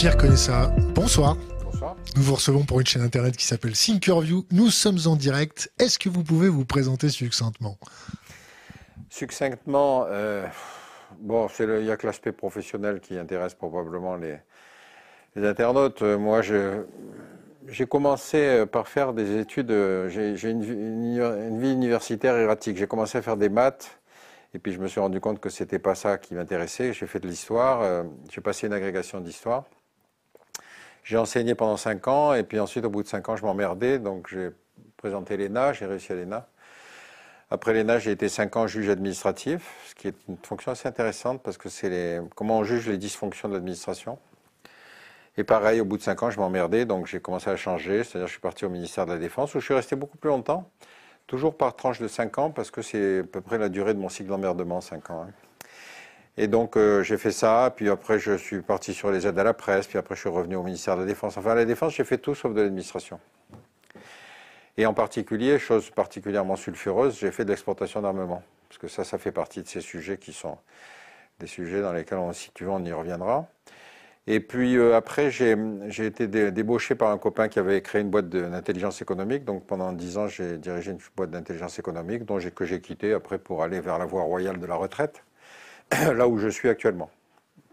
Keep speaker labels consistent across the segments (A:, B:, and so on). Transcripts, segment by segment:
A: Pierre Connaissa, bonsoir.
B: Bonsoir.
A: Nous vous recevons pour une chaîne internet qui s'appelle Thinkerview. Nous sommes en direct. Est-ce que vous pouvez vous présenter succinctement?
B: Succinctement, euh, bon, il n'y a que l'aspect professionnel qui intéresse probablement les, les internautes. Euh, Moi, j'ai commencé euh, par faire des études. euh, J'ai une, vie- une- une vie universitaire erratique. J'ai commencé à faire des maths. Et puis je me suis rendu compte que c'était pas ça qui m'intéressait. J'ai fait de l'histoire. euh, J'ai passé une agrégation d'histoire. J'ai enseigné pendant cinq ans. Et puis ensuite, au bout de cinq ans, je m'emmerdais. Donc j'ai présenté l'ENA. J'ai réussi à l'ENA. Après l'ENA, j'ai été cinq ans juge administratif, ce qui est une fonction assez intéressante parce que c'est comment on juge les dysfonctions de l'administration. Et pareil, au bout de cinq ans, je m'emmerdais, donc j'ai commencé à changer, c'est-à-dire je suis parti au ministère de la Défense où je suis resté beaucoup plus longtemps, toujours par tranche de cinq ans parce que c'est à peu près la durée de mon cycle d'emmerdement, cinq ans. hein. Et donc euh, j'ai fait ça, puis après je suis parti sur les aides à la presse, puis après je suis revenu au ministère de la Défense. Enfin, à la Défense, j'ai fait tout sauf de l'administration. Et en particulier, chose particulièrement sulfureuse, j'ai fait de l'exportation d'armement. Parce que ça, ça fait partie de ces sujets qui sont des sujets dans lesquels, on, si tu veux, on y reviendra. Et puis euh, après, j'ai été dé- débauché par un copain qui avait créé une boîte d'intelligence économique. Donc pendant dix ans, j'ai dirigé une boîte d'intelligence économique dont que j'ai quitté après pour aller vers la voie royale de la retraite, là où je suis actuellement.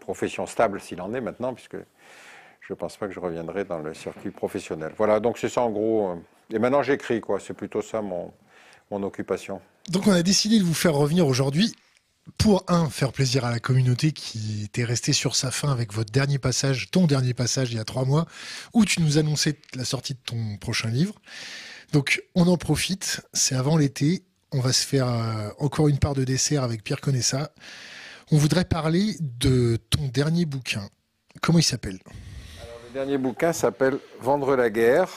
B: Profession stable s'il en est maintenant, puisque je ne pense pas que je reviendrai dans le circuit professionnel. Voilà, donc c'est ça en gros. euh, Et maintenant j'écris, quoi. C'est plutôt ça mon, mon occupation.
A: Donc on a décidé de vous faire revenir aujourd'hui pour, un, faire plaisir à la communauté qui était restée sur sa faim avec votre dernier passage, ton dernier passage il y a trois mois, où tu nous annonçais la sortie de ton prochain livre. Donc on en profite, c'est avant l'été, on va se faire euh, encore une part de dessert avec Pierre Connaissa. On voudrait parler de ton dernier bouquin. Comment il s'appelle?
B: Le dernier bouquin s'appelle Vendre la guerre.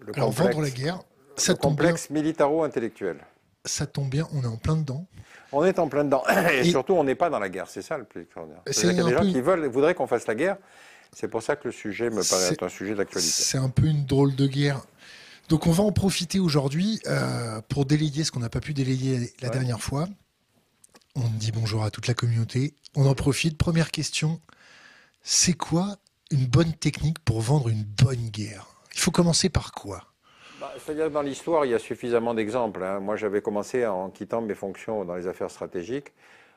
B: Le
A: Alors,
B: complexe,
A: Vendre la guerre, ça
B: le
A: bien,
B: complexe militaro-intellectuel.
A: ça tombe bien, on est en plein dedans.
B: On est en plein dedans. Et,
A: Et-
B: surtout, on n'est pas dans la guerre. C'est ça le plus extraordinaire.
A: C'est
B: qu'il y a des gens qui veulent, voudraient qu'on fasse la guerre. C'est pour ça que le sujet me paraît être un sujet d'actualité.
A: C'est un peu une drôle de guerre. Donc on va en profiter aujourd'hui euh, pour délayer ce qu'on n'a pas pu délayer la
B: Ouais.
A: dernière fois. On dit bonjour à toute la communauté. On en profite. Première question. C'est quoi une bonne technique pour vendre une bonne guerre? Il faut commencer par quoi?
B: Bah, C'est-à-dire dans l'histoire, il y a suffisamment d'exemples. hein. Moi, j'avais commencé en quittant mes fonctions dans les affaires stratégiques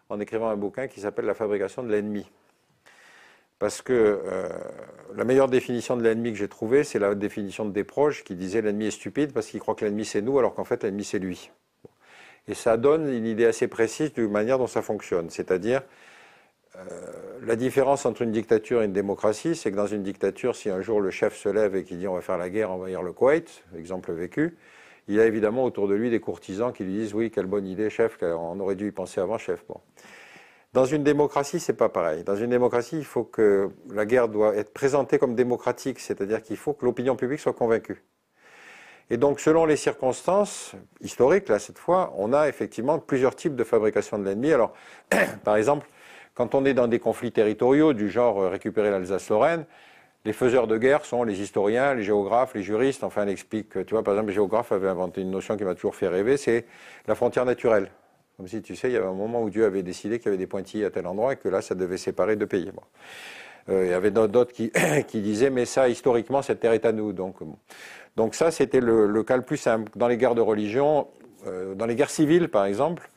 B: en écrivant un bouquin qui s'appelle La fabrication de l'ennemi. Parce que euh, la meilleure définition de l'ennemi que j'ai trouvée, c'est la définition de Desproges qui disait l'ennemi est stupide parce qu'il croit que l'ennemi c'est nous, alors qu'en fait l'ennemi c'est lui. Et ça donne une idée assez précise de la manière dont ça fonctionne. C'est-à-dire, euh, la différence entre une dictature et une démocratie, c'est que dans une dictature, si un jour le chef se lève et qu'il dit on va faire la guerre, envahir le Koweït, exemple vécu, il a évidemment autour de lui des courtisans qui lui disent oui, quelle bonne idée, chef, on aurait dû y penser avant, chef. Dans une démocratie, c'est pas pareil. Dans une démocratie, il faut que la guerre doit être présentée comme démocratique, c'est-à-dire qu'il faut que l'opinion publique soit convaincue. Et donc, selon les circonstances historiques, là, cette fois, on a effectivement plusieurs types de fabrication de l'ennemi. Alors, par exemple, quand on est dans des conflits territoriaux du genre euh, récupérer l'Alsace-Lorraine, les faiseurs de guerre sont les historiens, les géographes, les juristes. Enfin, on explique, que, tu vois, par exemple, les géographes avaient inventé une notion qui m'a toujours fait rêver, c'est la frontière naturelle. Comme si, tu sais, il y avait un moment où Dieu avait décidé qu'il y avait des pointillés à tel endroit et que là, ça devait séparer deux pays. Euh, il y avait d'autres qui, qui disaient, mais ça, historiquement, cette terre est à nous. Donc, bon. Donc ça, c'était le, cas le plus simple. Dans les guerres de religion, euh, dans les guerres civiles, par exemple,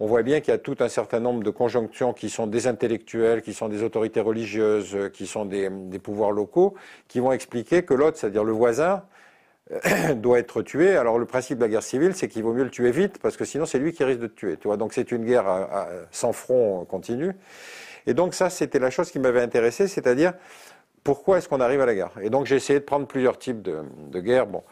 B: on voit bien qu'il y a tout un certain nombre de conjonctions qui sont des intellectuels, qui sont des autorités religieuses, euh, qui sont des, pouvoirs locaux, qui vont expliquer que l'autre, c'est-à-dire le voisin, doit être tué. Alors le principe de la guerre civile, c'est qu'il vaut mieux le tuer vite, parce que sinon c'est lui qui risque de te tuer. Tu vois donc c'est une guerre sans front continu. Et donc ça, c'était la chose qui m'avait intéressé, c'est-à-dire pourquoi est-ce qu'on arrive à la guerre? Et donc j'ai essayé de prendre plusieurs types de, guerres. Bon,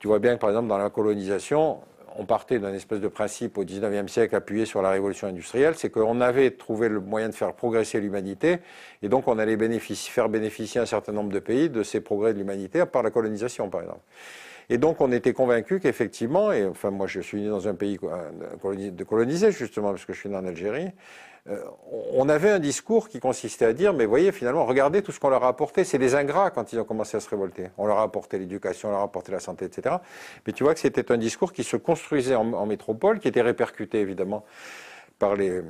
B: tu vois bien que par exemple dans la colonisation, on partait d'un espèce de principe au 19e siècle appuyé sur la révolution industrielle, c'est qu'on avait trouvé le moyen de faire progresser l'humanité, et donc on allait faire bénéficier un certain nombre de pays de ces progrès de l'humanité par la colonisation, par exemple. Et donc on était convaincu qu'effectivement, et enfin moi je suis né dans un pays de colonisé justement, parce que je suis né en Algérie, euh, on avait un discours qui consistait à dire, mais voyez, finalement, regardez tout ce qu'on leur a apporté. C'est des ingrats quand ils ont commencé à se révolter. On leur a apporté l'éducation, on leur a apporté la santé, etc. Mais tu vois que c'était un discours qui se construisait en, métropole, qui était répercuté évidemment par les,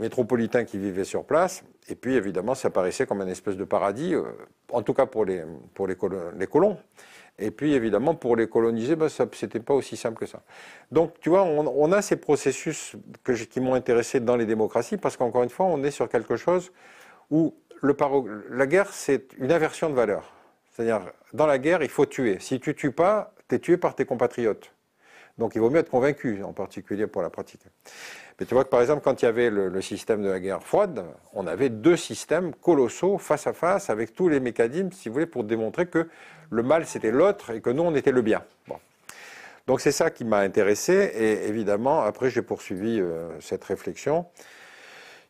B: métropolitains qui vivaient sur place. Et puis, évidemment, ça paraissait comme une espèce de paradis, euh, en tout cas pour les, pour les, colons. Et puis, évidemment, pour les coloniser, ben, ce n'était pas aussi simple que ça. Donc, tu vois, on, a ces processus qui m'ont intéressé dans les démocraties, parce qu'encore une fois, on est sur quelque chose où le la guerre, c'est une inversion de valeur. C'est-à-dire, dans la guerre, il faut tuer. Si tu tues pas, tu es tué par tes compatriotes. Donc il vaut mieux être convaincu, en particulier pour la pratique. Mais tu vois que par exemple, quand il y avait le, système de la guerre froide, on avait deux systèmes colossaux face à face avec tous les mécanismes, si vous voulez, pour démontrer que le mal c'était l'autre et que nous on était le bien. Donc c'est ça qui m'a intéressé et évidemment après j'ai poursuivi euh, cette réflexion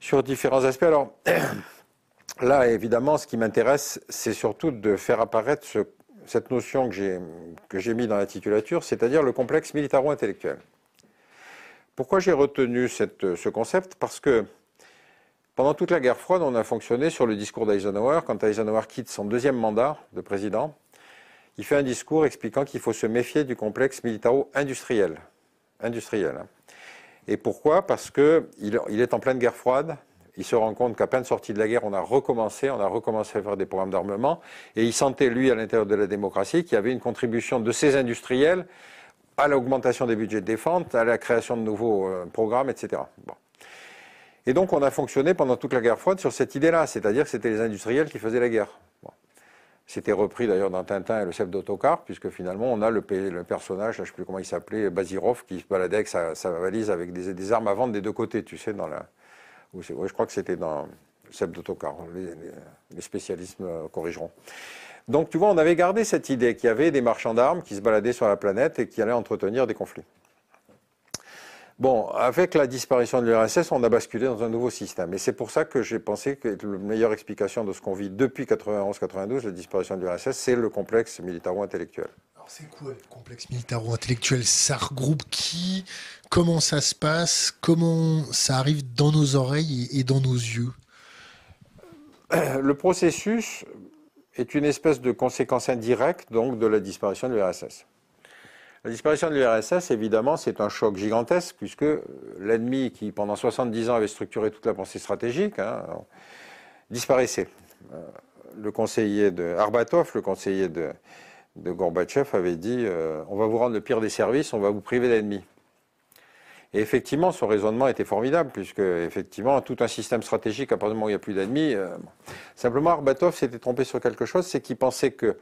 B: sur différents aspects. Alors là évidemment ce qui m'intéresse c'est surtout de faire apparaître ce cette notion que j'ai mis dans la titulature, c'est-à-dire le complexe militaro-intellectuel. Pourquoi j'ai retenu ce concept? Parce que pendant toute la guerre froide, on a fonctionné sur le discours d'Eisenhower. Quand Eisenhower quitte son deuxième mandat de président, il fait un discours expliquant qu'il faut se méfier du complexe militaro-industriel. Industriel. Hein. Et pourquoi? Parce qu'il est en pleine guerre froide, il se rend compte qu'à peine sorti de la guerre, on a recommencé, on a recommencé à faire des programmes d'armement, et il sentait, lui, à l'intérieur de la démocratie, qu'il y avait une contribution de ces industriels à l'augmentation des budgets de défense, à la création de nouveaux euh, programmes, etc. Et donc on a fonctionné pendant toute la guerre froide sur cette idée-là, c'est-à-dire que c'était les industriels qui faisaient la guerre. C'était repris d'ailleurs dans Tintin et le chef d'autocar, puisque finalement on a le, personnage, je ne sais plus comment il s'appelait, Bazirov, qui se baladait avec sa, valise avec des, armes à vendre des deux côtés, tu sais, dans la, je crois que c'était dans Seb d'Autocar. Les, spécialistes corrigeront. Donc tu vois, on avait gardé cette idée qu'il y avait des marchands d'armes qui se baladaient sur la planète et qui allaient entretenir des conflits. Bon, avec la disparition de l'URSS, on a basculé dans un nouveau système. Et c'est pour ça que j'ai pensé que la meilleure explication de ce qu'on vit depuis 91-92, la disparition de l'URSS, c'est le complexe militaro-intellectuel.
A: Alors c'est quoi le complexe militaro-intellectuel? Ça regroupe qui? Comment ça se passe? Comment ça arrive dans nos oreilles et dans nos yeux?
B: Le processus est une espèce de conséquence indirecte donc de la disparition de l'URSS. La disparition de l'URSS, évidemment, c'est un choc gigantesque, puisque l'ennemi qui, pendant 70 ans, avait structuré toute la pensée stratégique, hein, disparaissait. Euh, le conseiller de Arbatov, le conseiller de, Gorbatchev, avait dit euh, On va vous rendre le pire des services, on va vous priver d'ennemis. Et effectivement, son raisonnement était formidable, puisque effectivement, tout un système stratégique, à partir du moment où il n'y a plus d'ennemis. Euh, simplement, Arbatov s'était trompé sur quelque chose, c'est qu'il pensait que,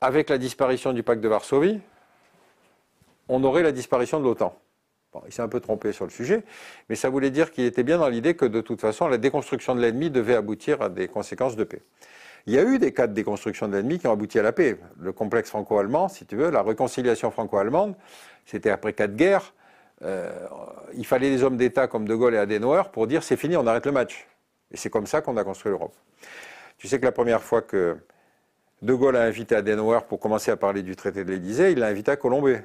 B: avec la disparition du pacte de Varsovie, on aurait la disparition de l'OTAN. il s'est un peu trompé sur le sujet, mais ça voulait dire qu'il était bien dans l'idée que de toute façon, la déconstruction de l'ennemi devait aboutir à des conséquences de paix. Il y a eu des cas de déconstruction de l'ennemi qui ont abouti à la paix. Le complexe franco-allemand, si tu veux, la réconciliation franco-allemande, c'était après quatre guerres. Euh, il fallait des hommes d'État comme De Gaulle et Adenauer pour dire c'est fini, on arrête le match. Et c'est comme ça qu'on a construit l'Europe. Tu sais que la première fois que De Gaulle a invité Adenauer pour commencer à parler du traité de l'Élysée, il l'a invité à Colombey.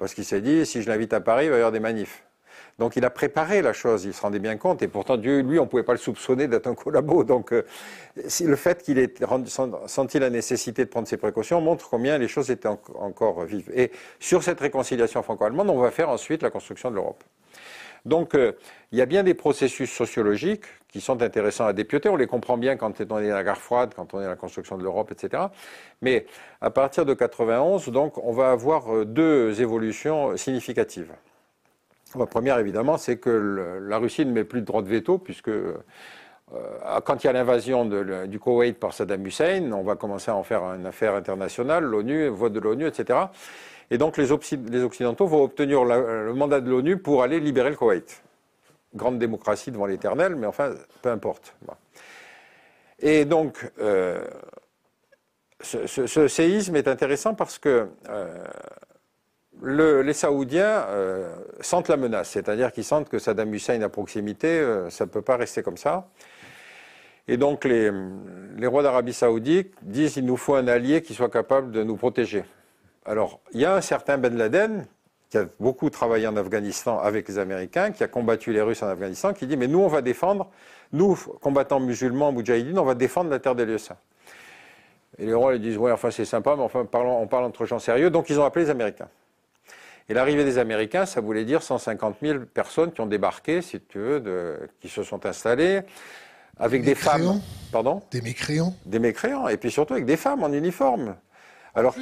B: Parce qu'il s'est dit, si je l'invite à Paris, il va y avoir des manifs. Donc il a préparé la chose, il se rendait bien compte, et pourtant Dieu, lui, on ne pouvait pas le soupçonner d'être un collabo. Donc euh, le fait qu'il ait senti la nécessité de prendre ses précautions montre combien les choses étaient encore vives. Et sur cette réconciliation franco-allemande, on va faire ensuite la construction de l'Europe. Donc euh, il y a bien des processus sociologiques qui sont intéressants à dépioter. On les comprend bien quand on est à la guerre froide, quand on est à la construction de l'Europe, etc. Mais à partir de 91, donc, on va avoir euh, deux évolutions significatives. La première, évidemment, c'est que la Russie ne met plus de droit de veto, puisque euh, quand il y a l'invasion du Koweït par Saddam Hussein, on va commencer à en faire une affaire internationale, l'ONU, vote de l'ONU, etc. Et donc les, Occidentaux vont obtenir le mandat de l'ONU pour aller libérer le Koweït. Grande démocratie devant l'éternel, mais enfin, peu importe. Et donc, euh, ce, séisme est intéressant parce que euh, les Saoudiens euh, sentent la menace, c'est-à-dire qu'ils sentent que Saddam Hussein à proximité, ça ne peut pas rester comme ça. Et donc les, rois d'Arabie saoudite disent qu'il nous faut un allié qui soit capable de nous protéger. Alors, il y a un certain Ben Laden qui a beaucoup travaillé en Afghanistan avec les Américains, qui a combattu les Russes en Afghanistan, qui dit mais nous on va défendre, nous combattants musulmans, moudjahidines, on va défendre la terre des lieux saints. Et les rois ils disent ouais enfin c'est sympa mais enfin on parle entre gens sérieux, donc ils ont appelé les Américains. Et l'arrivée des Américains, ça voulait dire 150 000 personnes qui ont débarqué, si tu veux, qui se sont installées, avec des, femmes.
A: Pardon? Des mécréants
B: Des mécréants, et puis surtout avec des femmes en uniforme. Alors,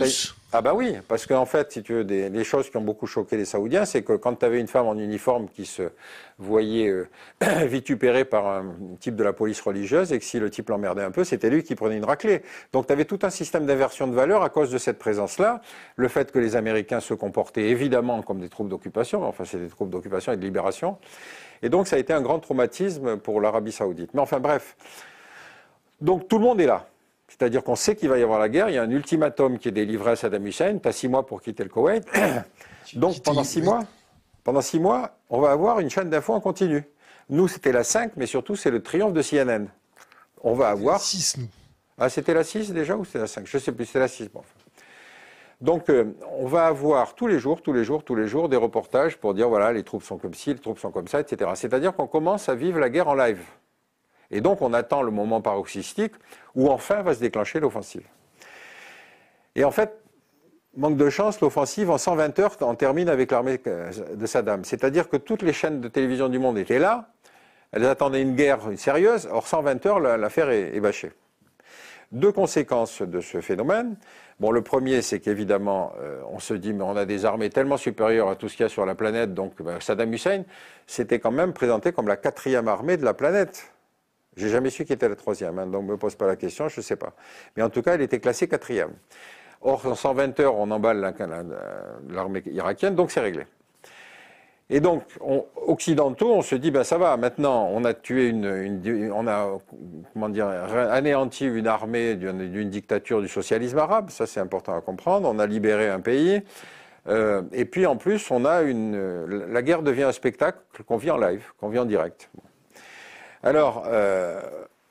B: ah bah oui, parce qu'en fait, si tu veux, des, les choses qui ont beaucoup choqué les Saoudiens, c'est que quand tu avais une femme en uniforme qui se voyait euh, vitupérée par un type de la police religieuse et que si le type l'emmerdait un peu, c'était lui qui prenait une raclée. Donc tu avais tout un système d'inversion de valeur à cause de cette présence-là. Le fait que les Américains se comportaient évidemment comme des troupes d'occupation, enfin c'est des troupes d'occupation et de libération. Et donc ça a été un grand traumatisme pour l'Arabie saoudite. Mais enfin bref, donc tout le monde est là. C'est-à-dire qu'on sait qu'il va y avoir la guerre, il y a un ultimatum qui est délivré à Saddam Hussein, tu as six mois pour quitter le Koweït. Donc pendant six mois, pendant six mois, on va avoir une chaîne d'infos en continu. Nous, c'était la 5, mais surtout, c'est le triomphe de CNN. On va avoir... La
A: 6, nous.
B: Ah, c'était la 6 déjà ou c'était la 5 Je ne sais plus, c'était la 6. Donc, euh, on va avoir tous les jours, tous les jours, tous les jours des reportages pour dire, voilà, les troupes sont comme ci, les troupes sont comme ça, etc. C'est-à-dire qu'on commence à vivre la guerre en live. Et donc on attend le moment paroxystique où enfin va se déclencher l'offensive. Et en fait, manque de chance, l'offensive en 120 heures en termine avec l'armée de Saddam. C'est-à-dire que toutes les chaînes de télévision du monde étaient là, elles attendaient une guerre sérieuse, or 120 heures, l'affaire est, bâchée. Deux conséquences de ce phénomène. Bon, le premier, c'est qu'évidemment, euh, on se dit, mais on a des armées tellement supérieures à tout ce qu'il y a sur la planète, donc ben, Saddam Hussein s'était quand même présenté comme la quatrième armée de la planète. J'ai jamais su qui était la troisième, hein, donc ne me pose pas la question, je ne sais pas. Mais en tout cas, elle était classée quatrième. Or, en 120 heures, on emballe l'armée irakienne, donc c'est réglé. Et donc, occidentaux, on se dit, ben ça va, maintenant, on a tué une, on a, comment dire, anéanti une armée d'une dictature du socialisme arabe, ça c'est important à comprendre, on a libéré un pays, euh, et puis en plus, on a une, la guerre devient un spectacle qu'on vit en live, qu'on vit en direct. Alors, euh,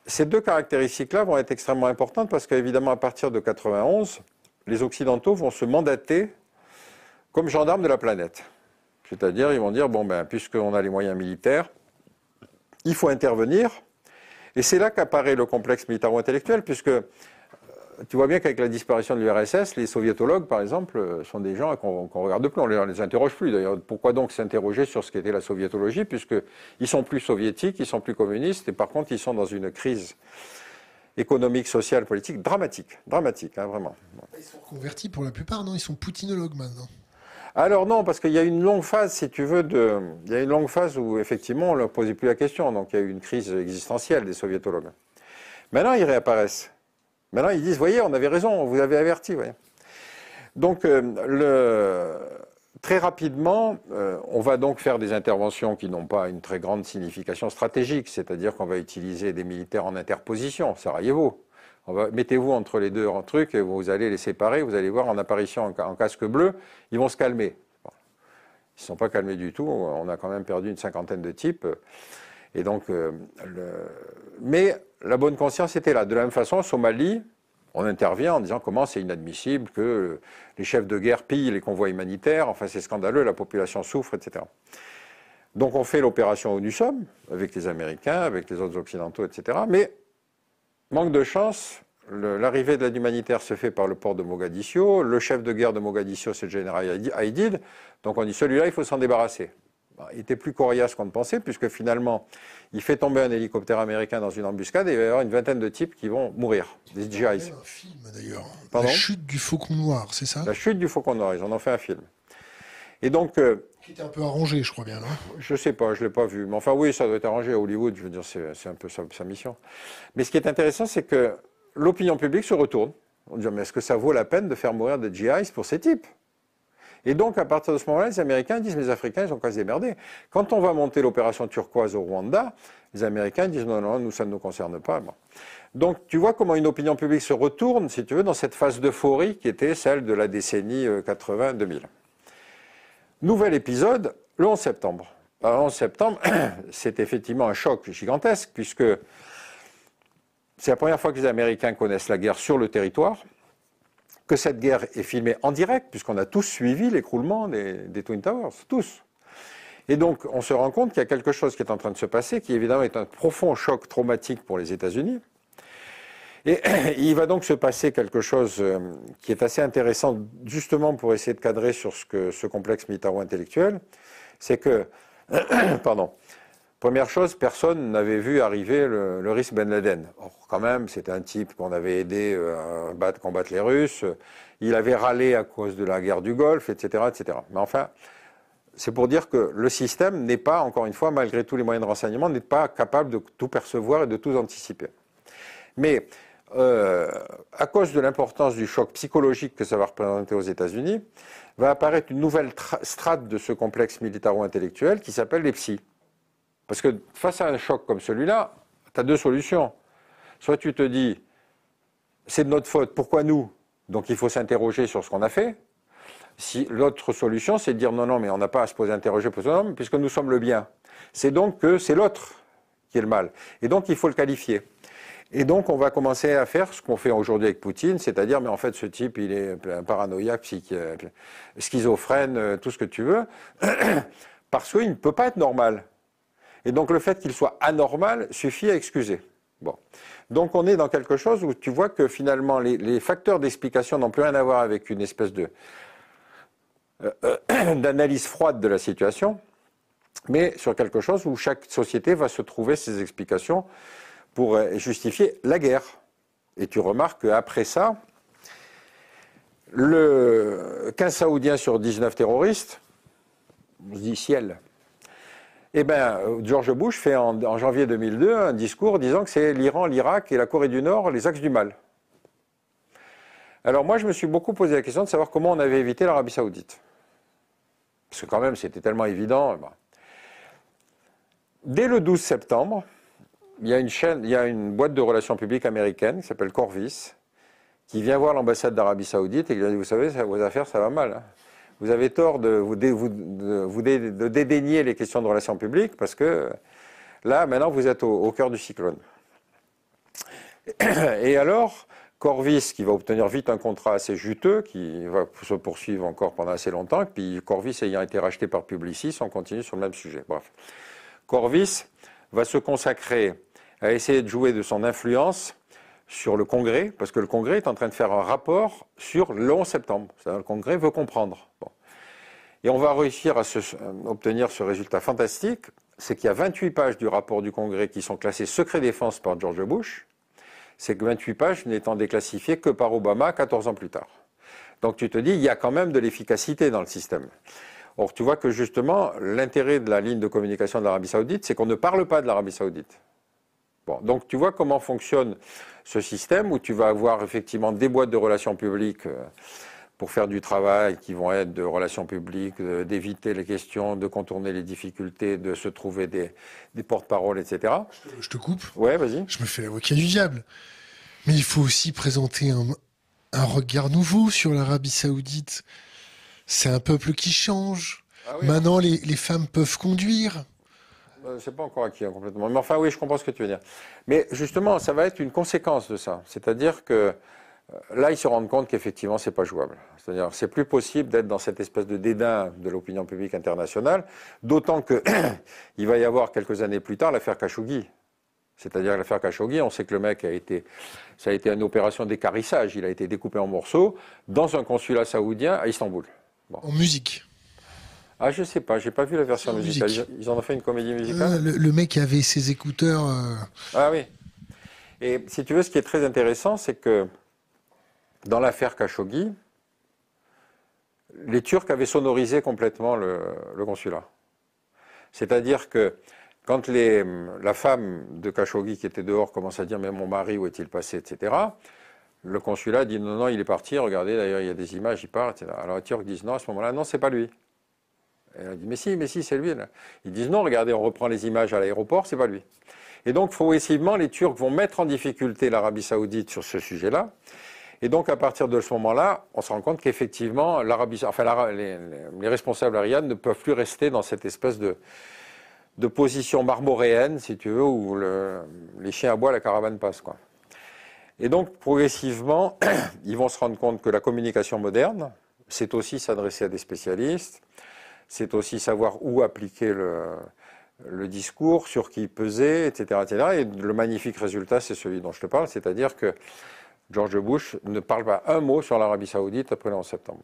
B: ces deux caractéristiques-là vont être extrêmement importantes parce qu'évidemment, à partir de 91, les Occidentaux vont se mandater comme gendarmes de la planète. C'est-à-dire, ils vont dire, bon, ben, puisqu'on a les moyens militaires, il faut intervenir. Et c'est là qu'apparaît le complexe militaro-intellectuel, puisque tu vois bien qu'avec la disparition de l'URSS, les soviétologues, par exemple, euh, sont des gens qu'on ne regarde plus, on ne les, interroge plus. D'ailleurs, pourquoi donc s'interroger sur ce qu'était la soviétologie, puisqu'ils sont plus soviétiques, ils sont plus communistes, et par contre, ils sont dans une crise économique, sociale, politique dramatique, dramatique, hein, vraiment.
A: Ils sont convertis pour la plupart, non? Ils sont poutinologues maintenant.
B: Alors non, parce qu'il y a une longue phase, si tu veux, de... il y a une longue phase où effectivement on ne leur posait plus la question, donc il y a eu une crise existentielle des soviétologues. Maintenant, ils réapparaissent. Maintenant, ils disent, voyez, on avait raison, on vous avait averti. Donc, euh, très rapidement, euh, on va donc faire des interventions qui n'ont pas une très grande signification stratégique, c'est-à-dire qu'on va utiliser des militaires en interposition, Sarajevo. Mettez-vous entre les deux trucs et vous allez les séparer, vous allez voir en apparition en, casque bleu, ils vont se calmer. Ils ne sont pas calmés du tout, on a quand même perdu une cinquantaine de types. Et donc, euh, mais la bonne conscience était là. De la même façon, Somalie, on intervient en disant comment c'est inadmissible que les chefs de guerre pillent les convois humanitaires, enfin c'est scandaleux, la population souffre, etc. Donc on fait l'opération où nous sommes, avec les Américains, avec les autres Occidentaux, etc. Mais, manque de chance, l'arrivée de l'aide humanitaire se fait par le port de Mogadiscio, le chef de guerre de Mogadiscio c'est le général Haïdid, donc on dit celui-là il faut s'en débarrasser. Bah, il était plus coriace qu'on ne pensait, puisque finalement, il fait tomber un hélicoptère américain dans une embuscade et il va y avoir une vingtaine de types qui vont mourir, des GIs. un
A: film d'ailleurs. La chute du Faucon Noir, c'est ça?
B: La chute du Faucon Noir, ils en ont fait un film. Et donc. Euh,
A: qui était un peu arrangé, je crois bien, non?
B: Je sais pas, je l'ai pas vu. Mais enfin, oui, ça doit être arrangé à Hollywood, je veux dire, c'est un peu sa, sa, mission. Mais ce qui est intéressant, c'est que l'opinion publique se retourne. On dit, mais est-ce que ça vaut la peine de faire mourir des GIs pour ces types? Et donc, à partir de ce moment-là, les Américains disent, les Africains, ils ont quasi démerdé. Quand on va monter l'opération turquoise au Rwanda, les Américains disent, non, non, nous, ça ne nous concerne pas. Donc, tu vois comment une opinion publique se retourne, si tu veux, dans cette phase d'euphorie qui était celle de la décennie 80-2000. Euh, Nouvel épisode, le 11 septembre. le 11 septembre, c'est effectivement un choc gigantesque, puisque c'est la première fois que les Américains connaissent la guerre sur le territoire que cette guerre est filmée en direct, puisqu'on a tous suivi l'écroulement des, Twin Towers, tous. Et donc, on se rend compte qu'il y a quelque chose qui est en train de se passer, qui évidemment est un profond choc traumatique pour les États-Unis. Et il va donc se passer quelque chose euh, qui est assez intéressant, justement pour essayer de cadrer sur ce, complexe militaro-intellectuel, c'est que, pardon, première chose, personne n'avait vu arriver le, risque Ben Laden. Or, quand même, c'était un type qu'on avait aidé euh, à combattre les Russes, il avait râlé à cause de la guerre du Golfe, etc. etc. Mais enfin, c'est pour dire que le système n'est pas, encore une fois, malgré tous les moyens de renseignement, n'est pas capable de tout percevoir et de tout anticiper. Mais euh, à cause de l'importance du choc psychologique que ça va représenter aux États-Unis, va apparaître une nouvelle strate de ce complexe militaro-intellectuel qui s'appelle les psys. Parce que face à un choc comme celui-là, tu as deux solutions. Soit tu te dis, c'est de notre faute, pourquoi nous? Donc il faut s'interroger sur ce qu'on a fait. Si, L'autre solution, c'est de dire non, non, mais on n'a pas à se poser interroger pour puisque nous sommes le bien. C'est donc que c'est l'autre qui est le mal. Et donc il faut le qualifier. Et donc, on va commencer à faire ce qu'on fait aujourd'hui avec Poutine, c'est-à-dire, mais en fait, ce type, il est un paranoïaque, psychique, schizophrène, euh, tout ce que tu veux, parce qu'il ne peut pas être normal. Et donc, le fait qu'il soit anormal suffit à excuser. Bon. Donc, on est dans quelque chose où tu vois que finalement, les, facteurs d'explication n'ont plus rien à voir avec une espèce de euh, euh, d'analyse froide de la situation, mais sur quelque chose où chaque société va se trouver ses explications pour euh, justifier la guerre. Et tu remarques qu'après ça, le 15 Saoudiens sur 19 terroristes, on se dit ciel. Eh bien, George Bush fait en, janvier 2002 un discours disant que c'est l'Iran, l'Irak et la Corée du Nord les axes du mal. Alors moi, je me suis beaucoup posé la question de savoir comment on avait évité l'Arabie saoudite. Parce que quand même, c'était tellement évident. Dès le 12 septembre, il y a une boîte de relations publiques américaine qui s'appelle Corvis, qui vient voir l'ambassade d'Arabie Saoudite et qui dit Vous savez, vos affaires, ça va mal. Hein. Vous avez tort de vous, de, dédaigner les questions de relations publiques parce que là, maintenant, vous êtes au, cœur du cyclone. Et alors, Corvis, qui va obtenir vite un contrat assez juteux, qui va se poursuivre encore pendant assez longtemps, puis Corvis ayant été racheté par Publicis, on continue sur le même sujet. Bref. Corvis va se consacrer à essayer de jouer de son influence sur le Congrès, parce que le Congrès est en train de faire un rapport sur le 11 septembre. Le Congrès veut comprendre. Et on va réussir à obtenir ce résultat fantastique, c'est qu'il y a 28 pages du rapport du Congrès qui sont classées secret défense par George Bush, c'est que 28 pages n'étant déclassifiées que par Obama 14 ans plus tard. Donc tu te dis, il y a quand même de l'efficacité dans le système. Or, tu vois que justement, l'intérêt de la ligne de communication de l'Arabie saoudite, c'est qu'on ne parle pas de l'Arabie saoudite donc tu vois comment fonctionne ce système où tu vas avoir effectivement des boîtes de relations publiques euh, pour faire du travail qui vont être de relations publiques, d'éviter les questions, de contourner les difficultés, de se trouver des, porte-paroles, etc.
A: Je te coupe.
B: Ouais, vas-y.
A: Je me fais l'avocat du diable. Mais il faut aussi présenter un, regard nouveau sur l'Arabie saoudite. C'est un peuple qui change. Ah Maintenant, les femmes peuvent conduire.
B: Euh, c'est pas encore acquis hein, complètement. Mais enfin, oui, je comprends ce que tu veux dire. Mais justement, ça va être une conséquence de ça. C'est-à-dire que euh, là, ils se rendent compte qu'effectivement, c'est pas jouable. C'est-à-dire, c'est plus possible d'être dans cette espèce de dédain de l'opinion publique internationale, d'autant que il va y avoir quelques années plus tard l'affaire Khashoggi. C'est-à-dire l'affaire Khashoggi, on sait que le mec a été, ça a été une opération d'écarissage. Il a été découpé en morceaux dans un consulat saoudien à Istanbul.
A: En musique.
B: Ah, je sais pas, j'ai pas vu la version musicale. Ils en ont fait une comédie musicale
A: euh, le, mec avait ses écouteurs. Euh.
B: Ah oui. Et si tu veux, ce qui est très intéressant, c'est que dans l'affaire Khashoggi, les Turcs avaient sonorisé complètement le, consulat. C'est-à-dire que quand les, la femme de Khashoggi qui était dehors commence à dire mais mon mari où est-il passé, etc. Le consulat dit non non il est parti. Regardez d'ailleurs il y a des images il part. Etc. Alors les Turcs disent non à ce moment-là non c'est pas lui. Et on dit, mais si, mais si, c'est lui. Ils disent, non, regardez, on reprend les images à l'aéroport, c'est pas lui. Et donc, progressivement, les Turcs vont mettre en difficulté l'Arabie Saoudite sur ce sujet-là. Et donc, à partir de ce moment-là, on se rend compte qu'effectivement, enfin, les, responsables arianes ne peuvent plus rester dans cette espèce de, de position marmoréenne, si tu veux, où le, les chiens aboient, la caravane passe, quoi. Et donc, progressivement, ils vont se rendre compte que la communication moderne, c'est aussi s'adresser à des spécialistes, c'est aussi savoir où appliquer le discours, sur qui pesait, etc., etc. Et le magnifique résultat, c'est celui dont je te parle, c'est-à-dire que George Bush ne parle pas un mot sur l'Arabie saoudite après le 11 septembre.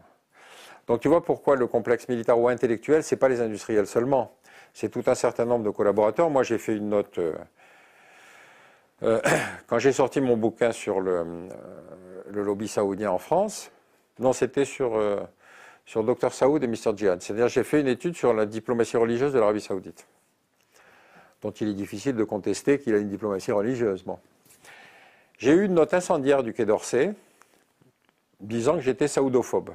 B: Donc tu vois pourquoi le complexe militaire ou intellectuel, ce n'est pas les industriels seulement, c'est tout un certain nombre de collaborateurs. Moi, j'ai fait une note... Euh, euh, quand j'ai sorti mon bouquin sur euh, le, lobby saoudien en France, non, c'était sur, sur Dr Saoud et Mr Djihad. C'est-à-dire j'ai fait une étude sur la diplomatie religieuse de l'Arabie saoudite, dont il est difficile de contester qu'il a une diplomatie religieuse. J'ai eu une note incendiaire du Quai d'Orsay disant que j'étais saoudophobe.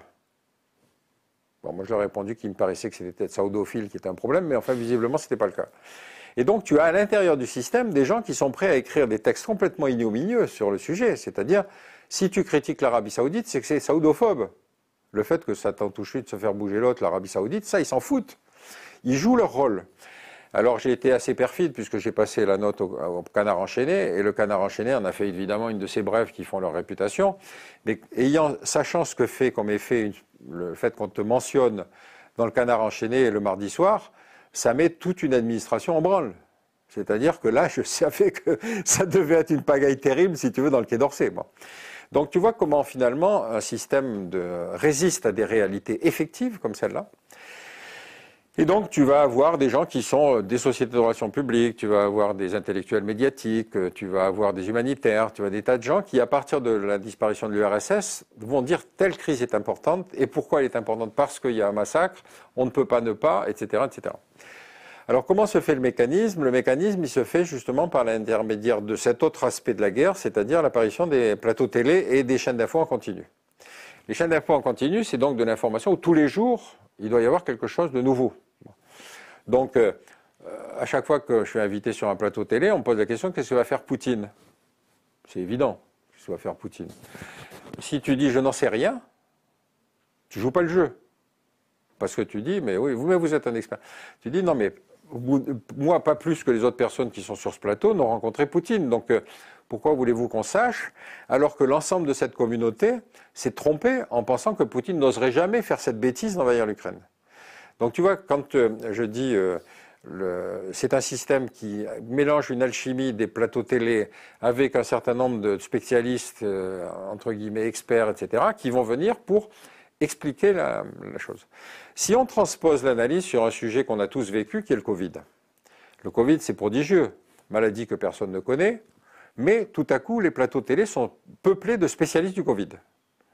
B: Bon, moi je leur ai répondu qu'il me paraissait que c'était peut-être saoudophile qui était un problème, mais enfin visiblement ce n'était pas le cas. Et donc tu as à l'intérieur du système des gens qui sont prêts à écrire des textes complètement ignominieux sur le sujet. C'est-à-dire, si tu critiques l'Arabie saoudite, c'est que c'est saoudophobe. Le fait que ça t'en touche de se faire bouger l'autre, l'Arabie saoudite, ça ils s'en foutent. Ils jouent leur rôle. Alors j'ai été assez perfide puisque j'ai passé la note au, canard enchaîné et le canard enchaîné en a fait évidemment une de ces brèves qui font leur réputation. Mais ayant, sachant ce que fait comme effet le fait qu'on te mentionne dans le canard enchaîné le mardi soir, ça met toute une administration en branle. C'est-à-dire que là, je savais que ça devait être une pagaille terrible, si tu veux, dans le Quai d'Orsay. Donc tu vois comment finalement un système résiste à des réalités effectives comme celle-là. Et donc, tu vas avoir des gens qui sont euh, des sociétés de relations publiques, tu vas avoir des intellectuels médiatiques, euh, tu vas avoir des humanitaires, tu vas des tas de gens qui, à partir de la disparition de l'URSS, vont dire telle crise est importante. Et pourquoi elle est importante? Parce qu'il y a un massacre, on ne peut pas ne pas, etc., etc. Alors, comment se fait le mécanisme? Le mécanisme, il se fait justement par l'intermédiaire de cet autre aspect de la guerre, c'est-à-dire l'apparition des plateaux télé et des chaînes d'infos en continu. Les chaînes d'infos en continu, c'est donc de l'information où tous les jours, il doit y avoir quelque chose de nouveau. Donc, euh, à chaque fois que je suis invité sur un plateau télé, on me pose la question qu'est-ce que va faire Poutine? C'est évident, qu'est-ce que va faire Poutine? Si tu dis je n'en sais rien, tu joues pas le jeu. Parce que tu dis, mais oui, vous, mais vous êtes un expert. Tu dis, non, mais moi, pas plus que les autres personnes qui sont sur ce plateau, n'ont rencontré Poutine. Donc, euh, pourquoi voulez-vous qu'on sache alors que l'ensemble de cette communauté s'est trompé en pensant que Poutine n'oserait jamais faire cette bêtise d'envahir l'Ukraine? Donc tu vois, quand euh, je dis euh, c'est un système qui mélange une alchimie des plateaux télé avec un certain nombre de spécialistes, entre guillemets experts, etc., qui vont venir pour expliquer la, chose. Si on transpose l'analyse sur un sujet qu'on a tous vécu, qui est le Covid. Le Covid, c'est prodigieux, maladie que personne ne connaît, mais tout à coup, les plateaux télé sont peuplés de spécialistes du Covid.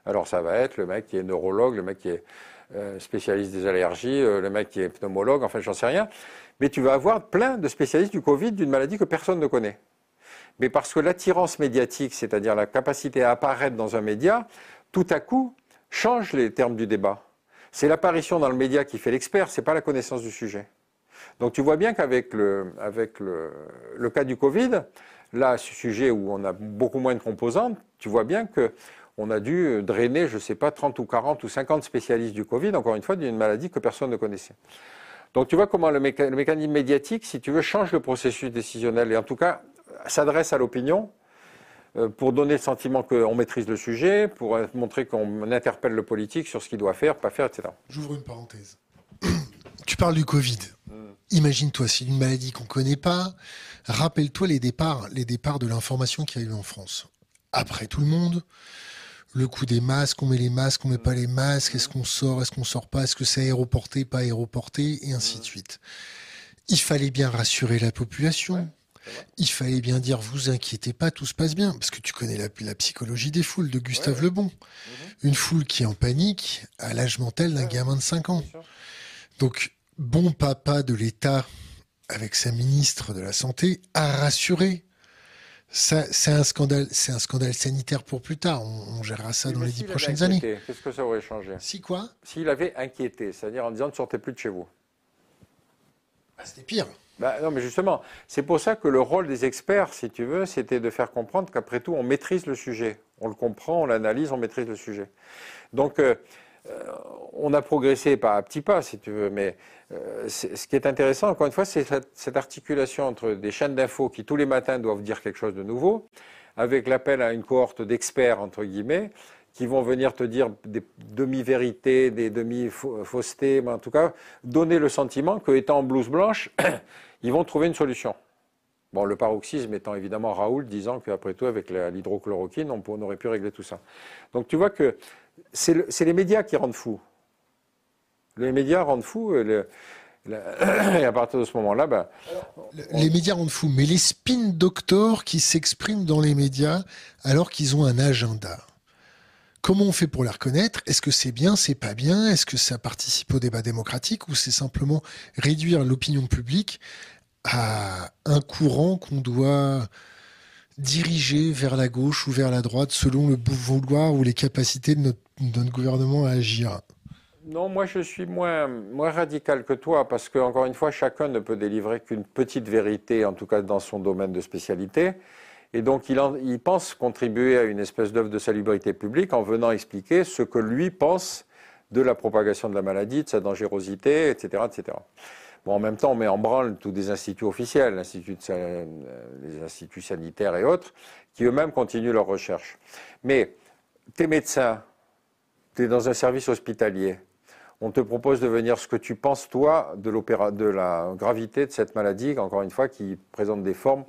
B: Alors ça va être le mec qui est neurologue, le mec qui est euh, spécialiste des allergies, euh, le mec qui est pneumologue, enfin j'en sais rien. Mais tu vas avoir plein de spécialistes du Covid, d'une maladie que personne ne connaît. Mais parce que l'attirance médiatique, c'est-à-dire la capacité à apparaître dans un média, tout à coup change les termes du débat. C'est l'apparition dans le média qui fait l'expert, c'est pas la connaissance du sujet. Donc tu vois bien qu'avec le, avec le, le cas du Covid, là, ce sujet où on a beaucoup moins de composantes, tu vois bien que on a dû drainer, je ne sais pas, 30 ou 40 ou 50 spécialistes du Covid, encore une fois, d'une maladie que personne ne connaissait. Donc tu vois comment le, mécanisme médiatique, si tu veux, change le processus décisionnel et en tout cas s'adresse à l'opinion pour donner le sentiment qu'on maîtrise le sujet, pour montrer qu'on interpelle le politique sur ce qu'il doit faire, pas faire, etc.
A: J'ouvre une parenthèse. tu parles du Covid. Hmm. Imagine-toi, c'est une maladie qu'on ne connaît pas. Rappelle-toi les départs, les départs de l'information qui a eu en France. Après tout le monde, le coup des masques, on met les masques, on met pas les masques, est-ce qu'on sort, est-ce qu'on sort pas, est-ce que c'est aéroporté, pas aéroporté, et ainsi de suite. Il fallait bien rassurer la population. Il fallait bien dire, vous inquiétez pas, tout se passe bien. Parce que tu connais la, psychologie des foules de Gustave Lebon. Mhm. Une foule qui est en panique à l'âge mental d'un gamin de 5 ans. Donc, bon papa de l'État, avec sa ministre de la Santé, a rassuré c'est un scandale, c'est un scandale sanitaire pour plus tard. On, gérera ça dans les dix prochaines années.
B: Qu'est-ce que ça aurait changé?
A: Si quoi?
B: S'il avait inquiété, c'est-à-dire en disant ne sortez plus de chez vous.
A: Bah, c'était pire.
B: Bah, non, mais justement, c'est pour ça que le rôle des experts, si tu veux, c'était de faire comprendre qu'après tout, on maîtrise le sujet. On le comprend, on l'analyse, on maîtrise le sujet. Donc, euh, euh, on a progressé pas à petits pas, si tu veux, mais euh, ce qui est intéressant, encore une fois, c'est cette, articulation entre des chaînes d'infos qui tous les matins doivent dire quelque chose de nouveau, avec l'appel à une cohorte d'experts, entre guillemets, qui vont venir te dire des demi-vérités, des demi-faussetés, mais en tout cas, donner le sentiment qu'étant en blouse blanche, ils vont trouver une solution. Bon, le paroxysme étant évidemment Raoul disant qu'après tout, avec l'hydrochloroquine, on, aurait pu régler tout ça. Donc tu vois que c'est les médias qui rendent fous. Les médias rendent fous. Euh, et à partir de ce moment-là, ben,
A: les médias rendent fous, mais les spin doctors qui s'expriment dans les médias alors qu'ils ont un agenda. Comment on fait pour les reconnaître? Est-ce que c'est bien, c'est pas bien? Est-ce que ça participe au débat démocratique? Ou c'est simplement réduire l'opinion publique à un courant qu'on doit diriger vers la gauche ou vers la droite selon le vouloir ou les capacités de notre, gouvernement à agir?
B: Non, moi je suis moins, moins radical que toi parce que, encore une fois, chacun ne peut délivrer qu'une petite vérité, en tout cas dans son domaine de spécialité. Et donc, il, pense contribuer à une espèce d'œuvre de salubrité publique en venant expliquer ce que lui pense de la propagation de la maladie, de sa dangerosité, etc. etc. Bon, en même temps, on met en branle tous des instituts officiels, euh, les instituts sanitaires et autres, qui eux-mêmes continuent leurs recherches. Mais tes médecins, tu es dans un service hospitalier, on te propose de venir ce que tu penses, toi, de, de la gravité de cette maladie, encore une fois, qui présente des formes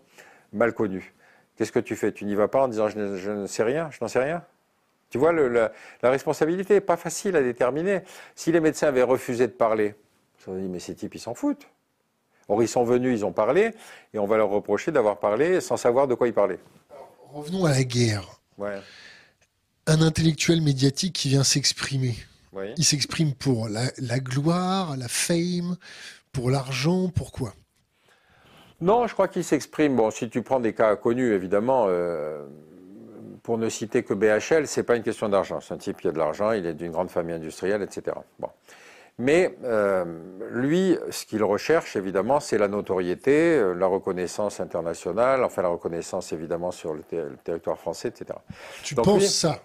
B: mal connues. Qu'est-ce que tu fais? Tu n'y vas pas en disant je ne, sais rien, je n'en sais rien? Tu vois, la, responsabilité n'est pas facile à déterminer. Si les médecins avaient refusé de parler, on se dit mais ces types, ils s'en foutent. Or, ils sont venus, ils ont parlé, et on va leur reprocher d'avoir parlé sans savoir de quoi ils parlaient.
A: revenons à la guerre. Un intellectuel médiatique qui vient s'exprimer. Il s'exprime pour la, la, gloire, la fame, pour l'argent, pourquoi
B: non, je crois qu'il s'exprime. Bon, si tu prends des cas connus, évidemment, euh, pour ne citer que BHL, c'est pas une question d'argent. C'est un type qui a de l'argent, il est d'une grande famille industrielle, etc. Bon. Mais euh, lui, ce qu'il recherche, évidemment, c'est la notoriété, euh, la reconnaissance internationale, enfin la reconnaissance, évidemment, sur le, territoire français, etc.
A: Tu penses ça?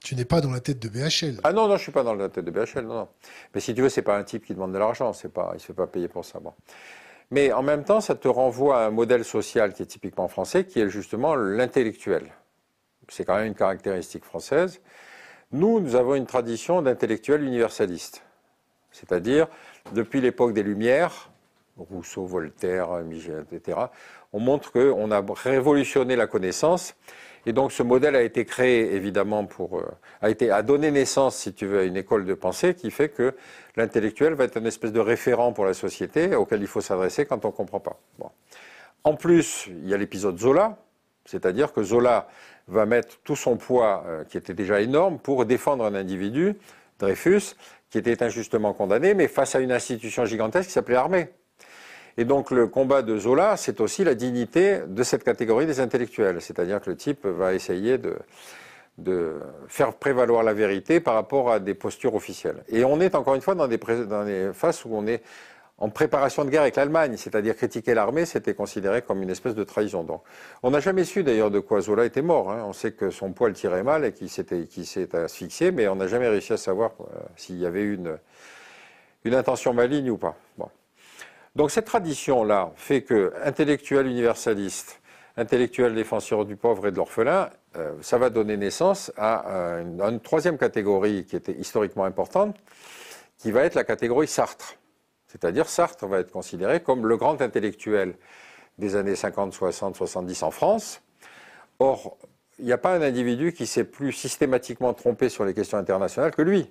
A: Tu n'es pas dans la tête de BHL.
B: Ah non, non, je suis pas dans la tête de BHL, non, non. Mais si tu veux, c'est pas un type qui demande de l'argent, c'est pas, il se fait pas payer pour ça. Bon. Mais en même temps, ça te renvoie à un modèle social qui est typiquement français, qui est justement l'intellectuel. C'est quand même une caractéristique française. Nous, nous avons une tradition d'intellectuels universalistes. C'est-à-dire, depuis l'époque des Lumières, Rousseau, Voltaire, Michel, etc., on montre qu'on a révolutionné la connaissance et donc ce modèle a été créé évidemment pour, euh, a été, donné naissance, si tu veux, à une école de pensée qui fait que l'intellectuel va être une espèce de référent pour la société auquel il faut s'adresser quand on ne comprend pas. En plus, il y a l'épisode Zola, c'est-à-dire que Zola va mettre tout son poids, euh, qui était déjà énorme, pour défendre un individu, Dreyfus, qui était injustement condamné, mais face à une institution gigantesque qui s'appelait l'armée. Et donc le combat de Zola, c'est aussi la dignité de cette catégorie des intellectuels. C'est-à-dire que le type va essayer de, faire prévaloir la vérité par rapport à des postures officielles. Et on est encore une fois dans des, dans des phases où on est en préparation de guerre avec l'Allemagne, c'est-à-dire critiquer l'armée, c'était considéré comme une espèce de trahison. Donc, on n'a jamais su d'ailleurs de quoi Zola était mort. Hein. On sait que son poil tirait mal et qu'il s'est asphyxié, mais on n'a jamais réussi à savoir euh, s'il y avait une, une intention maligne ou pas. Donc cette tradition-là fait que intellectuel universaliste, intellectuel défenseur du pauvre et de l'orphelin, euh, ça va donner naissance à, euh, une, troisième catégorie qui était historiquement importante, qui va être la catégorie Sartre. C'est-à-dire Sartre va être considéré comme le grand intellectuel des années 50, 60, 70 en France. Or, il n'y a pas un individu qui s'est plus systématiquement trompé sur les questions internationales que lui.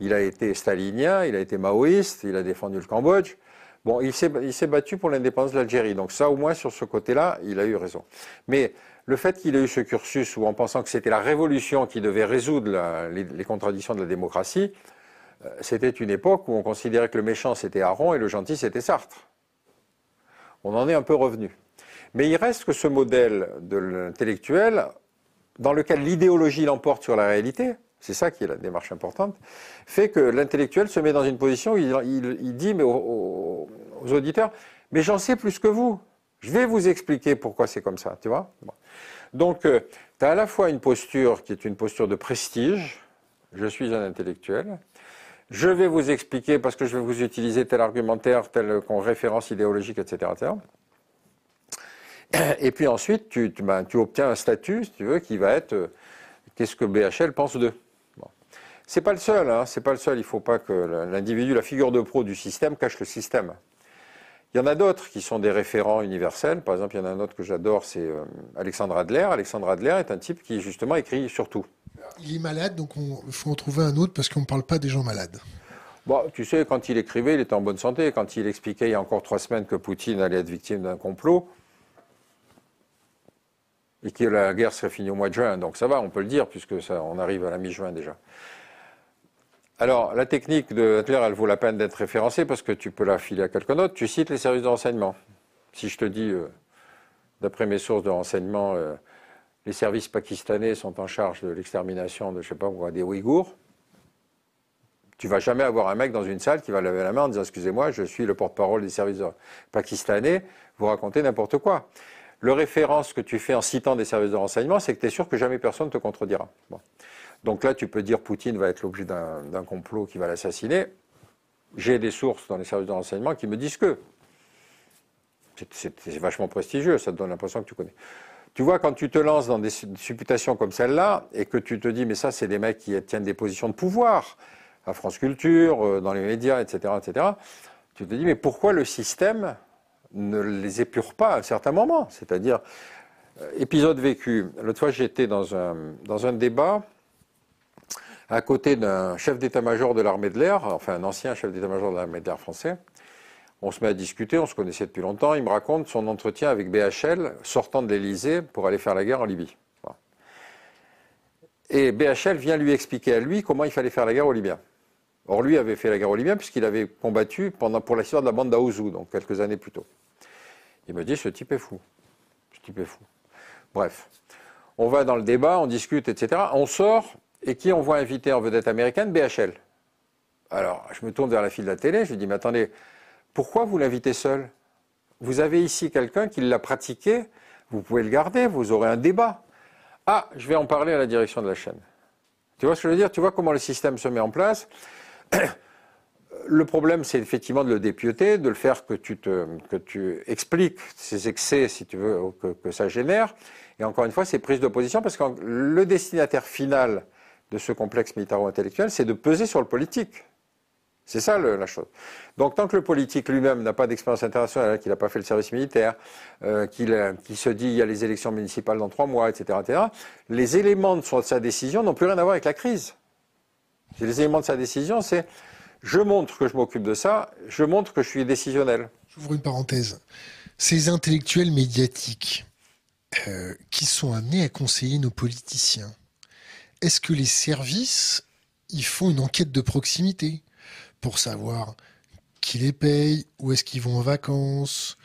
B: Il a été stalinien, il a été maoïste, il a défendu le Cambodge. Bon, il s'est battu pour l'indépendance de l'Algérie. Donc ça, au moins, sur ce côté-là, il a eu raison. Mais le fait qu'il ait eu ce cursus où, en pensant que c'était la révolution qui devait résoudre les, contradictions de la démocratie, euh, c'était une époque où on considérait que le méchant, c'était Aaron et le gentil, c'était Sartre. On en est un peu revenu. Mais il reste que ce modèle de l'intellectuel, dans lequel l'idéologie l'emporte sur la réalité, c'est ça qui est la démarche importante, fait que l'intellectuel se met dans une position où il, dit aux, auditeurs, mais j'en sais plus que vous. Je vais vous expliquer pourquoi c'est comme ça, tu vois. Donc, euh, tu as à la fois une posture qui est une posture de prestige, je suis un intellectuel, je vais vous expliquer parce que je vais vous utiliser tel argumentaire, telle référence idéologique, etc. Et puis ensuite, tu, ben, tu, obtiens un statut, si tu veux, qui va être euh, qu'est-ce que BHL pense d'eux. C'est pas le seul, hein, c'est pas le seul. Il faut pas que l'individu, la figure de pro du système, cache le système. Il y en a d'autres qui sont des référents universels. Par exemple, il y en a un autre que j'adore, c'est euh, Alexandre Adler. Alexandre Adler est un type qui, justement, écrit sur tout.
A: Il est malade, donc il faut en trouver un autre parce qu'on ne parle pas des gens malades.
B: Bon, tu sais, quand il écrivait, il était en bonne santé. Quand il expliquait il y a encore trois semaines que Poutine allait être victime d'un complot, et que la guerre serait finie au mois de juin. Donc ça va, on peut le dire, puisque ça, on arrive à la mi-juin déjà. Alors, la technique de Hitler, elle vaut la peine d'être référencée parce que tu peux la filer à quelqu'un d'autre. Tu cites les services de renseignement. Si je te dis, euh, d'après mes sources de renseignement, euh, les services pakistanais sont en charge de l'extermination de, je sais pas des Ouïghours, tu vas jamais avoir un mec dans une salle qui va lever la main en disant Excusez-moi, je suis le porte-parole des services pakistanais, vous racontez n'importe quoi. Le référence que tu fais en citant des services de renseignement, c'est que tu es sûr que jamais personne ne te contredira. Donc là, tu peux dire Poutine va être l'objet d'un complot qui va l'assassiner. J'ai des sources dans les services de renseignement qui me disent que. C'est vachement prestigieux, ça te donne l'impression que tu connais. Tu vois, quand tu te lances dans des supputations comme celle-là, et que tu te dis, mais ça, c'est des mecs qui tiennent des positions de pouvoir, à France Culture, euh, dans les médias, etc., etc., tu te dis, mais pourquoi le système ne les épure pas à un certain moment C'est-à-dire, euh, épisode vécu, l'autre fois j'étais dans dans un débat à côté d'un chef d'état-major de l'armée de l'air, enfin un ancien chef d'état-major de l'armée de l'air français. On se met à discuter, on se connaissait depuis longtemps. Il me raconte son entretien avec BHL sortant de l'Elysée pour aller faire la guerre en Libye. Et BHL vient lui expliquer à lui comment il fallait faire la guerre aux Libyens. Or, lui avait fait la guerre aux Libyens puisqu'il avait combattu pendant, pour l'histoire de la bande d'Aouzou, donc quelques années plus tôt. Il me dit, ce type est fou. Ce type est fou. Bref. On va dans le débat, on discute, etc. On sort, et qui on voit inviter en vedette américaine BHL. Alors, je me tourne vers la file de la télé, je lui dis, mais attendez, pourquoi vous l'invitez seul? Vous avez ici quelqu'un qui l'a pratiqué, vous pouvez le garder, vous aurez un débat. Ah, je vais en parler à la direction de la chaîne. Tu vois ce que je veux dire? Tu vois comment le système se met en place? Le problème, c'est effectivement de le dépioter, de le faire que tu, te, que tu expliques ces excès, si tu veux, que, ça génère. Et encore une fois, c'est prise de position parce que le destinataire final de ce complexe militaro-intellectuel, c'est de peser sur le politique. C'est ça la chose. Donc tant que le politique lui-même n'a pas d'expérience internationale, qu'il n'a pas fait le service militaire, euh, qu'il se dit il y a les élections municipales dans trois mois, etc., etc., les éléments de sa décision n'ont plus rien à voir avec la crise. Les éléments de sa décision, c'est je montre que je m'occupe de ça, je montre que je suis décisionnel.
A: J'ouvre une parenthèse. Ces intellectuels médiatiques euh, qui sont amenés à conseiller nos politiciens, est-ce que les services, ils font une enquête de proximité pour savoir qui les paye, où est-ce qu'ils vont en vacances,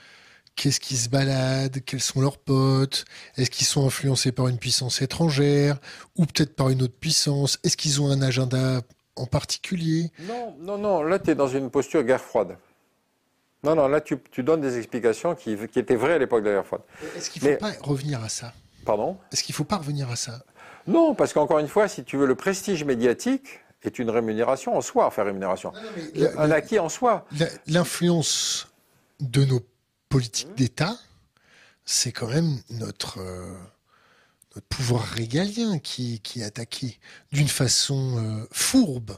A: qu'est-ce qu'ils se baladent, quels sont leurs potes, est-ce qu'ils sont influencés par une puissance étrangère ou peut-être par une autre puissance, est-ce qu'ils ont un agenda en particulier?
B: Non, non, non, là tu es dans une posture guerre froide. Non, non, là tu, donnes des explications qui, étaient vraies à l'époque de la guerre froide.
A: Est-ce qu'il ne faut pas revenir à ça?
B: Pardon?
A: Est-ce qu'il ne faut pas revenir à ça?
B: Non, parce qu'encore une fois, si tu veux, le prestige médiatique est une rémunération en soi, enfin rémunération, un acquis en soi.
A: L'influence de nos politiques d'État, c'est quand même notre... Euh, notre pouvoir régalien qui, qui est attaqué d'une façon euh, fourbe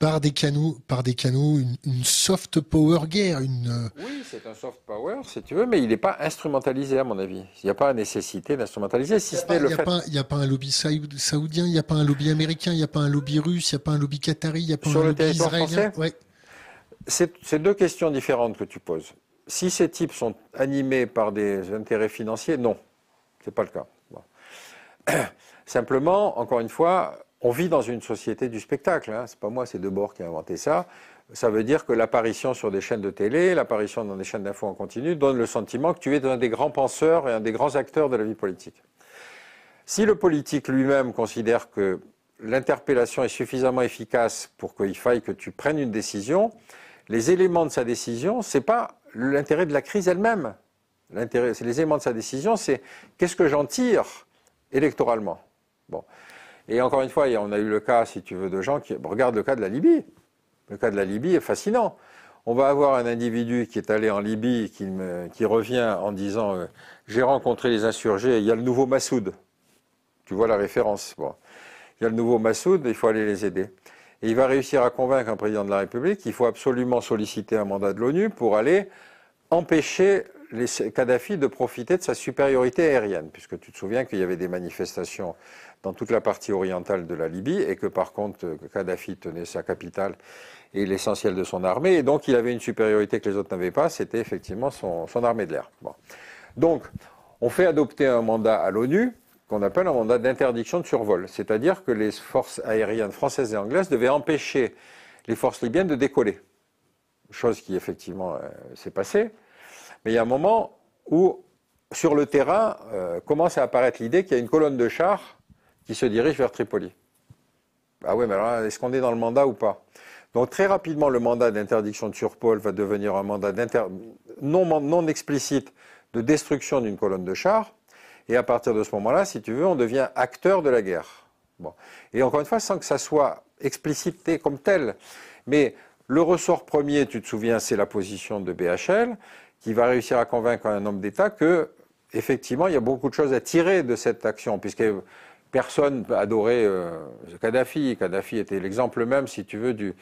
A: par des canaux, par des canaux, une, soft power guerre, une. Euh,
B: oui, c'est un soft power, si tu veux, mais il n'est pas instrumentalisé à mon avis. Il n'y a pas nécessité d'instrumentaliser, si ce n'est le fait.
A: Il n'y a pas un lobby saoudien, il n'y a pas un lobby américain, il n'y a pas un lobby russe, il n'y a pas un lobby qatari, il n'y a pas un lobby israélien. Ouais.
B: C'est deux questions différentes que tu poses. Si ces types sont animés par des intérêts financiers, non, c'est pas le cas. Simplement, encore une fois, on vit dans une société du spectacle. Hein. C'est pas moi, c'est Debord qui a inventé ça. Ça veut dire que l'apparition sur des chaînes de télé, l'apparition dans des chaînes d'infos en continu, donne le sentiment que tu es un des grands penseurs et un des grands acteurs de la vie politique. Si le politique lui-même considère que l'interpellation est suffisamment efficace pour qu'il faille que tu prennes une décision, les éléments de sa décision, ce n'est pas l'intérêt de la crise elle-même. C'est les éléments de sa décision, c'est qu'est-ce que j'en tire électoralement. Bon. Et encore une fois, on a eu le cas, si tu veux, de gens qui. Regarde le cas de la Libye. Le cas de la Libye est fascinant. On va avoir un individu qui est allé en Libye, qui, revient en disant euh, J'ai rencontré les insurgés, il y a le nouveau Massoud. Tu vois la référence. Il y a le nouveau Massoud, il faut aller les aider. Et il va réussir à convaincre un président de la République qu'il faut absolument solliciter un mandat de l'ONU pour aller empêcher les Kadhafi de profiter de sa supériorité aérienne, puisque tu te souviens qu'il y avait des manifestations dans toute la partie orientale de la Libye et que par contre Kadhafi tenait sa capitale et l'essentiel de son armée, et donc il avait une supériorité que les autres n'avaient pas, c'était effectivement son, armée de l'air. Donc, on fait adopter un mandat à l'ONU qu'on appelle un mandat d'interdiction de survol, c'est-à-dire que les forces aériennes françaises et anglaises devaient empêcher les forces libyennes de décoller, chose qui effectivement euh, s'est passée. Mais il y a un moment où, sur le terrain, euh, commence à apparaître l'idée qu'il y a une colonne de chars qui se dirige vers Tripoli. Ah oui, mais alors, est-ce qu'on est dans le mandat ou pas? Donc très rapidement, le mandat d'interdiction de surpôle va devenir un mandat non, non explicite de destruction d'une colonne de chars. Et à partir de ce moment-là, si tu veux, on devient acteur de la guerre. Bon. Et encore une fois, sans que ça soit explicité comme tel. Mais le ressort premier, tu te souviens, c'est la position de BHL, qui va réussir à convaincre un homme d'État que, effectivement, il y a beaucoup de choses à tirer de cette action, puisque personne adorait euh, Kadhafi. Kadhafi était l'exemple même, si tu veux, du,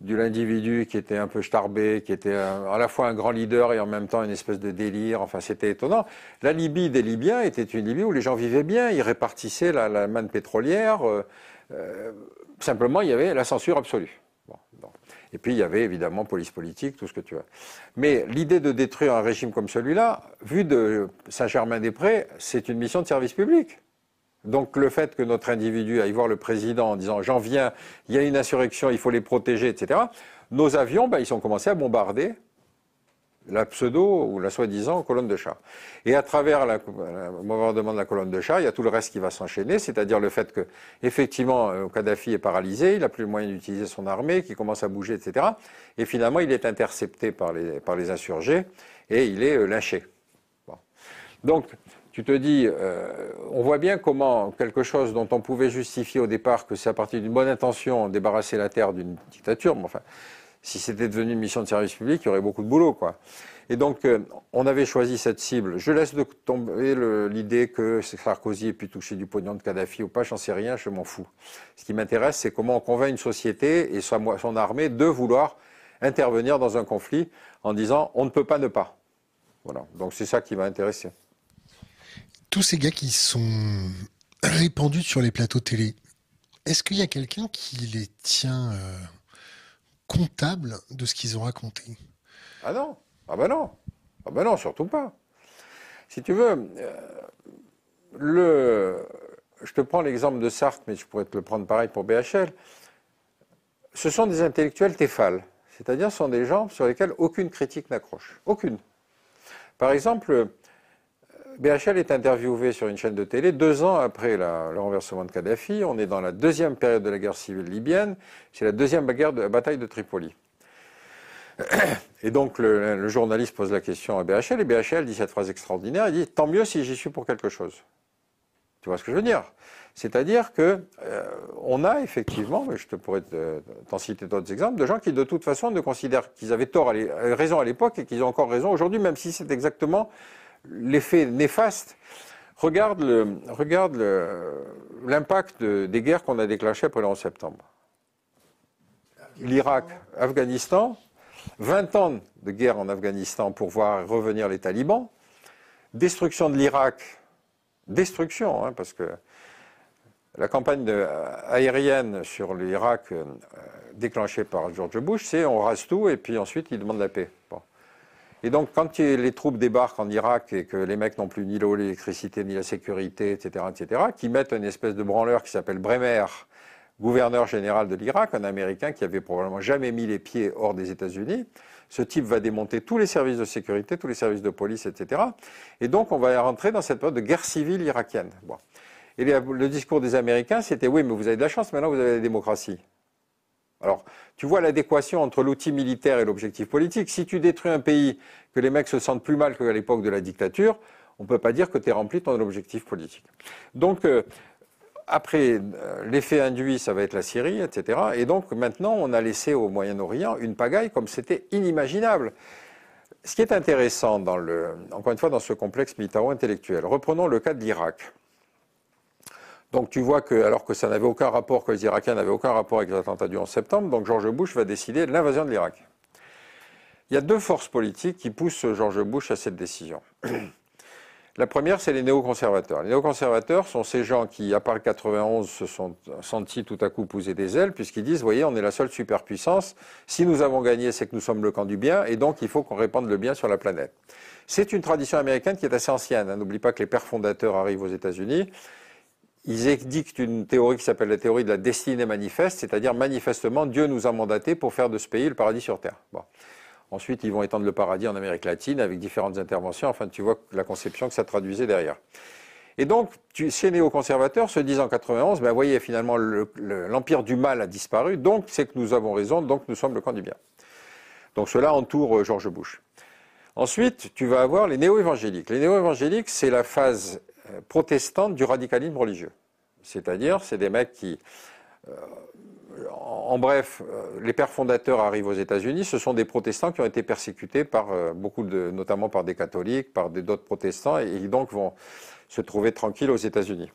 B: de l'individu qui était un peu starbé, qui était à la fois un grand leader et en même temps une espèce de délire. Enfin, c'était étonnant. La Libye des Libyens était une Libye où les gens vivaient bien, ils répartissaient la, manne pétrolière. Euh, euh, simplement, il y avait la censure absolue. Et puis, il y avait évidemment police politique, tout ce que tu veux. Mais l'idée de détruire un régime comme celui-là, vu de Saint-Germain-des-Prés, c'est une mission de service public. Donc le fait que notre individu aille voir le président en disant j'en viens, il y a une insurrection, il faut les protéger, etc. Nos avions, ben, ils ont commencé à bombarder la pseudo ou la soi-disant colonne de chars. Et à travers le bombardement de la colonne de chars, il y a tout le reste qui va s'enchaîner, c'est-à-dire le fait que effectivement euh, Kadhafi est paralysé, il n'a plus le moyen d'utiliser son armée, qui commence à bouger, etc. Et finalement, il est intercepté par les, par les insurgés et il est euh, lynché. Donc tu te dis, euh, on voit bien comment quelque chose dont on pouvait justifier au départ que c'est à partir d'une bonne intention débarrasser la terre d'une dictature, mais enfin, si c'était devenu une mission de service public, il y aurait beaucoup de boulot, quoi. Et donc, euh, on avait choisi cette cible. Je laisse tomber l'idée que Sarkozy ait pu toucher du pognon de Kadhafi ou pas, j'en sais rien, je m'en fous. Ce qui m'intéresse, c'est comment on convainc une société et son armée de vouloir intervenir dans un conflit en disant on ne peut pas ne pas. Voilà. Donc c'est ça qui m'a intéressé
A: tous ces gars qui sont répandus sur les plateaux télé, est-ce qu'il y a quelqu'un qui les tient euh, comptables de ce qu'ils ont raconté
B: Ah non, ah ben non, ah ben non, surtout pas. Si tu veux, euh, je te prends l'exemple de Sartre, mais je pourrais te le prendre pareil pour BHL. Ce sont des intellectuels téphales, c'est-à-dire ce sont des gens sur lesquels aucune critique n'accroche, aucune. Par exemple, BHL est interviewé sur une chaîne de télé deux ans après le renversement de Kadhafi. On est dans la deuxième période de la guerre civile libyenne. C'est la deuxième bataille de Tripoli. Et donc le, journaliste pose la question à BHL et BHL dit cette phrase extraordinaire. Il dit Tant mieux si j'y suis pour quelque chose. Tu vois ce que je veux dire? C'est-à-dire que euh, on a effectivement, mais je te pourrais t'en citer d'autres exemples, de gens qui de toute façon ne considèrent qu'ils avaient tort, raison à l'époque et qu'ils ont encore raison aujourd'hui, même si c'est exactement l'effet néfaste. Regarde, l'impact des guerres qu'on a déclenchées après le 11 septembre. L'Irak, Afghanistan, 20 ans de guerre en Afghanistan pour voir revenir les talibans, destruction de l'Irak, destruction, hein, parce que la campagne aérienne sur l'Irak euh, déclenchée par George Bush, c'est on rase tout et puis ensuite il demande la paix. Et donc, quand les troupes débarquent en Irak et que les mecs n'ont plus ni l'eau, l'électricité, ni la sécurité, etc., etc., qui mettent une espèce de branleur qui s'appelle Bremer, gouverneur général de l'Irak, un Américain qui avait probablement jamais mis les pieds hors des États-Unis, ce type va démonter tous les services de sécurité, tous les services de police, etc. Et donc, on va rentrer dans cette période de guerre civile irakienne. Et le discours des Américains, c'était oui, mais vous avez de la chance, maintenant vous avez la démocratie. Alors, tu vois l'adéquation entre l'outil militaire et l'objectif politique. Si tu détruis un pays, que les mecs se sentent plus mal qu'à l'époque de la dictature, on ne peut pas dire que tu es rempli ton objectif politique. Donc, euh, après, euh, l'effet induit, ça va être la Syrie, etc. Et donc, maintenant, on a laissé au Moyen-Orient une pagaille comme c'était inimaginable. Ce qui est intéressant, encore une fois, dans ce complexe militaro-intellectuel, reprenons le cas de l'Irak. Donc tu vois que, alors que ça n'avait aucun rapport, que les Irakiens n'avaient aucun rapport avec les attentats du 11 septembre, donc George Bush va décider de l'invasion de l'Irak. Il y a deux forces politiques qui poussent George Bush à cette décision. La première, c'est les néoconservateurs. Les néoconservateurs sont ces gens qui, à part le 91, se sont sentis tout à coup pousser des ailes, puisqu'ils disent, voyez, on est la seule superpuissance. Si nous avons gagné, c'est que nous sommes le camp du bien, et donc il faut qu'on répande le bien sur la planète. C'est une tradition américaine qui est assez ancienne. Hein. N'oublie pas que les pères fondateurs arrivent aux États-Unis. Ils édictent une théorie qui s'appelle la théorie de la destinée manifeste, c'est-à-dire manifestement, Dieu nous a mandatés pour faire de ce pays le paradis sur terre. Ensuite, ils vont étendre le paradis en Amérique latine avec différentes interventions. Enfin, tu vois la conception que ça traduisait derrière. Et donc, tu, ces néoconservateurs se disent en 91, ben voyez, finalement, l'empire du mal a disparu, donc c'est que nous avons raison, donc nous sommes le camp du bien. Donc cela entoure euh, George Bush. Ensuite, tu vas avoir les néo-évangéliques. Les néo-évangéliques, c'est la phase protestante du radicalisme religieux. C'est-à-dire, c'est des mecs qui euh, en bref, euh, les pères fondateurs arrivent aux États-Unis. Ce sont des protestants qui ont été persécutés par euh, beaucoup de, notamment par des catholiques, par d'autres protestants, et qui donc vont se trouver tranquilles aux États-Unis.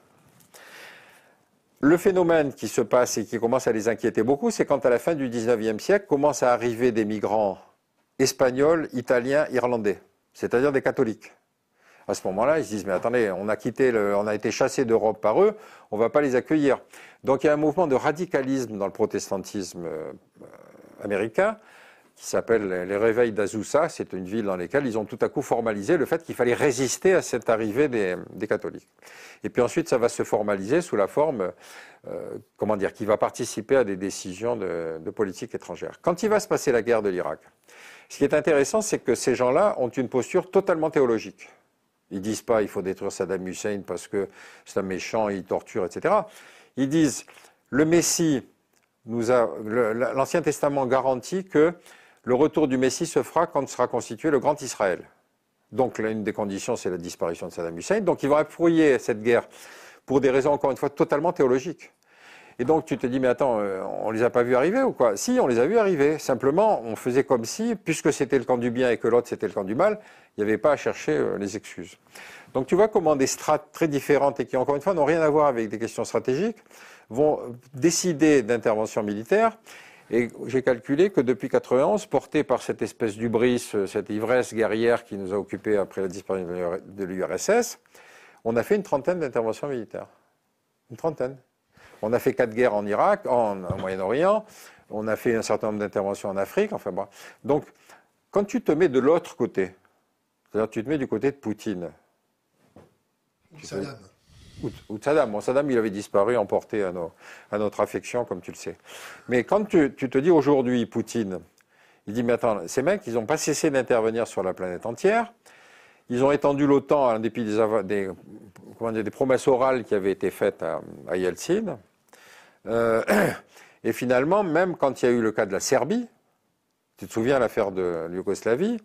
B: Le phénomène qui se passe et qui commence à les inquiéter beaucoup, c'est quand à la fin du XIXe siècle commencent à arriver des migrants espagnols, italiens, irlandais, c'est-à-dire des catholiques à ce moment-là, ils se disent mais attendez, on a été chassé d'Europe par eux, on ne va pas les accueillir. Donc il y a un mouvement de radicalisme dans le protestantisme euh, américain qui s'appelle les réveils d'Azusa. C'est une ville dans laquelle ils ont tout à coup formalisé le fait qu'il fallait résister à cette arrivée des, catholiques. Et puis ensuite, ça va se formaliser sous la forme, euh, comment dire, qui va participer à des décisions de, de politique étrangère. Quand il va se passer la guerre de l'Irak, ce qui est intéressant, c'est que ces gens-là ont une posture totalement théologique. Ils disent pas il faut détruire Saddam Hussein parce que c'est un méchant, il torture, etc. Ils disent le Messie nous a l'Ancien Testament garantit que le retour du Messie se fera quand sera constitué le Grand Israël. Donc l'une des conditions, c'est la disparition de Saddam Hussein. Donc ils vont appuyer cette guerre pour des raisons encore une fois totalement théologiques. Et donc tu te dis, mais attends, euh, on les a pas vus arriver ou quoi? Si, on les a vus arriver. Simplement, on faisait comme si, puisque c'était le camp du bien et que l'autre c'était le camp du mal, il n'y avait pas à chercher euh, les excuses. Donc tu vois comment des strates très différentes et qui, encore une fois, n'ont rien à voir avec des questions stratégiques, vont décider d'intervention militaire. Et j'ai calculé que depuis 91, porté par cette espèce d'ubris, euh, cette ivresse guerrière qui nous a occupés après la disparition de l'URSS, on a fait une trentaine d'interventions militaires. Une trentaine. On a fait quatre guerres en Irak, en, Moyen-Orient, on a fait un certain nombre d'interventions en Afrique, enfin bon. Donc, quand tu te mets de l'autre côté, c'est-à-dire tu te mets du côté de Poutine.
A: Ou Saddam.
B: Ou, Saddam. Bon, Saddam, il avait disparu, emporté à, notre affection, comme tu le sais. Mais quand tu, te dis aujourd'hui, Poutine, il dit, mais attends, ces mecs, ils n'ont pas cessé d'intervenir sur la planète entière. Ils ont étendu l'OTAN en dépit des, des, promesses orales qui avaient été faites à, à Yeltsin. Euh, et finalement, même quand il y a eu le cas de la Serbie, tu te souviens l'affaire de Yougoslavie,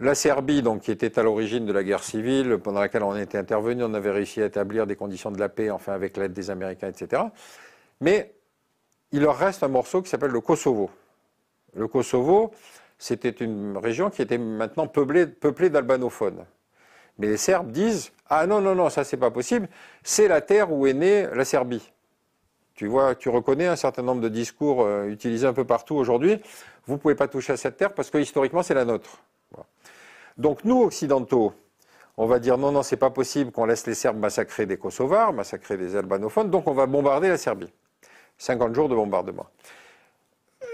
B: la Serbie, donc, qui était à l'origine de la guerre civile, pendant laquelle on était intervenu, on avait réussi à établir des conditions de la paix, enfin avec l'aide des Américains, etc. Mais il leur reste un morceau qui s'appelle le Kosovo. Le Kosovo, c'était une région qui était maintenant peuplée, d'albanophones. Mais les Serbes disent Ah non, non, non, ça c'est pas possible, c'est la terre où est née la Serbie. Tu vois, tu reconnais un certain nombre de discours euh, utilisés un peu partout aujourd'hui. Vous ne pouvez pas toucher à cette terre parce que historiquement, c'est la nôtre. Donc nous, occidentaux, on va dire non, non, c'est pas possible qu'on laisse les Serbes massacrer des Kosovars, massacrer des albanophones, donc on va bombarder la Serbie. 50 jours de bombardement.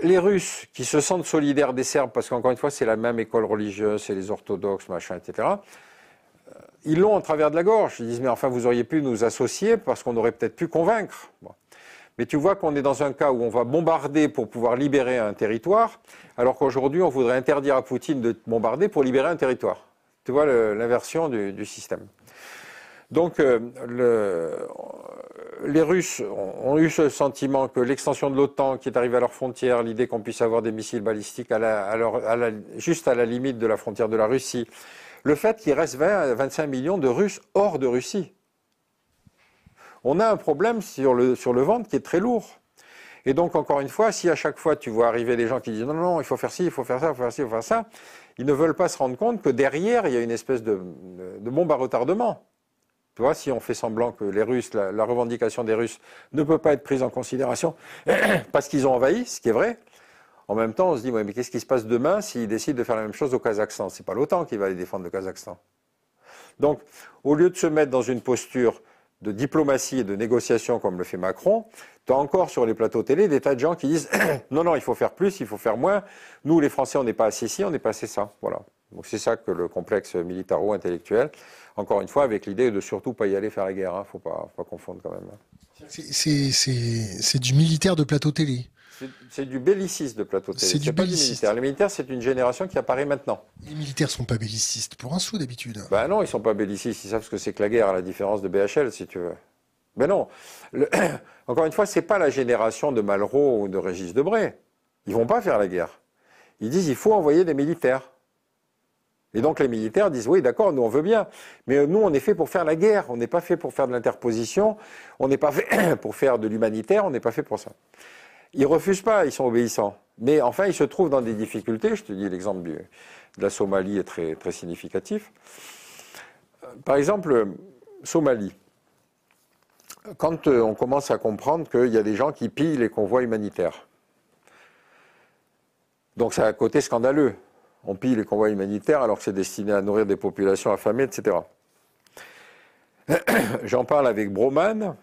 B: Les Russes, qui se sentent solidaires des Serbes, parce qu'encore une fois, c'est la même école religieuse, c'est les orthodoxes, machin, etc., euh, ils l'ont en travers de la gorge. Ils disent, mais enfin, vous auriez pu nous associer parce qu'on aurait peut-être pu convaincre. Mais tu vois qu'on est dans un cas où on va bombarder pour pouvoir libérer un territoire, alors qu'aujourd'hui on voudrait interdire à Poutine de bombarder pour libérer un territoire. Tu vois l'inversion du, système. Donc euh, les Russes ont eu ce sentiment que l'extension de l'OTAN qui est arrivée à leurs frontières, l'idée qu'on puisse avoir des missiles balistiques juste à la limite de la frontière de la Russie, le fait qu'il reste 20 à 25 millions de Russes hors de Russie on a un problème sur le, sur ventre qui est très lourd. Et donc, encore une fois, si à chaque fois tu vois arriver des gens qui disent non, non, il faut faire ci, il faut faire ça, il faut faire ci, il faut faire ça, ils ne veulent pas se rendre compte que derrière, il y a une espèce de, bombe à retardement. Tu vois, si on fait semblant que les Russes, la, revendication des Russes ne peut pas être prise en considération parce qu'ils ont envahi, ce qui est vrai, en même temps, on se dit, mais qu'est-ce qui se passe demain s'ils décident de faire la même chose au Kazakhstan? C'est pas l'OTAN qui va aller défendre le Kazakhstan. Donc, au lieu de se mettre dans une posture de diplomatie et de négociation comme le fait Macron, tu as encore sur les plateaux télé des tas de gens qui disent non, non, il faut faire plus, il faut faire moins. Nous, les Français, on n'est pas assez ci, on n'est pas assez ça. Voilà. Donc c'est ça que le complexe militaro-intellectuel, encore une fois, avec l'idée de surtout pas y aller faire la guerre. Il hein. ne faut pas, confondre quand même. Hein.
A: C'est du militaire de plateau télé.
B: C'est du belliciste de plateau télé. C'est du militaire. Les militaires, c'est une génération qui apparaît maintenant.
A: Les militaires sont pas bellicistes pour un sou d'habitude.
B: Ben non, ils sont pas bellicistes. Ils savent ce que c'est que la guerre, à la différence de BHL, si tu veux. Mais non. Encore une fois, c'est pas la génération de Malraux ou de Régis Debray. Ils vont pas faire la guerre. Ils disent il faut envoyer des militaires. Et donc les militaires disent oui, d'accord, nous on veut bien, mais nous on est fait pour faire la guerre, on n'est pas fait pour faire de l'interposition, on n'est pas fait pour faire de l'humanitaire, on n'est pas fait pour ça. Ils refusent pas, ils sont obéissants. Mais enfin, ils se trouvent dans des difficultés. Je te dis l'exemple de la Somalie est très, très significatif. Par exemple, Somalie. Quand euh, on commence à comprendre qu'il y a des gens qui pillent les convois humanitaires. Donc c'est un côté scandaleux. On pille les convois humanitaires alors que c'est destiné à nourrir des populations affamées, etc. J'en parle avec Broman.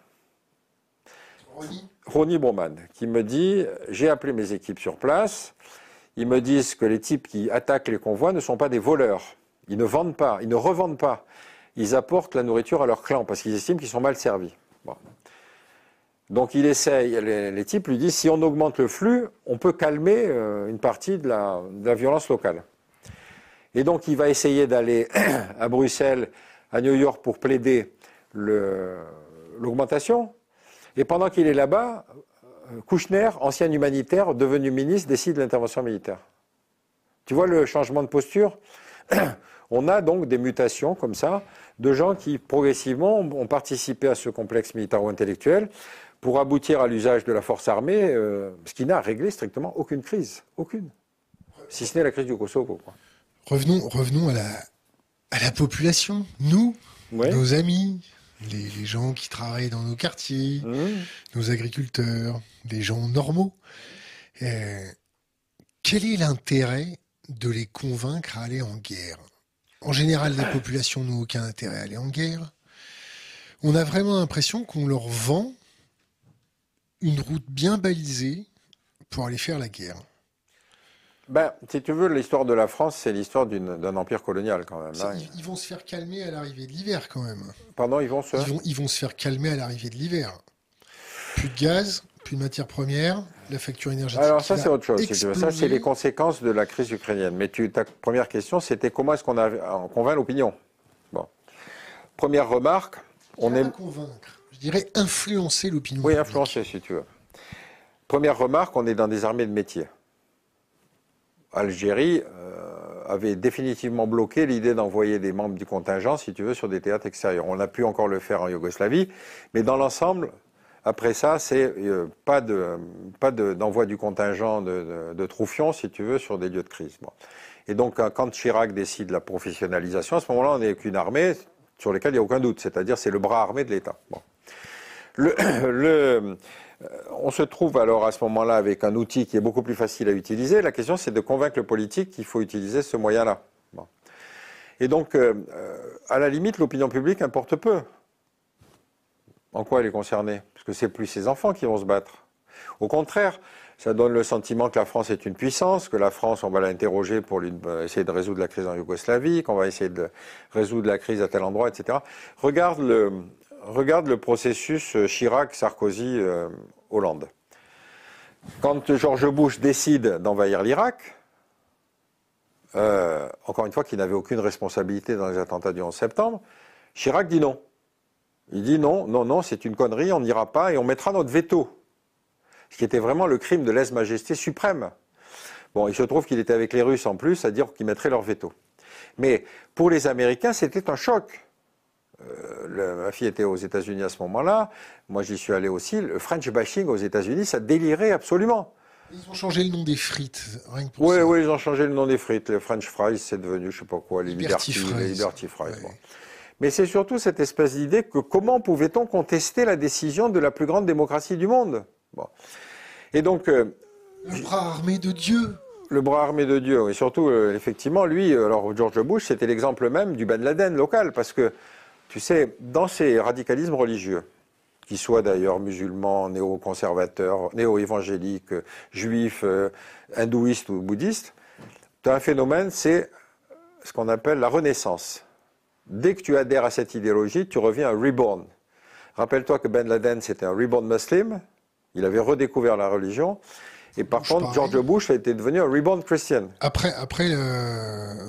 B: Ronnie Broman, qui me dit J'ai appelé mes équipes sur place. Ils me disent que les types qui attaquent les convois ne sont pas des voleurs. Ils ne vendent pas, ils ne revendent pas. Ils apportent la nourriture à leur clan parce qu'ils estiment qu'ils sont mal servis. Donc il essaye, les, types lui disent si on augmente le flux, on peut calmer euh, une partie de la violence locale. Et donc il va essayer d'aller à Bruxelles, à New York pour plaider l'augmentation. Et pendant qu'il est là-bas, Kouchner, ancien humanitaire, devenu ministre, décide l'intervention militaire. Tu vois le changement de posture? On a donc des mutations comme ça, de gens qui progressivement ont participé à ce complexe militaro-intellectuel pour aboutir à l'usage de la force armée, euh, ce qui n'a réglé strictement aucune crise, aucune, si ce n'est la crise du Kosovo.
A: Revenons, revenons à la, à la population, nous, nos amis, les, gens qui travaillent dans nos quartiers, mmh. nos agriculteurs, des gens normaux. Euh, quel est l'intérêt de les convaincre à aller en guerre? En général, les populations n'ont aucun intérêt à aller en guerre. On a vraiment l'impression qu'on leur vend une route bien balisée pour aller faire la guerre.
B: Ben, si tu veux, l'histoire de la France, c'est l'histoire d'un empire colonial quand même.
A: Hein. Ils, vont se faire calmer à l'arrivée de l'hiver quand même.
B: Pardon, ils vont se...
A: Ils vont, se faire calmer à l'arrivée de l'hiver. Plus de gaz, plus de matières premières, la facture énergétique.
B: Alors ça c'est autre chose. Ça c'est les conséquences de la crise ukrainienne. Mais tu, ta première question c'était comment est-ce qu'on convainc l'opinion? Bon. Première remarque,
A: on est convaincre. Je dirais influencer l'opinion.
B: Oui, influencer si tu veux. Première remarque, on est dans des armées de métier. Algérie euh, avait définitivement bloqué l'idée d'envoyer des membres du contingent, si tu veux, sur des théâtres extérieurs. On a pu encore le faire en Yougoslavie, mais dans l'ensemble, après ça, c'est euh, pas de pas d'envoi du contingent de, de, si tu veux, sur des lieux de crise. Et donc, quand Chirac décide la professionnalisation, à ce moment-là, on n'est qu'une armée sur laquelle il n'y a aucun doute, c'est-à-dire c'est le bras armé de l'État. Le, on se trouve alors à ce moment-là avec un outil qui est beaucoup plus facile à utiliser. La question, c'est de convaincre le politique qu'il faut utiliser ce moyen-là. Et donc, euh, à la limite, l'opinion publique importe peu. En quoi elle est concernée? Parce que c'est plus ses enfants qui vont se battre. Au contraire, ça donne le sentiment que la France est une puissance, que la France, on va l'interroger pour euh, essayer de résoudre la crise en Yougoslavie, qu'on va essayer de résoudre la crise à tel endroit, etc. Regarde le, regarde le processus euh, Chirac-Sarkozy-Hollande. Quand George Bush décide d'envahir l'Irak, euh, encore une fois, qu'il n'avait aucune responsabilité dans les attentats du 11 septembre, Chirac dit non. Il dit non, non, non, c'est une connerie, on n'ira pas et on mettra notre veto. Ce qui était vraiment le crime de lèse-majesté suprême. Bon, il se trouve qu'il était avec les Russes en plus, à dire qu'ils mettraient leur veto. Mais pour les Américains, c'était un choc. Euh, ma fille était aux États-Unis à ce moment-là. Moi, j'y suis allé aussi. Le French bashing aux États-Unis, ça délirait absolument.
A: Ils ont changé le nom des frites,
B: rien que pour oui, Oui, ils ont changé le nom des frites. Les French fries, c'est devenu, je sais pas quoi, les Liberty, Fries. Mais c'est surtout cette espèce d'idée que comment pouvait-on contester la décision de la plus grande démocratie du monde?
A: Et donc... Euh, le bras armé de Dieu
B: le bras armé de Dieu, et surtout, euh, effectivement, lui, alors George Bush, c'était l'exemple même du Ben Laden local, parce que, tu sais, dans ces radicalismes religieux, qu'ils soient d'ailleurs musulmans, néo-conservateurs, néo-évangéliques, juifs, euh, hindouistes ou bouddhistes, tu as un phénomène, c'est ce qu'on appelle la renaissance. Dès que tu adhères à cette idéologie, tu reviens un reborn. Rappelle-toi que Ben Laden, c'était un reborn muslim, il avait redécouvert la religion, et par contre, George Bush a été devenu un reborn Christian.
A: Après, après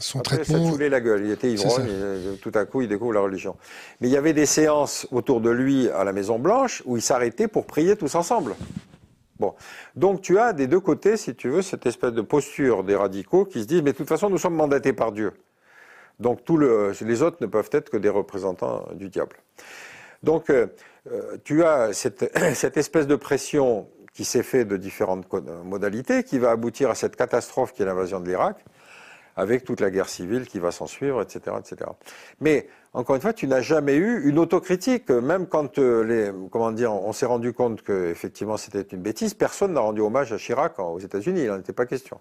A: son
B: après,
A: traitement.
B: Ça saoulait la gueule. Il était ivrogne. Et, tout à coup, il découvre la religion. Mais il y avait des séances autour de lui à la Maison Blanche où il s'arrêtait pour prier tous ensemble. Bon. Donc tu as des deux côtés, si tu veux, cette espèce de posture des radicaux qui se disent, mais de toute façon, nous sommes mandatés par Dieu. Donc tout le, les autres ne peuvent être que des représentants du diable. Donc euh, euh, tu as cette, cette espèce de pression qui s'est fait de différentes modalités, qui va aboutir à cette catastrophe qui est l'invasion de l'Irak, avec toute la guerre civile qui va s'en suivre, etc., etc. Mais encore une fois, tu n'as jamais eu une autocritique, même quand euh, les, comment dire, on s'est rendu compte que effectivement c'était une bêtise. Personne n'a rendu hommage à Chirac aux États-Unis, il n'en était pas question.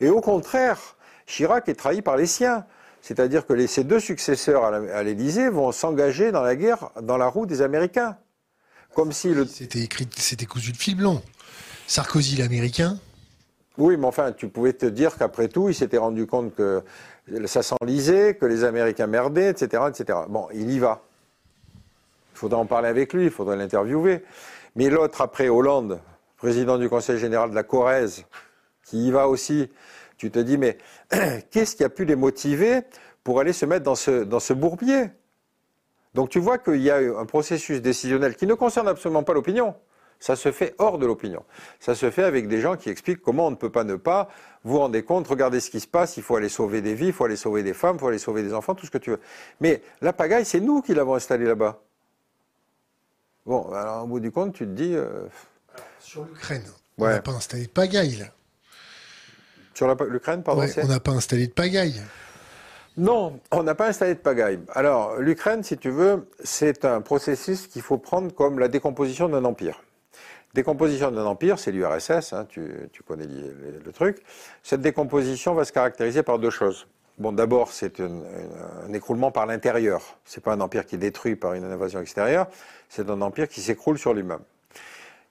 B: Et au contraire, Chirac est trahi par les siens. C'est-à-dire que les, ses deux successeurs à l'Élysée vont s'engager dans la guerre dans la roue des Américains.
A: Comme si le... C'était écrit, c'était cousu de fil blanc. Sarkozy, l'américain.
B: Oui, mais enfin, tu pouvais te dire qu'après tout, il s'était rendu compte que ça s'enlisait, que les Américains merdaient, etc., etc. Bon, il y va. Il faudra en parler avec lui, il faudrait l'interviewer. Mais l'autre, après Hollande, président du Conseil général de la Corrèze, qui y va aussi, tu te dis, mais qu'est-ce qui a pu les motiver pour aller se mettre dans ce, dans ce bourbier? Donc tu vois qu'il y a un processus décisionnel qui ne concerne absolument pas l'opinion. Ça se fait hors de l'opinion. Ça se fait avec des gens qui expliquent comment on ne peut pas ne pas. Vous vous rendez compte, regardez ce qui se passe, il faut aller sauver des vies, il faut aller sauver des femmes, il faut aller sauver des enfants, tout ce que tu veux. Mais la pagaille, c'est nous qui l'avons installée là-bas. Bon, alors au bout du compte, tu te dis. Euh,
A: sur l'Ukraine, on n'a pas installé de pagaille, là.
B: Sur l'Ukraine, pardon
A: On n'a pas installé de pagaille.
B: Non, on n'a pas installé de pagaille. Alors, l'Ukraine, si tu veux, c'est un processus qu'il faut prendre comme la décomposition d'un empire. Décomposition d'un empire, c'est l'URSS, hein, tu, connais le, truc. Cette décomposition va se caractériser par deux choses. Bon, d'abord, c'est un écroulement par l'intérieur. C'est pas un empire qui est détruit par une invasion extérieure, c'est un empire qui s'écroule sur lui-même.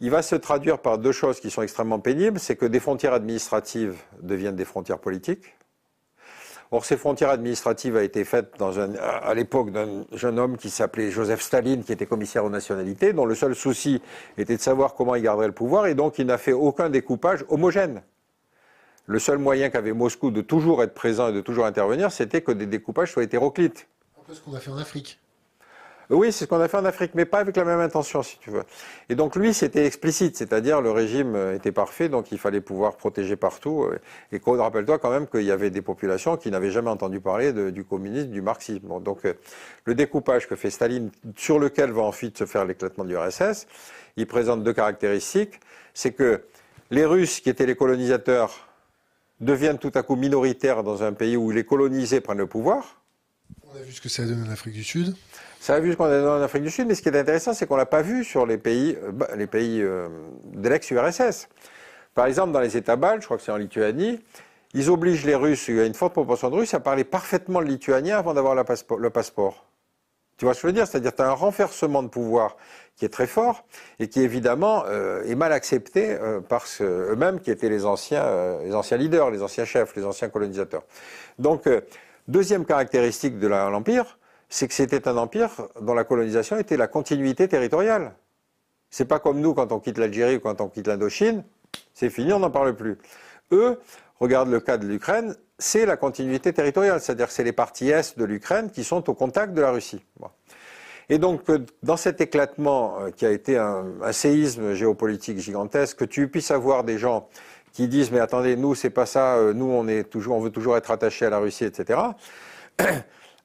B: Il va se traduire par deux choses qui sont extrêmement pénibles, c'est que des frontières administratives deviennent des frontières politiques. Or, ces frontières administratives ont été un, à l'époque d'un jeune homme qui s'appelait Joseph Staline, qui était commissaire aux nationalités, dont le seul souci était de savoir comment il garderait le pouvoir, et donc il n'a fait aucun découpage homogène. Le seul moyen qu'avait Moscou de toujours être présent et de toujours intervenir, c'était que des découpages soient hétéroclites.
A: Un peu ce qu'on a fait en Afrique.
B: Oui, c'est ce qu'on a fait en Afrique, mais pas avec la même intention, si tu veux. Et donc lui, c'était explicite, c'est-à-dire le régime était parfait, donc il fallait pouvoir protéger partout. Et rappelle-toi quand même qu'il y avait des populations qui n'avaient jamais entendu parler du communisme, du marxisme. donc euh, le découpage que fait Staline, sur lequel va ensuite se faire l'éclatement du RSS, il présente deux caractéristiques. C'est que les Russes, qui étaient les colonisateurs, deviennent tout à coup minoritaires dans un pays où les colonisés prennent le pouvoir.
A: On a vu ce que ça donne en Afrique du Sud.
B: Ça a vu ce qu'on a dans l'Afrique du Sud, mais ce qui est intéressant, c'est qu'on l'a pas vu sur les pays, euh, bah, les pays euh, de l'ex-URSS. Par exemple, dans les États baltes, je crois que c'est en Lituanie, ils obligent les Russes, il y a une forte proportion de Russes, à parler parfaitement le lituanien avant d'avoir le passeport. Tu vois ce que je veux dire? C'est-à-dire que tu as un renversement de pouvoir qui est très fort et qui évidemment euh, est mal accepté par eux-mêmes qui étaient les anciens, les anciens leaders, les anciens chefs, les anciens colonisateurs. Donc, deuxième caractéristique de l'Empire, c'est que c'était un empire dont la colonisation était la continuité territoriale. C'est pas comme nous quand on quitte l'Algérie ou quand on quitte l'Indochine, c'est fini, on n'en parle plus. Eux, regarde le cas de l'Ukraine, c'est la continuité territoriale, c'est-à-dire que c'est les parties est de l'Ukraine qui sont au contact de la Russie. Et donc, euh, dans cet éclatement euh, qui a été un, un, séisme géopolitique gigantesque, que tu puisses avoir des gens qui disent mais attendez, nous c'est pas ça, euh, nous on est toujours, on veut toujours être attaché à la Russie, etc.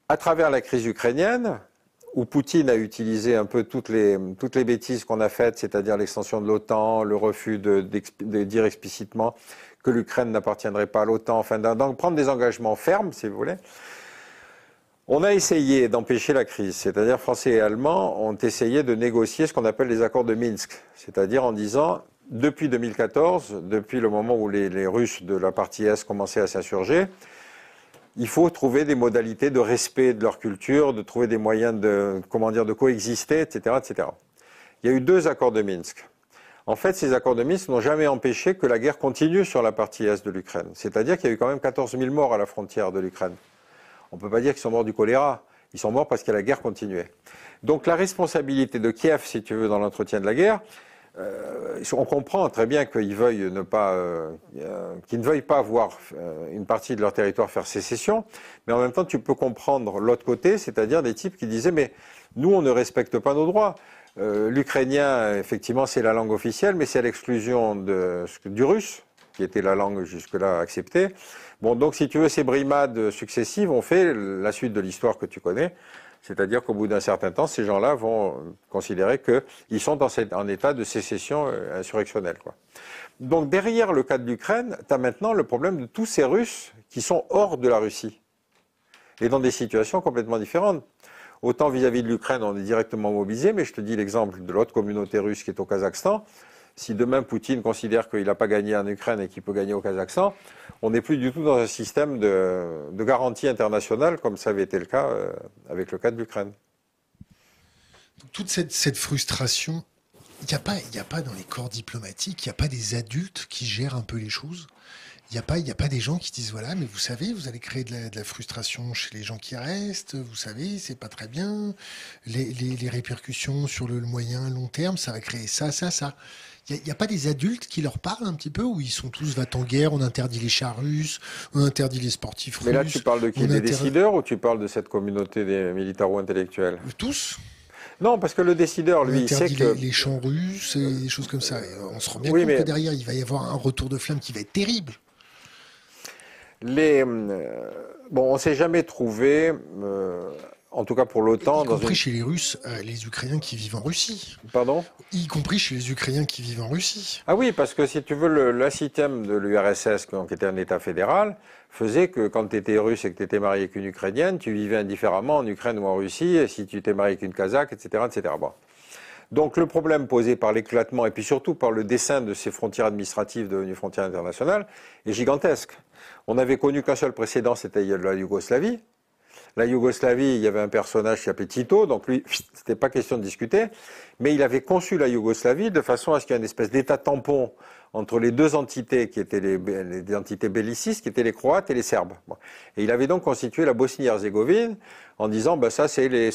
B: à travers la crise ukrainienne, où Poutine a utilisé un peu toutes les, toutes les bêtises qu'on a faites, c'est-à-dire l'extension de l'OTAN, le refus de, dire explicitement que l'Ukraine n'appartiendrait pas à l'OTAN, enfin, donc prendre des engagements fermes, si vous voulez. On a essayé d'empêcher la crise, c'est-à-dire Français et Allemands ont essayé de négocier ce qu'on appelle les accords de Minsk, c'est-à-dire en disant depuis 2014, depuis le moment où les, Russes de la partie Est commençaient à s'insurger, il faut trouver des modalités de respect de leur culture, de trouver des moyens de, comment dire, de coexister, etc., etc. Il y a eu deux accords de Minsk. En fait, ces accords de Minsk n'ont jamais empêché que la guerre continue sur la partie est de l'Ukraine. C'est-à-dire qu'il y a eu quand même 14 000 morts à la frontière de l'Ukraine. On ne peut pas dire qu'ils sont morts du choléra. Ils sont morts parce que la guerre continuait. Donc la responsabilité de Kiev, si tu veux, dans l'entretien de la guerre, euh, on comprend très bien qu'ils veuillent ne pas, euh, euh, qu'ils ne veuillent pas voir une partie de leur territoire faire sécession, mais en même temps, tu peux comprendre l'autre côté, c'est-à-dire des types qui disaient mais nous, on ne respecte pas nos droits. L'ukrainien, effectivement, c'est la langue officielle, mais c'est à l'exclusion du russe, qui était la langue jusque-là acceptée. Bon, donc si tu veux, ces brimades successives ont fait la suite de l'histoire que tu connais. C'est-à-dire qu'au bout d'un certain temps, ces gens-là vont considérer qu'ils sont en état de sécession euh, insurrectionnelle. Donc derrière le cas de l'Ukraine, tu as maintenant le problème de tous ces Russes qui sont hors de la Russie et dans des situations complètement différentes. Autant vis-à-vis -vis de l'Ukraine, on est directement mobilisé, mais je te dis l'exemple de l'autre communauté russe qui est au Kazakhstan. Si demain Poutine considère qu'il n'a pas gagné en Ukraine et qu'il peut gagner au Kazakhstan, on n'est plus du tout dans un système de, garantie internationale comme ça avait été le cas euh, avec le cas de l'Ukraine.
A: Toute cette, frustration, il n'y a, pas, dans les corps diplomatiques, il n'y a pas des adultes qui gèrent un peu les choses. Il n'y a, pas, a pas des gens qui disent voilà, mais vous savez, vous allez créer de la, frustration chez les gens qui restent, vous savez, c'est pas très bien. Les, répercussions sur le, le moyen, long terme, ça va créer ça, ça, ça. Il n'y a, pas des adultes qui leur parlent un petit peu où ils sont tous va en guerre, on interdit les chars russes, on interdit les sportifs russes.
B: Mais là, tu parles de qui Des décideurs ou tu parles de cette communauté des militaro-intellectuels
A: Tous.
B: Non, parce que le décideur, lui,
A: sait
B: que...
A: Les, champs russes et des choses comme ça. on se rend bien compte que derrière, il va y avoir un retour de flamme qui va être terrible.
B: Les, euh, bon, on s'est jamais trouvé euh, en tout cas pour l'OTAN.
A: Y compris chez les Russes, euh, les Ukrainiens qui vivent en Russie.
B: Pardon?
A: Y compris chez les Ukrainiens qui vivent en Russie.
B: Ah oui, parce que si tu veux, le, système de l'URSS, qui était un État fédéral, faisait que quand tu étais russe et que tu étais marié avec une Ukrainienne, tu vivais indifféremment en Ukraine ou en Russie, et si tu étais marié avec une Kazakh, etc. etc. Bon. Donc le problème posé par l'éclatement et puis surtout par le dessin de ces frontières administratives devenues frontières internationales est gigantesque. On n'avait connu qu'un seul précédent, c'était la Yougoslavie, la Yougoslavie, il y avait un personnage qui s'appelait Tito, donc lui, c'était pas question de discuter, mais il avait conçu la Yougoslavie de façon à ce qu'il y ait une espèce d'état tampon entre les deux entités qui étaient les, entités bellicistes, qui étaient les Croates et les Serbes. Et il avait donc constitué la Bosnie-Herzégovine en disant, bah, ça c'est les,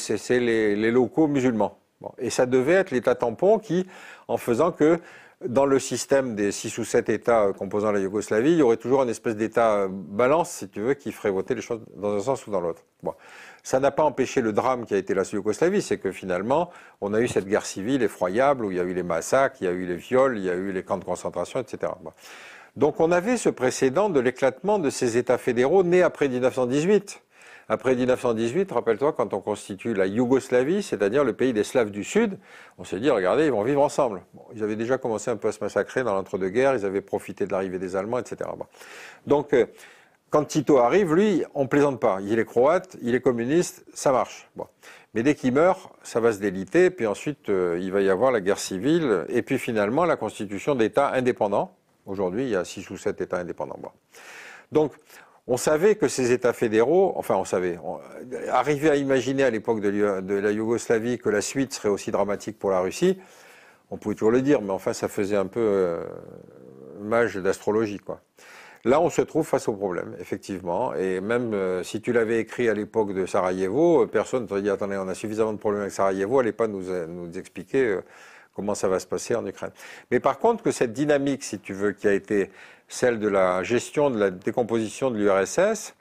B: les, locaux musulmans. Et ça devait être l'état tampon qui, en faisant que dans le système des six ou sept États euh, composant la Yougoslavie, il y aurait toujours une espèce d'État euh, balance, si tu veux, qui ferait voter les choses dans un sens ou dans l'autre. Bon. Ça n'a pas empêché le drame qui a été la Yougoslavie, c'est que finalement, on a eu cette guerre civile effroyable où il y a eu les massacres, il y a eu les viols, il y a eu les camps de concentration, etc. Donc on avait ce précédent de l'éclatement de ces États fédéraux nés après 1918. Après 1918, rappelle-toi, quand on constitue la Yougoslavie, c'est-à-dire le pays des Slaves du Sud, on s'est dit, regardez, ils vont vivre ensemble. ils avaient déjà commencé un peu à se massacrer dans l'entre-deux-guerres, ils avaient profité de l'arrivée des Allemands, etc. Donc, euh, quand Tito arrive, lui, on plaisante pas. Il est croate, il est communiste, ça marche. Mais dès qu'il meurt, ça va se déliter, puis ensuite, euh, il va y avoir la guerre civile, et puis finalement, la constitution d'États indépendants. Aujourd'hui, il y a six ou sept États indépendants. Donc, on savait que ces États fédéraux, enfin on savait, arriver à imaginer à l'époque de, la Yougoslavie que la suite serait aussi dramatique pour la Russie, on pouvait toujours le dire, mais enfin ça faisait un peu euh, mage d'astrologie. quoi. Là, on se trouve face au problème, effectivement. Et même euh, si tu l'avais écrit à l'époque de Sarajevo, euh, personne ne t'aurait dit attendez, on a suffisamment de problèmes avec Sarajevo, allez pas nous, nous expliquer comment ça va se passer en Ukraine. Mais par contre, que cette dynamique, si tu veux, qui a été celle de la gestion de la décomposition de l'URSS,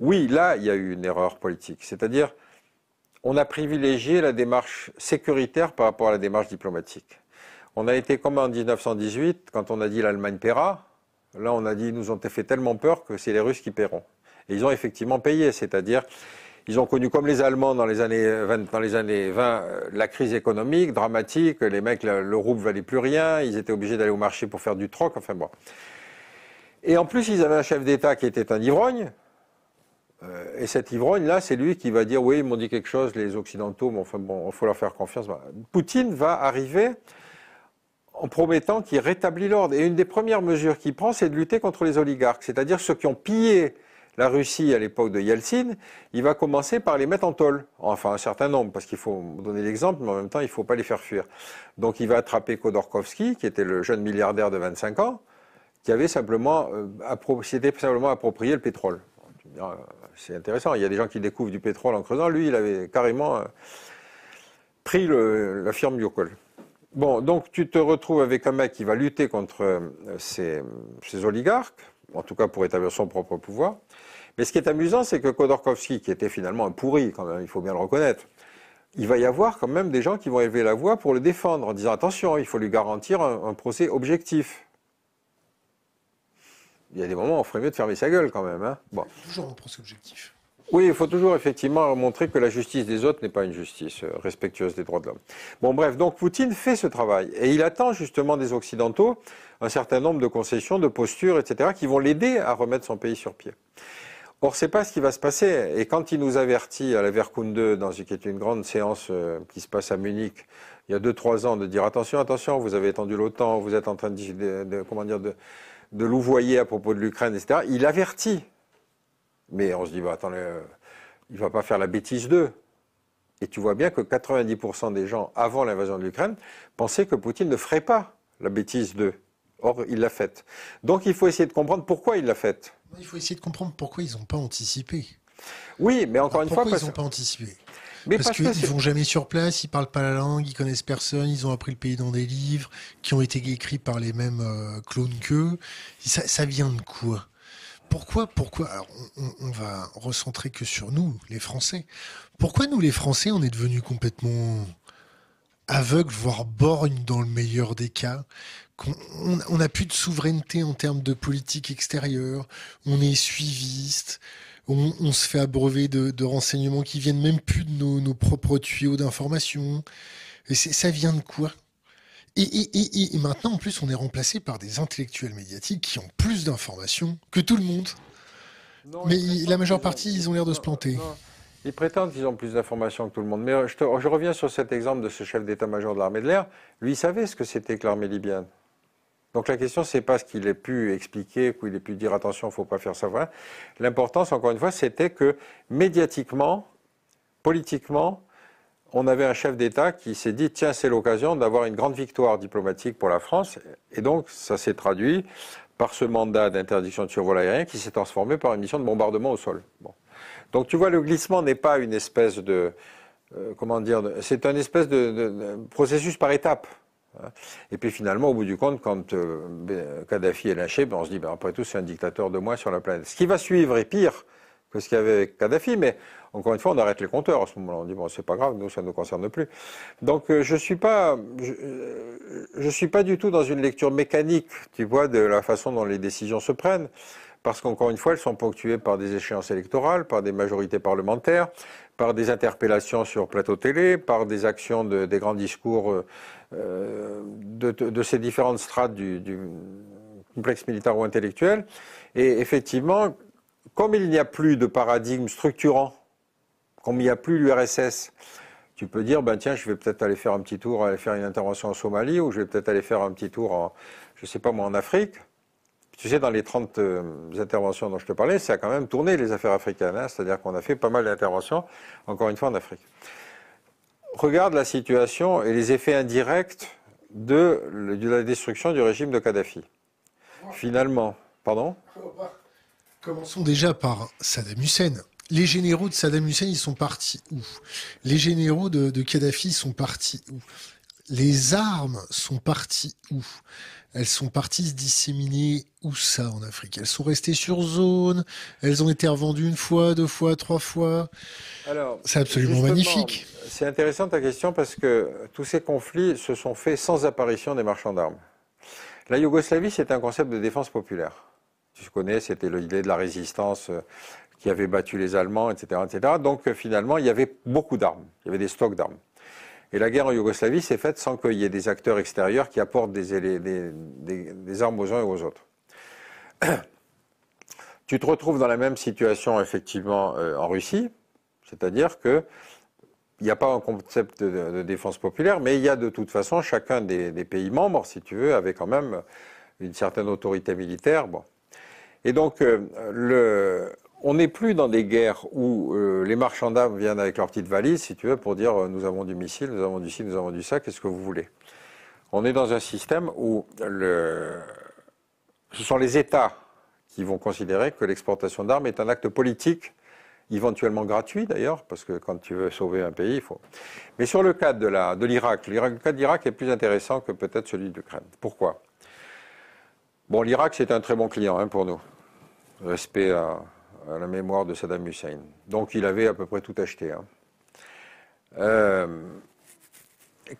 B: oui, là, il y a eu une erreur politique. C'est-à-dire, on a privilégié la démarche sécuritaire par rapport à la démarche diplomatique. On a été comme en 1918, quand on a dit l'Allemagne paiera. Là, on a dit, ils nous ont fait tellement peur que c'est les Russes qui paieront. Et ils ont effectivement payé, c'est-à-dire, ils ont connu comme les Allemands dans les années 20, dans les années 20 la crise économique dramatique, les mecs, le, le rouble valait plus rien, ils étaient obligés d'aller au marché pour faire du troc, enfin bon. Et en plus, ils avaient un chef d'État qui était un ivrogne, Euh, et cet ivrogne-là, c'est lui qui va dire oui, ils m'ont dit quelque chose, les Occidentaux, mais enfin bon, il faut leur faire confiance. Poutine va arriver en promettant qu'il rétablit l'ordre. Et une des premières mesures qu'il prend, c'est de lutter contre les oligarques, c'est-à-dire ceux qui ont pillé la Russie à l'époque de Yeltsin, il va commencer par les mettre en tôle. Enfin, un certain nombre, parce qu'il faut donner l'exemple, mais en même temps, il ne faut pas les faire fuir. Donc, il va attraper Khodorkovsky, qui était le jeune milliardaire de 25 ans, qui avait simplement, euh, simplement approprié le pétrole. C'est intéressant. Il y a des gens qui découvrent du pétrole en creusant. Lui, il avait carrément euh, pris la firme Yokol. Bon, donc tu te retrouves avec un mec qui va lutter contre euh, ces, oligarques, en tout cas pour établir son propre pouvoir. Mais ce qui est amusant, c'est que Khodorkovsky, qui était finalement un pourri, quand même, il faut bien le reconnaître, il va y avoir quand même des gens qui vont élever la voix pour le défendre, en disant attention, il faut lui garantir un procès objectif il y a des moments où on ferait mieux de fermer sa gueule quand même. Hein.
A: bon. Toujours un procès objectif.
B: Oui, il faut toujours effectivement montrer que la justice des autres n'est pas une justice euh, respectueuse des droits de l'homme. Bon, bref, donc Poutine fait ce travail et il attend justement des Occidentaux un certain nombre de concessions, de postures, etc., qui vont l'aider à remettre son pays sur pied. Or, c'est pas ce qui va se passer. Et quand il nous avertit à la Verkunde, dans qui est une grande séance euh, qui se passe à Munich, il y a deux trois ans, de dire attention, attention, vous avez étendu l'OTAN, vous êtes en train de, louvoyer à propos de l'Ukraine, etc., il avertit. Mais on se dit, bah, attendez, il ne va pas faire la bêtise d'eux. Et tu vois bien que 90% des gens, avant l'invasion de l'Ukraine, pensaient que Poutine ne ferait pas la bêtise d'eux. Or, il l'a faite. Donc, il faut essayer de comprendre pourquoi il l'a faite.
A: Il faut essayer de comprendre pourquoi ils n'ont pas anticipé.
B: Oui, mais encore une fois...
A: Pourquoi ils n'ont pas anticipé? Parce, qu'ils ne vont jamais sur place, ils parlent pas la langue, ils connaissent personne, ils ont appris le pays dans des livres qui ont été écrits par les mêmes euh, clones qu'eux. Ça, ça vient de quoi? Pourquoi, pourquoi Alors, on, on, va recentrer que sur nous, les Français. Pourquoi nous, les Français, on est devenus complètement aveugles, voire borgnes dans le meilleur des cas? On n'a plus de souveraineté en termes de politique extérieure. On est suiviste on, se fait abreuver de, renseignements qui viennent même plus de nos, propres tuyaux d'information. Et ça vient de quoi? Et, maintenant, en plus, on est remplacé par des intellectuels médiatiques qui ont plus d'informations que tout le monde. Mais la majeure partie, ils ont l'air de se planter.
B: Ils prétendent qu'ils ont plus d'informations que tout le monde. Mais je, je reviens sur cet exemple de ce chef d'état-major de l'armée de l'air. Lui, il savait ce que c'était que l'armée libyenne. Donc la question, c'est pas ce qu'il ait pu expliquer, qu'il ait pu dire attention, il ne faut pas faire ça. L'importance, encore une fois, c'était que médiatiquement, politiquement, on avait un chef d'État qui s'est dit tiens, c'est l'occasion d'avoir une grande victoire diplomatique pour la France. Et donc, ça s'est traduit par ce mandat d'interdiction de survol aérien qui s'est transformé par une mission de bombardement au sol. Donc, tu vois, le glissement n'est pas une espèce de. Euh, comment dire C'est un espèce de processus par étapes. Et puis finalement, au bout du compte, quand euh, ben, Kadhafi est lâché, ben, on se dit, ben, après tout, c'est un dictateur de moins sur la planète. Ce qui va suivre est pire que ce qu'il y avait avec Kadhafi, mais encore une fois, on arrête les compteurs à ce moment-là. On dit, bon, c'est pas grave, nous, ça ne nous concerne plus. Donc, euh, je suis euh, je, suis pas du tout dans une lecture mécanique, tu vois, de la façon dont les décisions se prennent parce qu'encore une fois, elles sont ponctuées par des échéances électorales, par des majorités parlementaires, par des interpellations sur plateau télé, par des actions de, des grands discours euh, de, ces différentes strates du, du complexe militaire ou intellectuel. Et effectivement, comme il n'y a plus de paradigme structurant, comme il n'y a plus l'URSS, tu peux dire, ben tiens, je vais peut-être aller faire un petit tour, aller faire une intervention en Somalie, ou je vais peut-être aller faire un petit tour en, je sais pas moi, en Afrique. Tu sais, dans les 30 euh, interventions dont je te parlais, ça a quand même tourné les affaires africaines. Hein. C'est-à-dire qu'on a fait pas mal d'interventions, encore une fois, en Afrique. Regarde la situation et les effets indirects de, la destruction du régime de Kadhafi. Finalement, pardon
A: Commençons déjà par Saddam Hussein. Les généraux de Saddam Hussein, ils sont partis où? Les généraux de, de Kadhafi sont partis où? Les armes sont parties où? Elles sont parties se disséminer où ça en Afrique? Elles sont restées sur zone, elles ont été revendues une fois, deux fois, trois fois? c'est absolument magnifique.
B: C'est intéressant ta question parce que tous ces conflits se sont faits sans apparition des marchands d'armes. La Yougoslavie, c'est un concept de défense populaire. Tu connais, c'était l'idée de la résistance euh, qui avait battu les Allemands, etc., etc. Donc euh, finalement, il y avait beaucoup d'armes, il y avait des stocks d'armes. Et la guerre en Yougoslavie s'est faite sans qu'il y ait des acteurs extérieurs qui apportent des, armes aux uns et aux autres. Tu te retrouves dans la même situation effectivement en Russie, c'est-à-dire que il n'y a pas un concept de, défense populaire, mais il y a de toute façon chacun des, pays membres, si tu veux, avait quand même une certaine autorité militaire. Bon. Et donc, euh, le, on n'est plus dans des guerres où euh, les marchands d'armes viennent avec leur petite valise, si tu veux, pour dire euh, nous avons du missile, nous avons du ci, nous avons du ça, qu'est-ce que vous voulez? On est dans un système où ce sont les États qui vont considérer que l'exportation d'armes est un acte politique éventuellement gratuit d'ailleurs, parce que quand tu veux sauver un pays, il faut. Mais sur le cas de l'Irak, de le cas d'Irak est plus intéressant que peut-être celui d'Ukraine. Pourquoi? Bon, l'Irak, c'est un très bon client hein, pour nous. Respect à, la mémoire de Saddam Hussein. Donc, il avait à peu près tout acheté. Hein. Euh,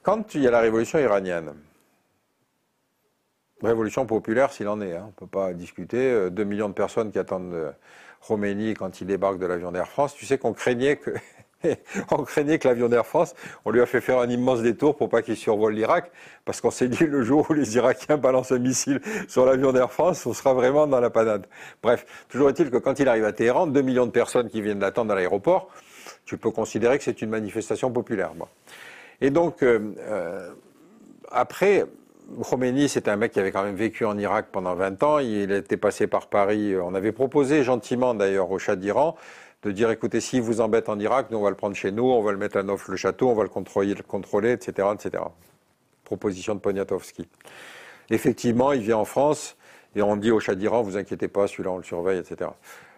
B: quand il y a la révolution iranienne, révolution populaire s'il en est, hein, on ne peut pas discuter, 2 euh, millions de personnes qui attendent euh, Khomeini quand il débarque de l'avion d'Air France, tu sais qu'on craignait que on craignait que l'avion d'Air France, on lui a fait faire un immense détour pour pas qu'il survole l'Irak, parce qu'on s'est dit le jour où les Irakiens balancent un missile sur l'avion d'Air France, on sera vraiment dans la panade. Bref, toujours est-il que quand il arrive à Téhéran, 2 millions de personnes qui viennent l'attendre à l'aéroport, tu peux considérer que c'est une manifestation populaire. Et donc, euh, euh, après, Khomeini, c'était un mec qui avait quand même vécu en Irak pendant 20 ans. Il était passé par Paris. On avait proposé gentiment, d'ailleurs, au Shah d'Iran, de dire, écoutez, s'il vous embête en Irak, nous, on va le prendre chez nous, on va le mettre à Neuf le château, on va le contrôler, le contrôler etc., etc. Proposition de Poniatowski. Effectivement, il vient en France et on dit au Shah d'Iran, vous inquiétez pas, celui-là, on le surveille, etc.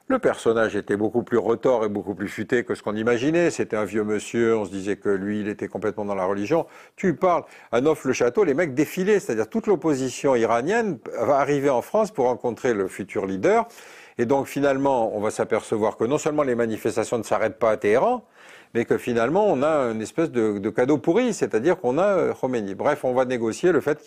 B: Le personnage était beaucoup plus retors et beaucoup plus futé que ce qu'on imaginait. C'était un vieux monsieur, on se disait que lui, il était complètement dans la religion. Tu parles, à Neuf-le-Château, les mecs défilaient, c'est-à-dire toute l'opposition iranienne va arriver en France pour rencontrer le futur leader. Et donc finalement, on va s'apercevoir que non seulement les manifestations ne s'arrêtent pas à Téhéran, mais que finalement on a une espèce de, cadeau pourri, c'est-à-dire qu'on a euh, Khomeini. Bref, on va négocier le fait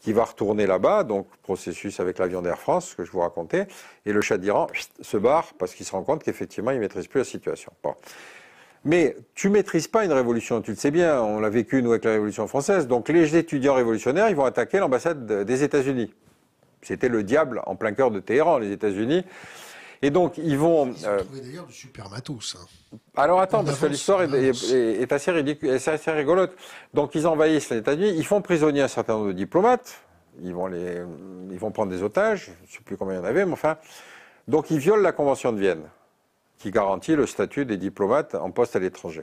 B: qu'il va retourner là-bas, donc processus avec l'avion d'Air France, ce que je vous racontais, et le chat d'Iran se barre parce qu'il se rend compte qu'effectivement il maîtrise plus la situation. Mais tu maîtrises pas une révolution, tu le sais bien, on l'a vécu nous avec la Révolution française. Donc les étudiants révolutionnaires, ils vont attaquer l'ambassade des États-Unis. C'était le diable en plein cœur de Téhéran, les États-Unis. Et donc, ils vont.
A: Ils ont euh, d'ailleurs du super matos. Hein.
B: Alors attends, parce que l'histoire est, assez ridicule, assez rigolote. Donc, ils envahissent les États-Unis, ils font prisonnier un certain nombre de diplomates, ils vont, les, ils vont prendre des otages, je ne sais plus combien il y en avait, mais enfin. Donc, ils violent la Convention de Vienne, qui garantit le statut des diplomates en poste à l'étranger.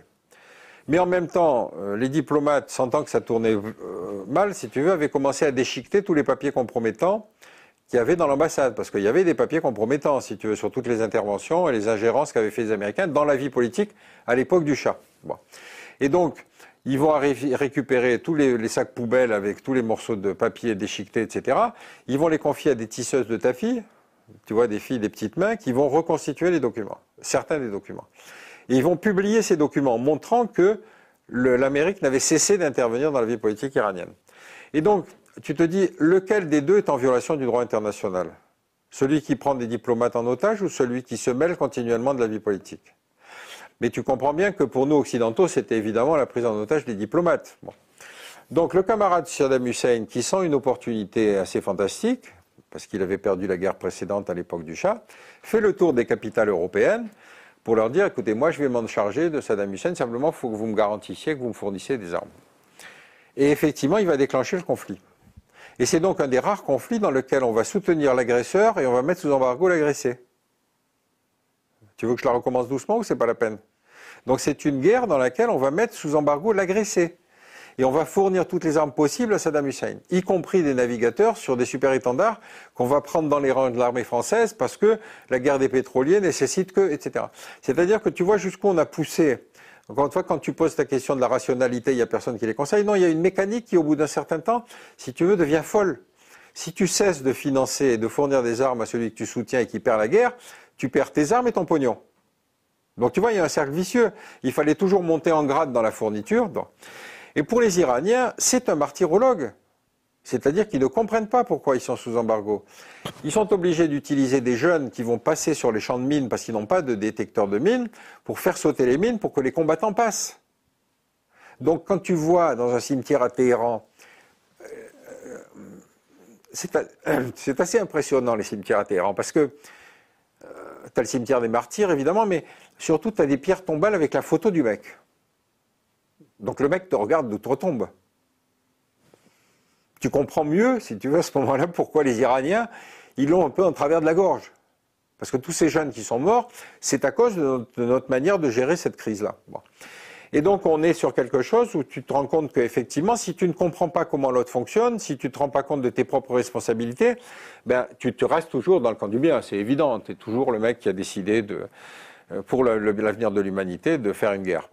B: Mais en même temps, euh, les diplomates, sentant que ça tournait euh, mal, si tu veux, avaient commencé à déchiqueter tous les papiers compromettants qu'il y avait dans l'ambassade, parce qu'il y avait des papiers compromettants, si tu veux, sur toutes les interventions et les ingérences qu'avaient fait les Américains dans la vie politique à l'époque du chat. Et donc, ils vont récupérer tous les, sacs poubelles avec tous les morceaux de papier déchiquetés, etc. Ils vont les confier à des tisseuses de ta fille, tu vois, des filles, des petites mains, qui vont reconstituer les documents, certains des documents. Et ils vont publier ces documents, montrant que l'Amérique n'avait cessé d'intervenir dans la vie politique iranienne. Et donc, tu te dis, lequel des deux est en violation du droit international? Celui qui prend des diplomates en otage ou celui qui se mêle continuellement de la vie politique? Mais tu comprends bien que pour nous occidentaux, c'était évidemment la prise en otage des diplomates. Donc le camarade Saddam Hussein, qui sent une opportunité assez fantastique, parce qu'il avait perdu la guerre précédente à l'époque du Shah, fait le tour des capitales européennes pour leur dire, écoutez, moi je vais m'en charger de Saddam Hussein, simplement il faut que vous me garantissiez que vous me fournissiez des armes. Et effectivement, il va déclencher le conflit. Et c'est donc un des rares conflits dans lequel on va soutenir l'agresseur et on va mettre sous embargo l'agressé. Tu veux que je la recommence doucement ou c'est pas la peine? Donc c'est une guerre dans laquelle on va mettre sous embargo l'agressé. Et on va fournir toutes les armes possibles à Saddam Hussein, y compris des navigateurs sur des super-étendards qu'on va prendre dans les rangs de l'armée française parce que la guerre des pétroliers nécessite que, etc. C'est-à-dire que tu vois jusqu'où on a poussé encore une fois, quand tu poses ta question de la rationalité, il n'y a personne qui les conseille. Non, il y a une mécanique qui, au bout d'un certain temps, si tu veux, devient folle. Si tu cesses de financer et de fournir des armes à celui que tu soutiens et qui perd la guerre, tu perds tes armes et ton pognon. Donc tu vois, il y a un cercle vicieux. Il fallait toujours monter en grade dans la fourniture. Et pour les Iraniens, c'est un martyrologue. C'est-à-dire qu'ils ne comprennent pas pourquoi ils sont sous embargo. Ils sont obligés d'utiliser des jeunes qui vont passer sur les champs de mines parce qu'ils n'ont pas de détecteur de mines pour faire sauter les mines pour que les combattants passent. Donc quand tu vois dans un cimetière à Téhéran, euh, c'est assez impressionnant les cimetières à Téhéran parce que tu as le cimetière des martyrs, évidemment, mais surtout, tu as des pierres tombales avec la photo du mec. Donc le mec te regarde d'outre-tombe. Tu comprends mieux, si tu veux, à ce moment-là, pourquoi les Iraniens, ils l'ont un peu en travers de la gorge. Parce que tous ces jeunes qui sont morts, c'est à cause de notre, manière de gérer cette crise-là. Et donc on est sur quelque chose où tu te rends compte qu'effectivement, si tu ne comprends pas comment l'autre fonctionne, si tu ne te rends pas compte de tes propres responsabilités, ben, tu te restes toujours dans le camp du bien, c'est évident. Tu es toujours le mec qui a décidé, de, euh, pour l'avenir de l'humanité, de faire une guerre.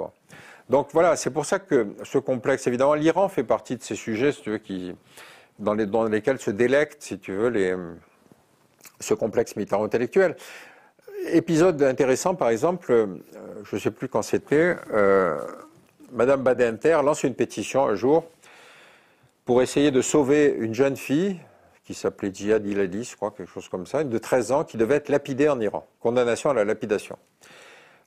B: Donc voilà, c'est pour ça que ce complexe, évidemment, l'Iran fait partie de ces sujets, si tu veux, dans, les, dans lesquels se délectent, si tu veux, les, ce complexe militaro-intellectuel. Épisode intéressant, par exemple, euh, je ne sais plus quand c'était, euh, Madame Badinter lance une pétition un jour pour essayer de sauver une jeune fille qui s'appelait Djihad Iladi, je crois, quelque chose comme ça, de 13 ans, qui devait être lapidée en Iran. Condamnation à la lapidation.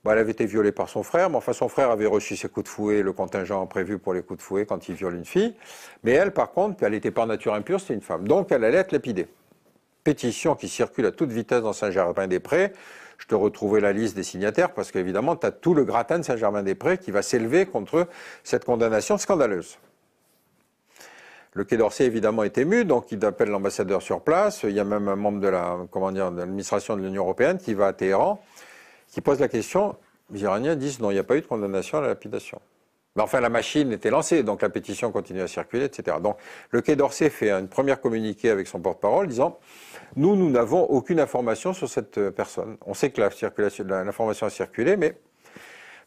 B: Elle avait été violée par son frère, mais enfin son frère avait reçu ses coups de fouet, le contingent prévu pour les coups de fouet quand il viole une fille. Mais elle, par contre, elle n'était pas nature impure, c'était une femme. Donc elle allait être lapidée. Pétition qui circule à toute vitesse dans Saint-Germain-des-Prés je te retrouvais la liste des signataires parce qu'évidemment, tu as tout le gratin de Saint-Germain-des-Prés qui va s'élever contre cette condamnation scandaleuse. Le Quai d'Orsay, évidemment, est ému, donc il appelle l'ambassadeur sur place. Il y a même un membre de la, de l'administration de l'Union européenne qui va à Téhéran, qui pose la question. Les Iraniens disent non, il n'y a pas eu de condamnation à la lapidation. Mais enfin, la machine était lancée, donc la pétition continue à circuler, etc. Donc, le Quai d'Orsay fait une première communiqué avec son porte-parole disant nous, nous n'avons aucune information sur cette euh, personne. On sait que l'information a circulé, mais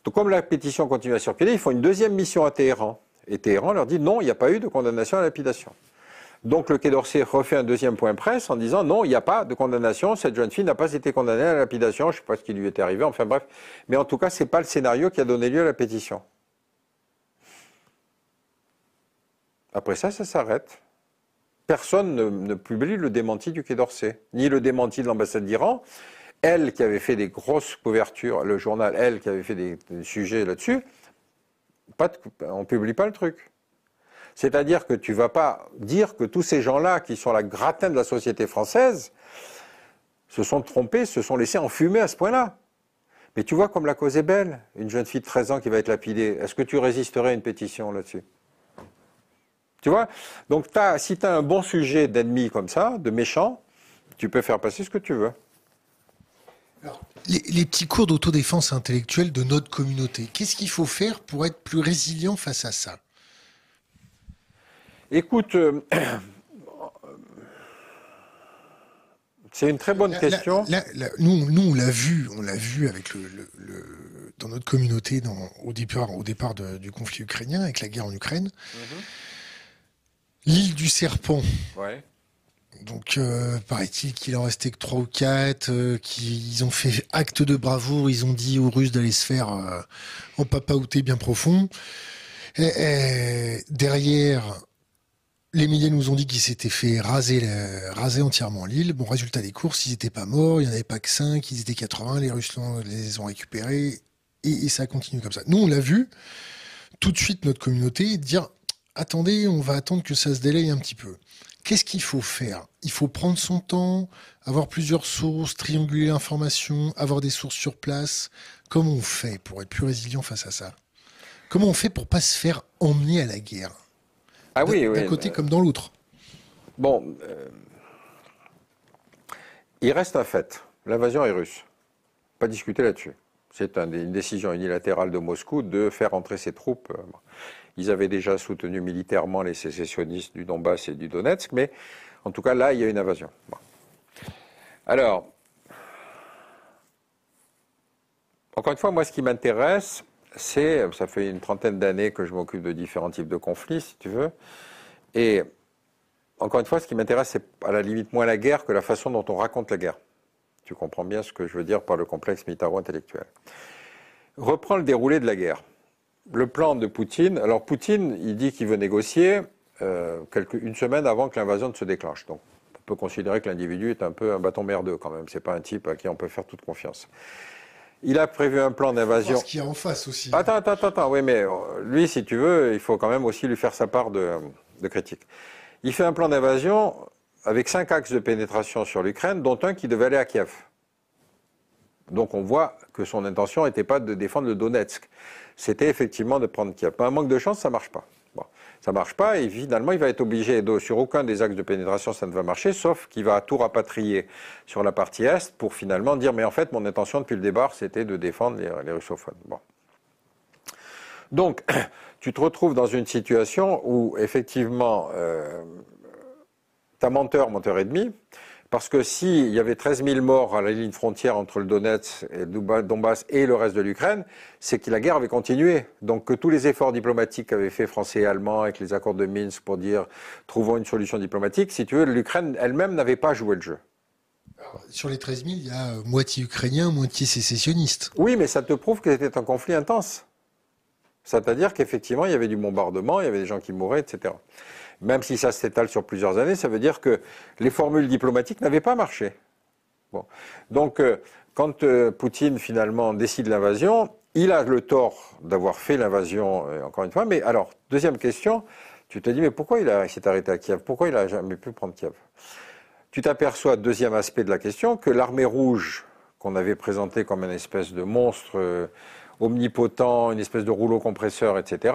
B: donc, comme la pétition continue à circuler, ils font une deuxième mission à Téhéran. Et Téhéran leur dit non, il n'y a pas eu de condamnation à la lapidation. Donc le Quai d'Orsay refait un deuxième point presse en disant non, il n'y a pas de condamnation, cette jeune fille n'a pas été condamnée à la lapidation, je ne sais pas ce qui lui est arrivé, enfin bref. Mais en tout cas, ce n'est pas le scénario qui a donné lieu à la pétition. Après ça, ça s'arrête personne ne, publie le démenti du Quai d'Orsay, ni le démenti de l'ambassade d'Iran. Elle qui avait fait des grosses couvertures, le journal, elle qui avait fait des, sujets là-dessus, on ne publie pas le truc. C'est-à-dire que tu ne vas pas dire que tous ces gens-là, qui sont la gratin de la société française, se sont trompés, se sont laissés enfumer à ce point-là. Mais tu vois comme la cause est belle, une jeune fille de 13 ans qui va être lapidée. Est-ce que tu résisterais à une pétition là-dessus? Tu vois? Donc, si tu as un bon sujet d'ennemi comme ça, de méchant, tu peux faire passer ce que tu veux.
A: les, petits cours d'autodéfense intellectuelle de notre communauté, qu'est-ce qu'il faut faire pour être plus résilient face à ça?
B: Écoute, euh, c'est une très bonne question.
A: nous, nous, on l'a vu, on l'a vu avec le, dans notre communauté au départ, au départ du conflit ukrainien, avec la guerre en Ukraine. Mhm. L'île du Serpent.
B: Ouais.
A: Donc, euh, paraît-il qu'il en restait que trois ou quatre, euh, qu'ils ont fait acte de bravoure, ils ont dit aux Russes d'aller se faire euh, en papaouté bien profond. Et, derrière, les milliers nous ont dit qu'ils s'étaient fait raser, entièrement l'île. Bon, résultat des courses, ils n'étaient pas morts, il n'y en avait pas que cinq, ils étaient 80, les Russes les ont récupérés, et, et ça continue comme ça. Nous, on l'a vu, tout de suite, notre communauté, dire attendez, on va attendre que ça se délaye un petit peu. Qu'est-ce qu'il faut faire? Il faut prendre son temps, avoir plusieurs sources, trianguler l'information, avoir des sources sur place. Comment on fait pour être plus résilient face à ça? Comment on fait pour pas se faire emmener à la guerre?
B: Ah oui,
A: D'un côté comme dans l'autre.
B: Bon, euh, il reste un fait. L'invasion est russe. Pas discuter là-dessus. C'est une décision unilatérale de Moscou de faire entrer ses troupes. Euh, ils avaient déjà soutenu militairement les sécessionnistes du Donbass et du Donetsk, mais en tout cas là, il y a une invasion. Alors, encore une fois, moi, ce qui m'intéresse, c'est, ça fait une trentaine d'années que je m'occupe de différents types de conflits, si tu veux, et encore une fois, ce qui m'intéresse, c'est à la limite moins la guerre que la façon dont on raconte la guerre. Tu comprends bien ce que je veux dire par le complexe militaro-intellectuel. Reprends le déroulé de la guerre le plan de Poutine. Alors Poutine, il dit qu'il veut négocier euh, une semaine avant que l'invasion ne se déclenche. Donc on peut considérer que l'individu est un peu un bâton merdeux quand même. C'est pas un type à qui on peut faire toute confiance. Il a prévu un plan d'invasion.
A: Ce qu'il y a en face aussi.
B: Attends, attends, attends, oui, mais euh, lui, si tu veux, il faut quand même aussi lui faire sa part de, de critique. Il fait un plan d'invasion avec cinq axes de pénétration sur l'Ukraine, dont un qui devait aller à Kiev. Donc on voit que son intention n'était pas de défendre le Donetsk, c'était effectivement de prendre Kiev. Un manque de chance, ça marche pas. Ça marche pas et finalement il va être obligé, sur aucun des axes de pénétration ça ne va marcher, sauf qu'il va tout rapatrier sur la partie est pour finalement dire mais en fait mon intention depuis le départ c'était de défendre les, russophones. Bon. Donc tu te retrouves dans une situation où effectivement euh, ta menteur, menteur et demi, parce que s'il y avait 13 000 morts à la ligne frontière entre le Donetsk et le Donbass et le reste de l'Ukraine, c'est que la guerre avait continué. Donc que tous les efforts diplomatiques qu'avaient fait Français et Allemands avec les accords de Minsk pour dire trouvons une solution diplomatique, si tu veux, l'Ukraine elle-même n'avait pas joué le jeu.
A: sur les 13 000, il y a euh, moitié ukrainien, moitié sécessionniste.
B: Oui, mais ça te prouve que c'était un conflit intense. C'est-à-dire qu'effectivement, il y avait du bombardement, il y avait des gens qui mouraient, etc même si ça s'étale sur plusieurs années, ça veut dire que les formules diplomatiques n'avaient pas marché. Donc, euh, quand euh, Poutine finalement décide l'invasion, il a le tort d'avoir fait l'invasion, euh, encore une fois. Mais alors, deuxième question, tu te dis, mais pourquoi il, s'est arrêté à Kiev? Pourquoi il n'a jamais pu prendre Kiev? Tu t'aperçois, deuxième aspect de la question, que l'armée rouge, qu'on avait présentée comme une espèce de monstre omnipotent, une espèce de rouleau compresseur, etc.,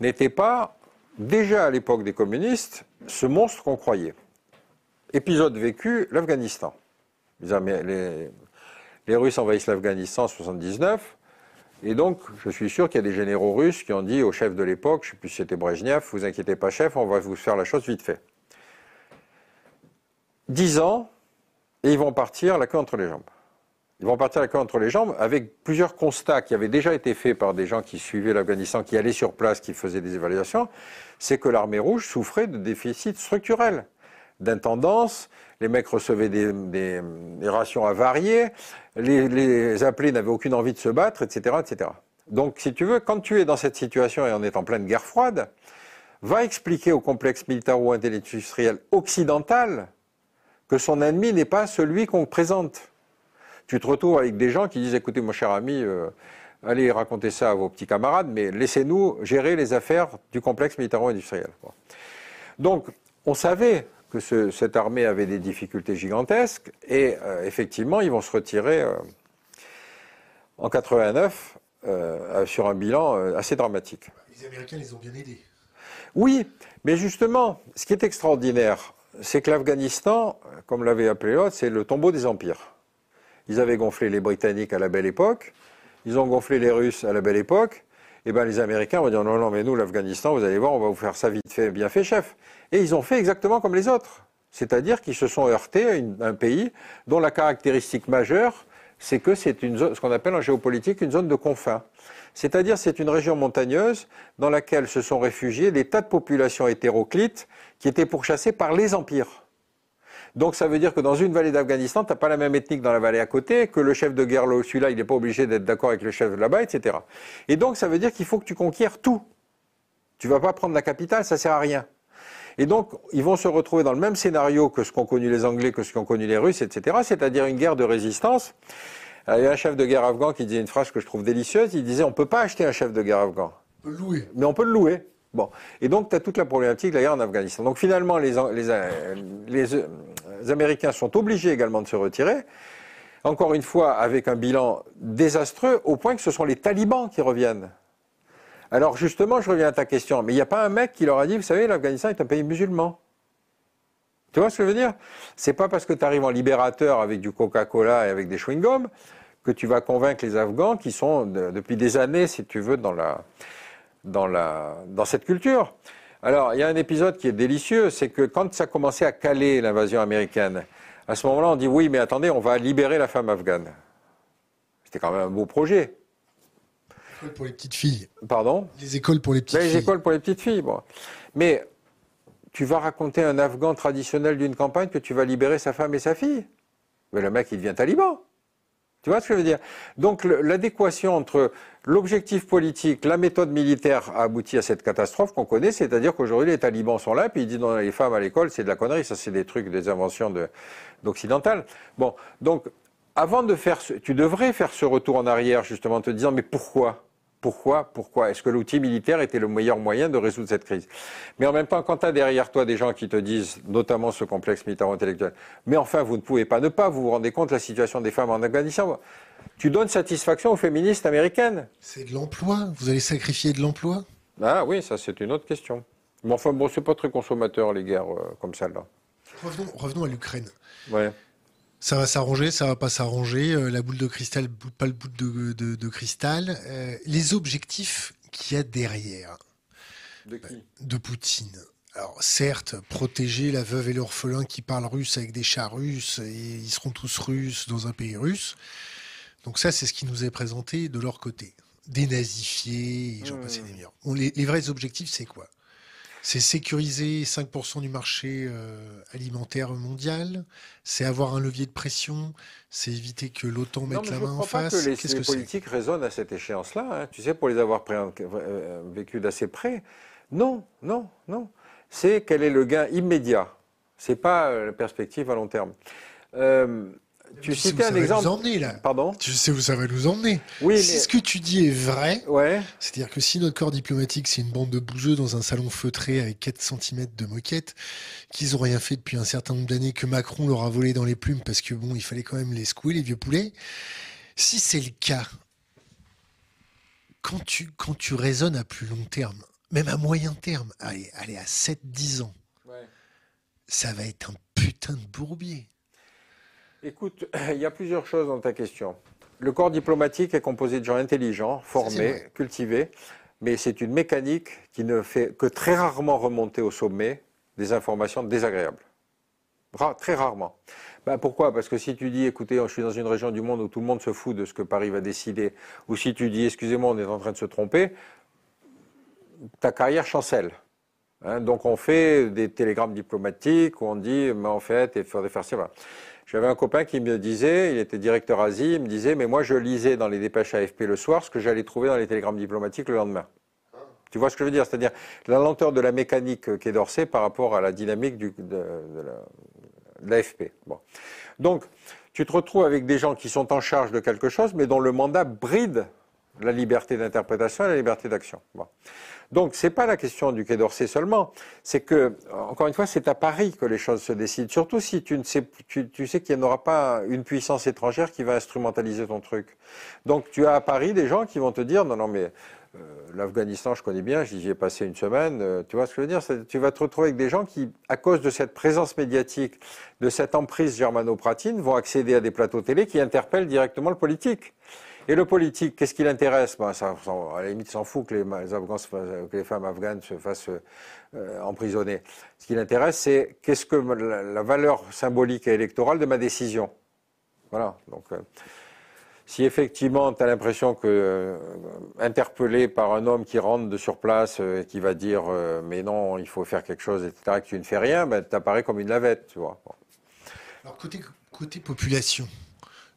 B: n'était pas déjà à l'époque des communistes, ce monstre qu'on croyait. Épisode vécu, l'Afghanistan. Les, Russes envahissent l'Afghanistan en 79. Et donc, je suis sûr qu'il y a des généraux russes qui ont dit au chef de l'époque, je ne sais plus si c'était Brezhnev, vous inquiétez pas chef, on va vous faire la chose vite fait. Dix ans, et ils vont partir la queue entre les jambes. Ils vont partir la queue entre les jambes avec plusieurs constats qui avaient déjà été faits par des gens qui suivaient l'Afghanistan, qui allaient sur place, qui faisaient des évaluations. C'est que l'armée rouge souffrait de déficits structurels, d'intendance. Les mecs recevaient des, rations avariées. Les, les appelés n'avaient aucune envie de se battre, etc., etc. Donc, si tu veux, quand tu es dans cette situation et on est en pleine guerre froide, va expliquer au complexe militaro-intellectuel occidental que son ennemi n'est pas celui qu'on présente tu te retrouves avec des gens qui disent écoutez, mon cher ami, euh, allez raconter ça à vos petits camarades, mais laissez-nous gérer les affaires du complexe militaro-industriel. Donc, on savait que cette armée avait des difficultés gigantesques, et euh, effectivement, ils vont se retirer euh, en 89 sur un bilan assez dramatique.
A: Les Américains les ont bien aidés.
B: Oui, mais justement, ce qui est extraordinaire, c'est que l'Afghanistan, comme l'avait appelé l'autre, c'est le tombeau des empires. Ils avaient gonflé les Britanniques à la belle époque, ils ont gonflé les Russes à la belle époque, et bien les Américains vont dire non, non, mais nous, l'Afghanistan, vous allez voir, on va vous faire ça vite fait, bien fait, chef. Et ils ont fait exactement comme les autres. C'est-à-dire qu'ils se sont heurtés à un pays dont la caractéristique majeure, c'est que c'est ce qu'on appelle en géopolitique une zone de confins. C'est-à-dire c'est une région montagneuse dans laquelle se sont réfugiés des tas de populations hétéroclites qui étaient pourchassées par les empires. Donc ça veut dire que dans une vallée d'Afghanistan, tu n'as pas la même ethnique dans la vallée à côté, que le chef de guerre, celui-là, il n'est pas obligé d'être d'accord avec le chef de là-bas, etc. Et donc ça veut dire qu'il faut que tu conquières tout. Tu vas pas prendre la capitale, ça sert à rien. Et donc, ils vont se retrouver dans le même scénario que ce qu'ont connu les Anglais, que ce qu'ont connu les Russes, etc., c'est-à-dire une guerre de résistance. Il y a un chef de guerre afghan qui disait une phrase que je trouve délicieuse, il disait on ne peut pas acheter un chef de guerre afghan.
A: On peut le louer.
B: Mais on peut le louer. Bon. Et donc, tu as toute la problématique de la en Afghanistan. Donc, finalement, les, Américains sont obligés également de se retirer. Encore une fois, avec un bilan désastreux, au point que ce sont les talibans qui reviennent. Alors, justement, je reviens à ta question. Mais il n'y a pas un mec qui leur a dit, vous savez, l'Afghanistan est un pays musulman. Tu vois ce que je veux dire? C'est pas parce que tu arrives en libérateur avec du Coca-Cola et avec des chewing-gums que tu vas convaincre les Afghans qui sont depuis des années, si tu veux, dans la, dans, la, dans cette culture. Alors, il y a un épisode qui est délicieux, c'est que quand ça commençait à caler l'invasion américaine, à ce moment-là, on dit oui, mais attendez, on va libérer la femme afghane. C'était quand même un beau projet.
A: Écoles pour les petites filles.
B: Pardon?
A: Les écoles pour les petites filles.
B: Les écoles pour les petites filles, bon. Mais tu vas raconter un Afghan traditionnel d'une campagne que tu vas libérer sa femme et sa fille? Mais le mec, il devient taliban. Tu vois ce que je veux dire? Donc l'adéquation entre l'objectif politique, la méthode militaire a abouti à cette catastrophe qu'on connaît, c'est-à-dire qu'aujourd'hui les talibans sont là, puis ils disent non, les femmes à l'école, c'est de la connerie, ça c'est des trucs, des inventions d'occidentales. Bon, donc avant de faire, ce, tu devrais faire ce retour en arrière justement, en te disant mais pourquoi? Pourquoi Pourquoi Est-ce que l'outil militaire était le meilleur moyen de résoudre cette crise? Mais en même temps, quand tu as derrière toi des gens qui te disent, notamment ce complexe militaire intellectuel mais enfin, vous ne pouvez pas ne pas, vous vous rendez compte de la situation des femmes en Afghanistan tu donnes satisfaction aux féministes américaines.
A: C'est de l'emploi. Vous allez sacrifier de l'emploi?
B: Ah oui, ça c'est une autre question. Mais enfin, bon, c'est pas très consommateur les guerres euh, comme celle-là.
A: Revenons, revenons à l'Ukraine.
B: Ouais.
A: Ça va s'arranger, ça va pas s'arranger. Euh, la boule de cristal, pas le bout de, de- de cristal. Euh, les objectifs qu'il y a derrière
B: De qui
A: de Poutine. Alors certes, protéger la veuve et l'orphelin qui parlent russe avec des chats russes et ils seront tous russes dans un pays russe. Donc ça, c'est ce qui nous est présenté de leur côté. Dénazifier, et j'en
B: Mmh.
A: passe des meilleurs. Bon, les, les vrais objectifs, c'est quoi? C'est sécuriser 5% du marché euh, alimentaire mondial, c'est avoir un levier de pression, c'est éviter que l'OTAN mette
B: mais
A: la
B: je
A: main en
B: crois pas
A: face.
B: que les,
A: Qu'est-ce
B: les
A: que c'est
B: politiques raisonnent à cette échéance-là. hein. Tu sais, pour les avoir pré- euh, vécu d'assez près. Non, non, non. C'est quel est le gain immédiat. C'est pas euh, la perspective à long terme. Euh, tu
A: sais où
B: citais
A: ça
B: un
A: va
B: exemple.
A: nous emmener, là.
B: Pardon
A: Tu sais où ça va nous emmener.
B: Oui,
A: Si
B: mais
A: ce que tu dis est vrai,
B: ouais.
A: C'est-à-dire que si notre corps diplomatique, c'est une bande de bouseux dans un salon feutré avec 4 cm de moquette, qu'ils ont rien fait depuis un certain nombre d'années, que Macron leur a volé dans les plumes parce que bon, il fallait quand même les secouer, les vieux poulets. Si c'est le cas, quand tu, quand tu raisonnes à plus long terme, même à moyen terme, allez, allez à 7-10 ans, ça va être un putain de bourbier.
B: Écoute, il y a plusieurs choses dans ta question. Le corps diplomatique est composé de gens intelligents, formés, cultivés, mais c'est une mécanique qui ne fait que très rarement remonter au sommet des informations désagréables. Ra- très rarement. Ben, pourquoi? Parce que si tu dis, écoutez, je suis dans une région du monde où tout le monde se fout de ce que Paris va décider, ou si tu dis, excusez-moi, on est en train de se tromper, ta carrière chancelle. Hein, donc on fait des télégrammes diplomatiques où on dit, mais en fait, il faudrait faire ça. J'avais un copain qui me disait, il était directeur Asie, il me disait, mais moi je lisais dans les dépêches AFP le soir ce que j'allais trouver dans les télégrammes diplomatiques le lendemain. Tu vois ce que je veux dire? C'est-à-dire la lenteur de la mécanique Quai d'Orsay par rapport à la dynamique de l'AFP. Bon. Donc, tu te retrouves avec des gens qui sont en charge de quelque chose, mais dont le mandat bride la liberté d'interprétation et la liberté d'action. Bon. Donc, c'est pas la question du Quai d'Orsay seulement. C'est que, encore une fois, c'est à Paris que les choses se décident. Surtout si tu ne sais, tu, sais qu'il n'y aura pas une puissance étrangère qui va instrumentaliser ton truc. Donc, tu as à Paris des gens qui vont te dire, non, non, mais euh, l'Afghanistan, je connais bien, j'y ai passé une semaine. euh, tu vois ce que je veux dire? Tu vas te retrouver avec des gens qui, à cause de cette présence médiatique, de cette emprise germano-pratine, vont accéder à des plateaux télé qui interpellent directement le politique. Et le politique, qu'est-ce qui l'intéresse? Ben, À la limite, s'en fout que les, femmes afghanes se fassent euh, emprisonner. Ce qui l'intéresse, c'est qu'est-ce que la, valeur symbolique et électorale de ma décision. Voilà. Donc, euh, si effectivement tu as l'impression que euh, interpellé par un homme qui rentre de sur place et qui va dire mais non, il faut faire quelque chose, etc., que tu ne fais rien, ben, tu apparais comme une lavette, tu vois.
A: Alors côté population,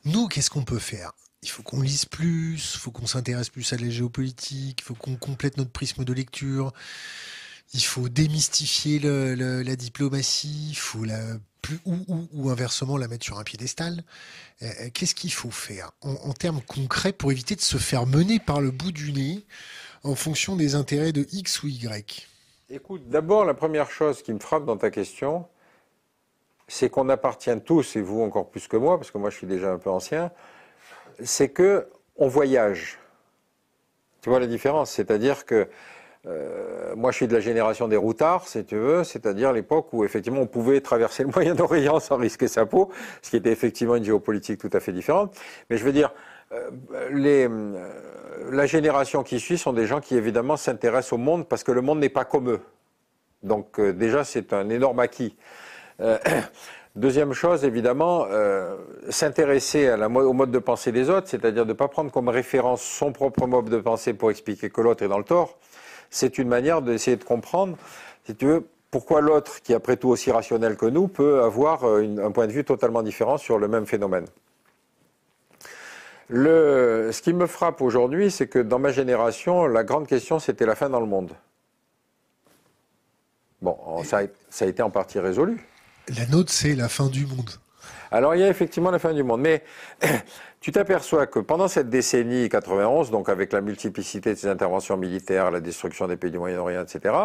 A: nous, qu'est-ce qu'on peut faire? Il faut qu'on lise plus, il faut qu'on s'intéresse plus à la géopolitique, il faut qu'on complète notre prisme de lecture, il faut démystifier la diplomatie, il faut la ou, inversement la mettre sur un piédestal. Euh, euh, Qu'est-ce qu'il faut faire en termes concrets pour éviter de se faire mener par le bout du nez en fonction des intérêts de X ou Y?
B: Écoute, d'abord, la première chose qui me frappe dans ta question, c'est qu'on appartient tous, et vous encore plus que moi, parce que moi je suis déjà un peu ancien, c'est que on voyage. Tu vois la différence? C'est-à-dire que euh, moi je suis de la génération des routards, si tu veux, c'est-à-dire l'époque où effectivement on pouvait traverser le Moyen-Orient sans risquer sa peau, ce qui était effectivement une géopolitique tout à fait différente. Mais je veux dire, euh, euh, la génération qui suit sont des gens qui évidemment s'intéressent au monde parce que le monde n'est pas comme eux. Donc déjà c'est un énorme acquis. Deuxième chose, évidemment, euh, s'intéresser au mode de pensée des autres, c'est-à-dire de ne pas prendre comme référence son propre mode de pensée pour expliquer que l'autre est dans le tort. C'est une manière d'essayer de comprendre, si tu veux, pourquoi l'autre, qui est après tout aussi rationnel que nous, peut avoir euh, un point de vue totalement différent sur le même phénomène. Ce qui me frappe aujourd'hui, c'est que dans ma génération, la grande question, c'était la fin dans le monde. Bon, ça a été en partie résolu.
A: La nôtre, c'est la fin du monde.
B: Alors il y a effectivement la fin du monde, mais tu t'aperçois que pendant cette décennie 91, donc avec la multiplicité de ces interventions militaires, la destruction des pays du Moyen-Orient, etc.,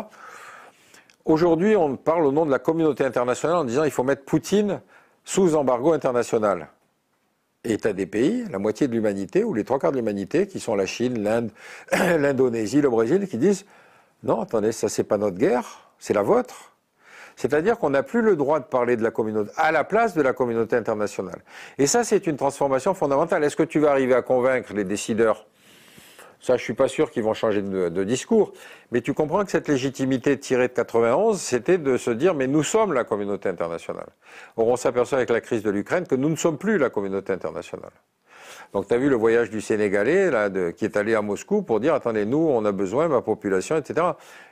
B: aujourd'hui on parle au nom de la communauté internationale en disant il faut mettre Poutine sous embargo international. Et tu as des pays, la moitié de l'humanité, ou les trois quarts de l'humanité, qui sont la Chine, l'Inde, l'Indonésie, le Brésil, qui disent Non, attendez, ça c'est pas notre guerre, c'est la vôtre. C'est-à-dire qu'on n'a plus le droit de parler de la communauté à la place de la communauté internationale. Et ça, c'est une transformation fondamentale. Est-ce que tu vas arriver à convaincre les décideurs? Ça, je suis pas sûr qu'ils vont changer de, discours. Mais tu comprends que cette légitimité tirée de 91, c'était de se dire, mais nous sommes la communauté internationale. Or, on s'aperçoit avec la crise de l'Ukraine que nous ne sommes plus la communauté internationale. Donc, tu as vu le voyage du Sénégalais, là, qui est allé à Moscou pour dire, attendez, nous, on a besoin, ma population, etc.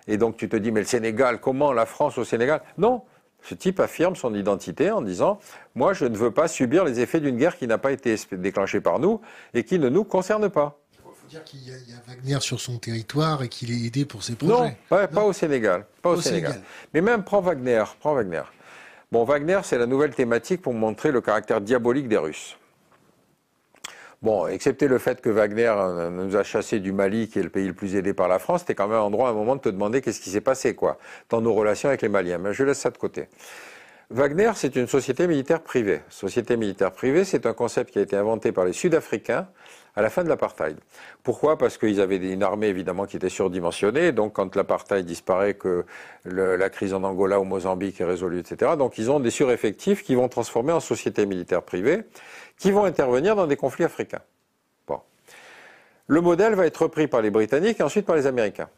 B: Et donc, tu te dis, mais le Sénégal, comment la France au Sénégal? Non. Ce type affirme son identité en disant, moi, je ne veux pas subir les effets d'une guerre qui n'a pas été déclenchée par nous et qui ne nous concerne pas.
A: Il faut dire qu'il y, a Wagner sur son territoire et qu'il est aidé pour ses projets.
B: Non, pas au Sénégal. Pas au, Sénégal. Mais même, prends Wagner. Prends Wagner. Bon, Wagner, c'est la nouvelle thématique pour montrer le caractère diabolique des Russes. Bon, excepté le fait que Wagner euh, nous a chassés du Mali, qui est le pays le plus aidé par la France, c'était quand même un endroit à un moment de te demander qu'est-ce qui s'est passé, quoi, dans nos relations avec les Maliens. Mais je laisse ça de côté. Wagner, c'est une société militaire privée. Société militaire privée, c'est un concept qui a été inventé par les Sud-Africains à la fin de l'apartheid. Pourquoi? Parce qu'ils avaient une armée évidemment qui était surdimensionnée. Donc quand l'apartheid disparaît, que la crise en Angola ou Mozambique est résolue, etc. Donc ils ont des sureffectifs qui vont transformer en société militaire privée qui vont intervenir dans des conflits africains. Bon. Le modèle va être repris par les Britanniques et ensuite par les Américains.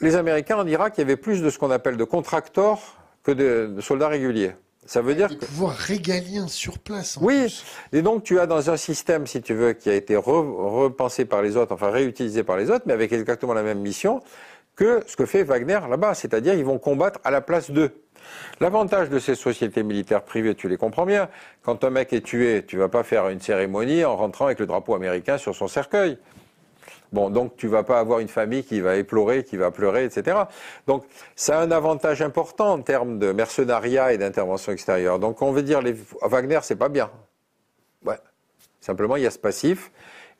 B: Les Américains en Irak, il y avait plus de ce qu'on appelle de contractors que de, soldats réguliers.
A: Ça veut dire des que... pouvoirs régaliens sur place.
B: oui, et donc tu as dans un système, si tu veux, qui a été repensé par les autres, enfin réutilisé par les autres, mais avec exactement la même mission que ce que fait Wagner là-bas, c'est-à-dire ils vont combattre à la place d'eux. L'avantage de ces sociétés militaires privées, tu les comprends bien. Quand un mec est tué, tu vas pas faire une cérémonie en rentrant avec le drapeau américain sur son cercueil. Bon, donc tu vas pas avoir une famille qui va éplorer, qui va pleurer, etc. Donc ça a un avantage important en termes de mercenariat et d'intervention extérieure. Donc on veut dire les Wagner, c'est pas bien. Ouais. Simplement, il y a ce passif.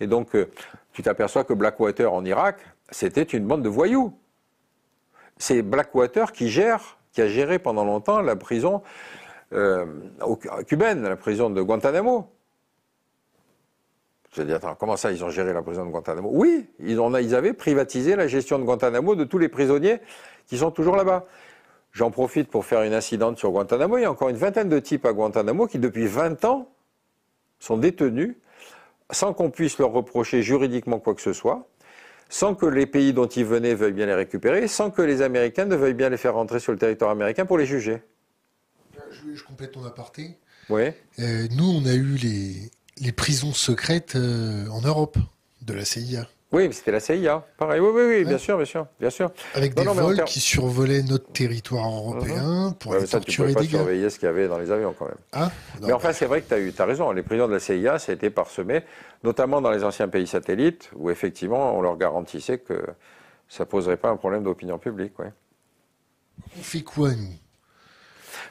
B: Et donc, euh, tu t'aperçois que Blackwater en Irak, c'était une bande de voyous. C'est Blackwater qui gère qui a géré pendant longtemps la prison euh, cubaine, la prison de Guantanamo. Je dis, attends, comment ça, ils ont géré la prison de Guantanamo? Oui, ils, ils avaient privatisé la gestion de Guantanamo de tous les prisonniers qui sont toujours là-bas. J'en profite pour faire une incidente sur Guantanamo. Il y a encore une vingtaine de types à Guantanamo qui, depuis 20 ans, sont détenus sans qu'on puisse leur reprocher juridiquement quoi que ce soit sans que les pays dont ils venaient veuillent bien les récupérer, sans que les Américains ne veuillent bien les faire rentrer sur le territoire américain pour les juger.
A: Je, complète ton aparté.
B: Oui.
A: Euh, nous, on a eu les, prisons secrètes euh, en Europe de la CIA.
B: Oui, c'était la CIA. Pareil, oui, oui, oui, bien sûr, bien sûr, bien sûr.
A: Avec des vols qui survolaient notre territoire européen mhm. pour aller ça, torturer tu
B: pas
A: des gars.
B: surveiller ce qu'il y avait dans les avions quand même.
A: Ah,
B: mais enfin, c'est vrai que tu as, eu, as raison. Les prisons de la CIA, ça a été parsemé, notamment dans les anciens pays satellites, où effectivement, on leur garantissait que ça ne poserait pas un problème d'opinion publique. Ouais.
A: On fait quoi, nous?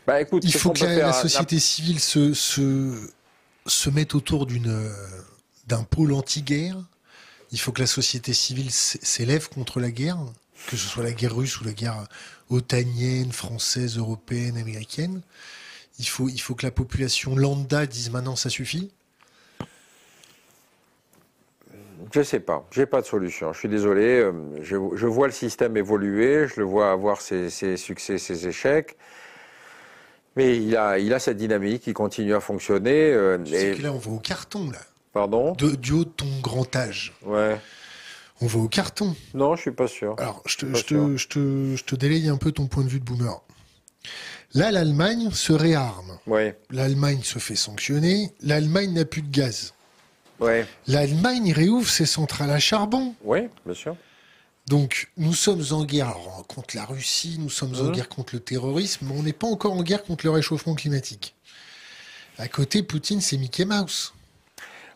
B: Bah, écoute,
A: Il faut que la, société civile se, se, se mette autour d'un pôle anti-guerre? Il faut que la société civile s'élève contre la guerre, que ce soit la guerre russe ou la guerre otanienne, française, européenne, américaine. Il faut, il faut que la population lambda dise maintenant ça suffit.
B: Je sais pas, j'ai pas de solution. Je suis désolé. Euh, je, vois le système évoluer, je le vois avoir ses, succès, ses échecs. Mais il a, il a cette dynamique, il continue à fonctionner.
A: Euh, que là, on va au carton, là.
B: Pardon
A: de, Du haut de ton grand âge.
B: Ouais.
A: On va au carton.
B: Non, je suis pas sûr.
A: Alors, je te, je, te, je, te, je te délaye un peu ton point de vue de boomer. Là, l'Allemagne se réarme.
B: Ouais.
A: L'Allemagne se fait sanctionner. L'Allemagne n'a plus de gaz.
B: Ouais.
A: L'Allemagne réouvre ses centrales à charbon.
B: Oui, bien sûr.
A: Donc, nous sommes en guerre contre la Russie, nous sommes en mmh. guerre contre le terrorisme, mais on n'est pas encore en guerre contre le réchauffement climatique. À côté, Poutine, c'est Mickey Mouse.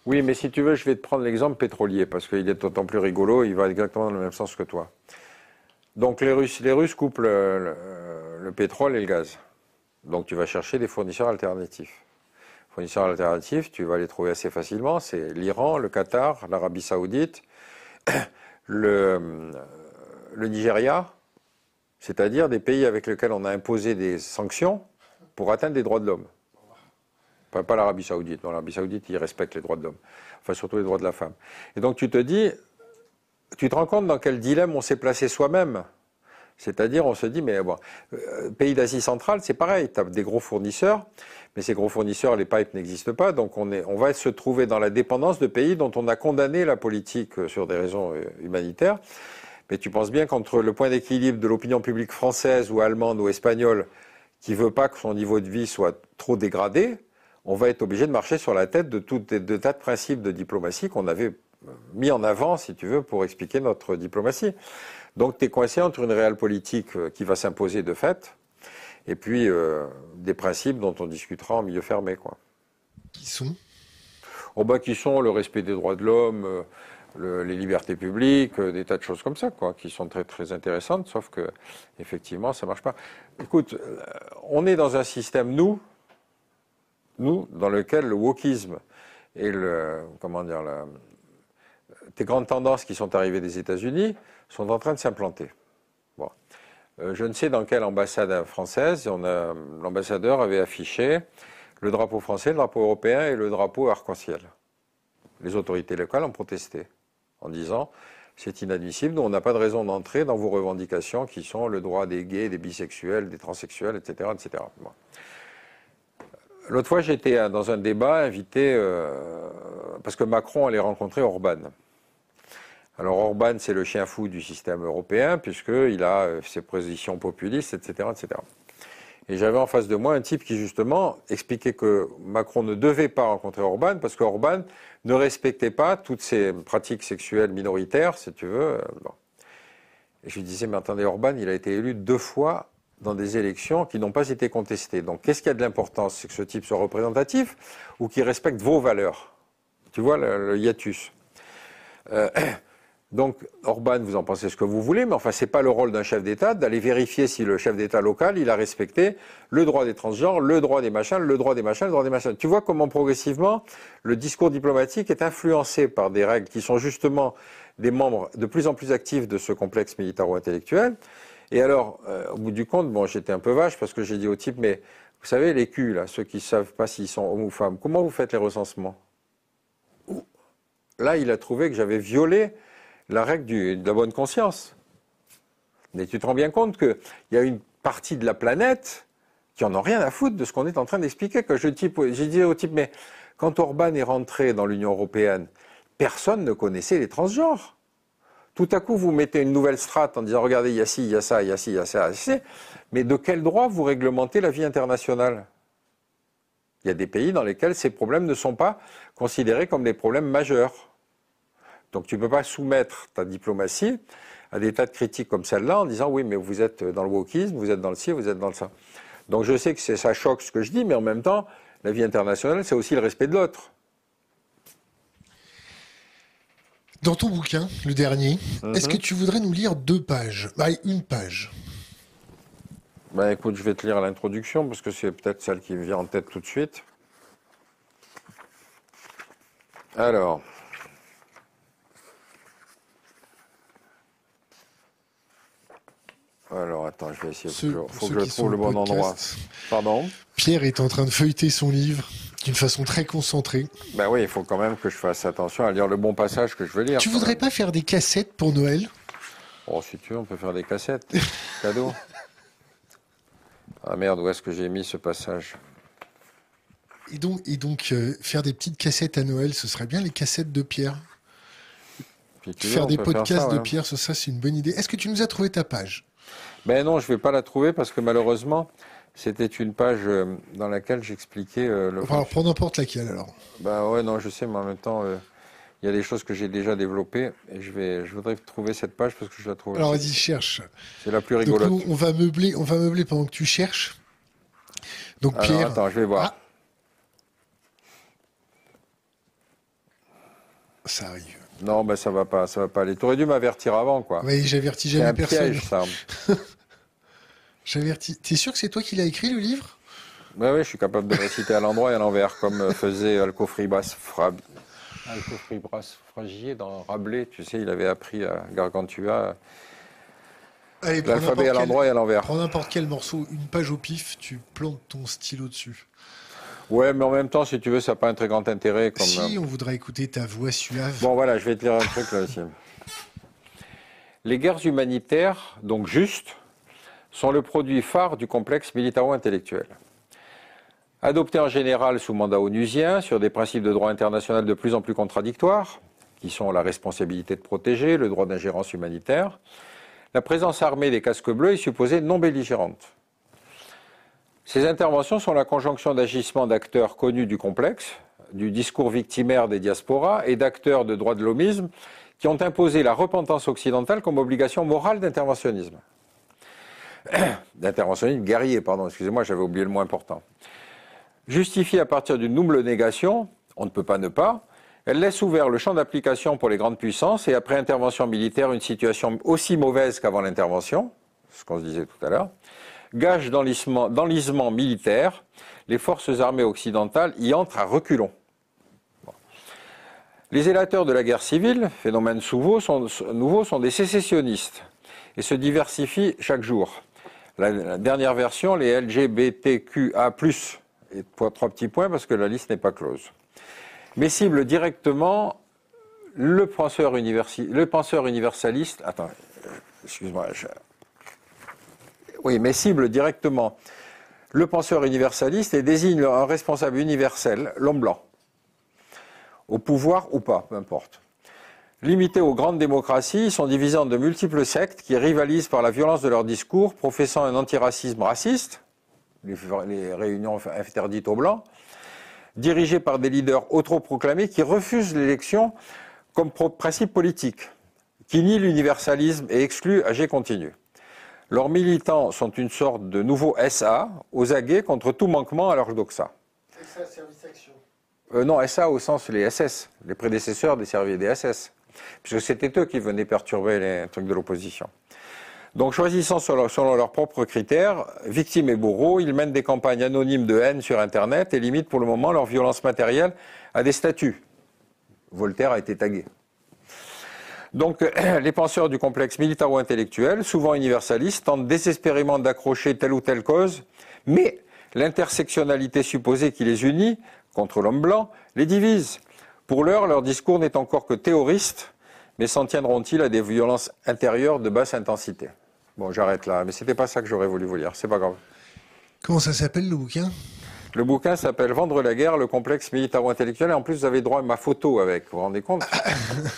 B: Oui, mais si tu veux, je vais te prendre l'exemple pétrolier, parce qu'il est d'autant plus rigolo, il va exactement dans le même sens que toi. Donc les Russes, les Russes coupent le, pétrole et le gaz. Donc tu vas chercher des fournisseurs alternatifs. Fournisseurs alternatifs, tu vas les trouver assez facilement, c'est l'Iran, le Qatar, l'Arabie saoudite, le, le Nigeria, c'est-à-dire des pays avec lesquels on a imposé des sanctions pour atteindre des droits de l'homme. Pas l'Arabie Saoudite. Dans l'Arabie Saoudite, ils respectent les droits de l'homme. Enfin, surtout les droits de la femme. Et donc, tu te dis, tu te rends compte dans quel dilemme on s'est placé soi-même. C'est-à-dire, on se dit, mais bon, euh, pays d'Asie centrale, c'est pareil. Tu as des gros fournisseurs, mais ces gros fournisseurs, les pipes n'existent pas. Donc, on, est, on va se trouver dans la dépendance de pays dont on a condamné la politique euh, sur des raisons euh, humanitaires. Mais tu penses bien qu'entre le point d'équilibre de l'opinion publique française ou allemande ou espagnole, qui veut pas que son niveau de vie soit trop dégradé, on va être obligé de marcher sur la tête de tout de tas de principes de diplomatie qu'on avait mis en avant, si tu veux, pour expliquer notre diplomatie. Donc tu es coincé entre une réelle politique euh, qui va s'imposer de fait, et puis euh, des principes dont on discutera en milieu fermé. Quoi.
A: Qui sont?
B: Oh bah, Qui sont le respect des droits de l'homme, euh, les libertés publiques, des tas de choses comme ça, quoi, qui sont très très intéressantes, sauf que effectivement ça marche pas. Écoute, on est dans un système, nous, nous, dans lequel le wokisme et le, comment dire, la, des grandes tendances qui sont arrivées des États-Unis sont en train de s'implanter. Bon. Euh, je ne sais dans quelle ambassade française, l'ambassadeur avait affiché le drapeau français, le drapeau européen et le drapeau arc-en-ciel. Les autorités locales ont protesté en disant c'est inadmissible, nous on n'a pas de raison d'entrer dans vos revendications qui sont le droit des gays, des bisexuels, des transsexuels, etc. etc. L'autre fois, j'étais dans un débat invité euh, parce que Macron allait rencontrer Orban. Alors Orban, c'est le chien fou du système européen puisqu'il a euh, ses positions populistes, etc., etc. Et j'avais en face de moi un type qui justement expliquait que Macron ne devait pas rencontrer Orban parce qu'Orban ne respectait pas toutes ces pratiques sexuelles minoritaires, si tu veux. Euh, Et je lui disais, mais attendez, Orban, il a été élu deux fois dans des élections qui n'ont pas été contestées. Donc qu'est-ce qui a de l'importance C'est que ce type soit représentatif ou qu'il respecte vos valeurs? Tu vois le, hiatus. Euh, donc Orban, vous en pensez ce que vous voulez, mais enfin c'est pas le rôle d'un chef d'État d'aller vérifier si le chef d'État local il a respecté le droit des transgenres, le droit des machins, le droit des machins, le droit des machins. Tu vois comment progressivement le discours diplomatique est influencé par des règles qui sont justement des membres de plus en plus actifs de ce complexe militaro-intellectuel et alors, euh, au bout du compte, bon, j'étais un peu vache parce que j'ai dit au type, mais vous savez, les culs, ceux qui ne savent pas s'ils sont hommes ou femmes, comment vous faites les recensements? Là, il a trouvé que j'avais violé la règle de la bonne conscience. Mais tu te rends bien compte qu'il y a une partie de la planète qui en a rien à foutre de ce qu'on est en train d'expliquer. J'ai dit au type, mais quand Orban est rentré dans l'Union européenne, personne ne connaissait les transgenres. Tout à coup, vous mettez une nouvelle strate en disant regardez, il y a ci, il y a ça, il y a ci, il y a ça, il y a Mais de quel droit vous réglementez la vie internationale? Il y a des pays dans lesquels ces problèmes ne sont pas considérés comme des problèmes majeurs. Donc tu ne peux pas soumettre ta diplomatie à des tas de critiques comme celle-là en disant oui, mais vous êtes dans le wokisme, vous êtes dans le ci, vous êtes dans le ça. Donc je sais que ça choque ce que je dis, mais en même temps, la vie internationale, c'est aussi le respect de l'autre.
A: Dans ton bouquin, le dernier, est-ce mhm. que tu voudrais nous lire deux pages? Bah, Une page.
B: Bah écoute, je vais te lire l'introduction parce que c'est peut-être celle qui me vient en tête tout de suite. Alors. Alors attends, je vais essayer. Il faut que je trouve le bon endroit. Pardon?
A: Pierre est en train de feuilleter son livre d'une façon très concentrée.
B: Ben oui, il faut quand même que je fasse attention à lire le bon passage que je veux lire.
A: Tu voudrais pas faire des cassettes pour Noël?
B: Oh, si tu veux, on peut faire des cassettes. Cadeau. Ah merde, où est-ce que j'ai mis ce passage?
A: Et donc, et donc euh, faire des petites cassettes à Noël, ce serait bien les cassettes de Pierre Faire des podcasts de Pierre, ça, c'est une bonne idée. Est-ce que tu nous as trouvé ta page?
B: Ben non, je vais pas la trouver parce que malheureusement, c'était une page euh, dans laquelle j'expliquais euh,
A: le. alors, prends n'importe laquelle alors.
B: Bah ouais, non, je sais, mais en même temps, euh, il y a des choses que j'ai déjà développées et je vais, je voudrais trouver cette page parce que je la trouve.
A: Alors vas-y, cherche.
B: C'est la plus rigolote.
A: Donc, on va meubler, on va meubler pendant que tu cherches. Donc Pierre.
B: Attends, je vais voir. Ah.
A: Ça arrive.
B: Non, ben ça va pas, ça va pas aller. T'aurais dû m'avertir avant, quoi.
A: Oui, j'avertis jamais personne.
B: Piège, ça.
A: J'avertis. T'es sûr que c'est toi qui l'as écrit, le livre?
B: Oui, oui, je suis capable de réciter à l'endroit et à l'envers, comme faisait Alcofribas Fragier dans Rabelais. Tu sais, il avait appris à Gargantua l'alphabet à l'endroit et à l'envers.
A: Prends n'importe quel morceau, une page au pif, tu plantes ton stylo dessus.
B: Ouais, mais en même temps, si tu veux, ça n'a pas un très grand intérêt. Comme...
A: Si, on voudrait écouter ta voix suave.
B: Bon, voilà, je vais te lire un truc là aussi. Les guerres humanitaires, donc justes, sont le produit phare du complexe militaro-intellectuel. Adoptées en général sous mandat onusien sur des principes de droit international de plus en plus contradictoires, qui sont la responsabilité de protéger, le droit d'ingérence humanitaire, la présence armée des casques bleus est supposée non belligérante. Ces interventions sont la conjonction d'agissements d'acteurs connus du complexe, du discours victimaire des diasporas et d'acteurs de droit de l'homisme qui ont imposé la repentance occidentale comme obligation morale d'interventionnisme. d'interventionnisme guerrier, pardon, excusez-moi, j'avais oublié le mot important. Justifiée à partir d'une double négation, on ne peut pas ne pas, elle laisse ouvert le champ d'application pour les grandes puissances et après intervention militaire, une situation aussi mauvaise qu'avant l'intervention, ce qu'on se disait tout à l'heure, gage d'enlisement militaire, les forces armées occidentales y entrent à reculons. Les élateurs de la guerre civile, phénomène nouveau, sont, des sécessionnistes et se diversifient chaque jour. La, dernière version, les LGBTQA+, et trois petits points parce que la liste n'est pas close mais cible directement le penseur, le penseur universaliste. Attends, excuse-moi. Oui, mais cible directement le penseur universaliste et désigne un responsable universel, l'homme blanc. Au pouvoir ou pas, peu importe. Limités aux grandes démocraties, ils sont divisés en de multiples sectes qui rivalisent par la violence de leur discours, professant un antiracisme raciste, les réunions interdites aux blancs, dirigés par des leaders autoproclamés qui refusent l'élection comme principe politique, qui nient l'universalisme et excluent AG continu. Leurs militants sont une sorte de nouveau SA, aux aguets contre tout manquement à leur doxa. SA, service action euh, Non, SA au sens les SS, les prédécesseurs des services des SS, puisque c'était eux qui venaient perturber les trucs de l'opposition. Donc choisissant selon, leurs propres critères, victimes et bourreaux, ils mènent des campagnes anonymes de haine sur Internet et limitent pour le moment leur violence matérielle à des statuts. Voltaire a été tagué. Donc les penseurs du complexe militaro-intellectuel, souvent universalistes, tentent désespérément d'accrocher telle ou telle cause, mais l'intersectionnalité supposée qui les unit contre l'homme blanc les divise. Pour l'heure, leur discours n'est encore que théoriste mais s'en tiendront-ils à des violences intérieures de basse intensité? Bon, j'arrête là, mais c'était pas ça que j'aurais voulu vous lire, c'est pas grave.
A: Comment ça s'appelle le bouquin?
B: Le bouquin s'appelle Vendre la guerre, le complexe militaro-intellectuel, et en plus vous avez droit à ma photo avec, vous vous rendez compte?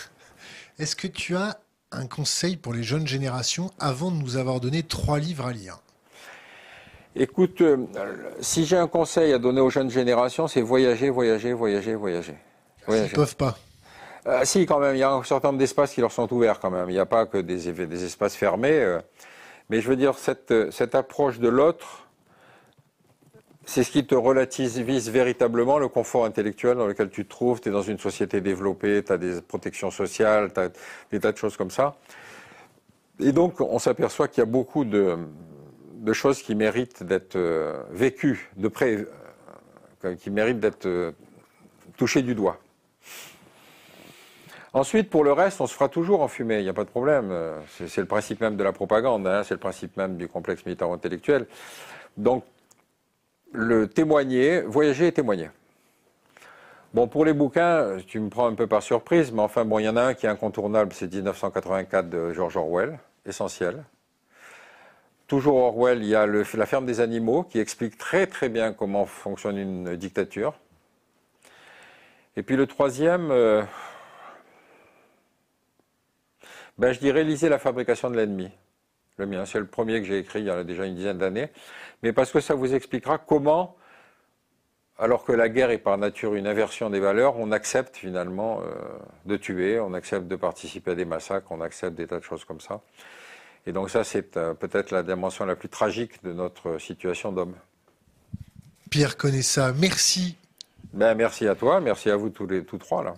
A: Est-ce que tu as un conseil pour les jeunes générations avant de nous avoir donné trois livres à lire?
B: Écoute, euh, si j'ai un conseil à donner aux jeunes générations, c'est voyager, voyager, voyager, voyager.
A: Voyager. Ils ne peuvent pas.
B: Euh, si, quand même, il y a un certain nombre d'espaces qui leur sont ouverts quand même. Il n'y a pas que des, des espaces fermés. Euh. mais je veux dire, cette, cette approche de l'autre, c'est ce qui te relativise véritablement le confort intellectuel dans lequel tu te trouves. Tu es dans une société développée, tu as des protections sociales, tu as des tas de choses comme ça. Et donc, on s'aperçoit qu'il y a beaucoup de, de, choses qui méritent d'être euh, vécues de près, qui méritent d'être touchées du doigt. Ensuite, pour le reste, on se fera toujours enfumer, il n'y a pas de problème. Euh, c'est le principe même de la propagande, hein, c'est le principe même du complexe militaro-intellectuel. Donc, le témoigner, voyager et témoigner. Bon, pour les bouquins, tu me prends un peu par surprise, mais enfin, bon, il y en a un qui est incontournable, c'est 1984 de George Orwell, essentiel. Toujours Orwell, il y a La ferme des animaux, qui explique très très bien comment fonctionne une dictature. Et puis le troisième, euh, ben, Je dirais lisez La fabrication de l'ennemi. Le mien, c'est le premier que j'ai écrit il y a déjà une dizaine d'années. Mais parce que ça vous expliquera comment, alors que la guerre est par nature une inversion des valeurs, on accepte finalement euh, de tuer, on accepte de participer à des massacres, on accepte des tas de choses comme ça. Et donc ça, c'est euh, peut-être la dimension la plus tragique de notre situation d'homme.
A: Pierre connaît ça. Merci.
B: Ben, merci à toi, merci à vous tous les tous trois là.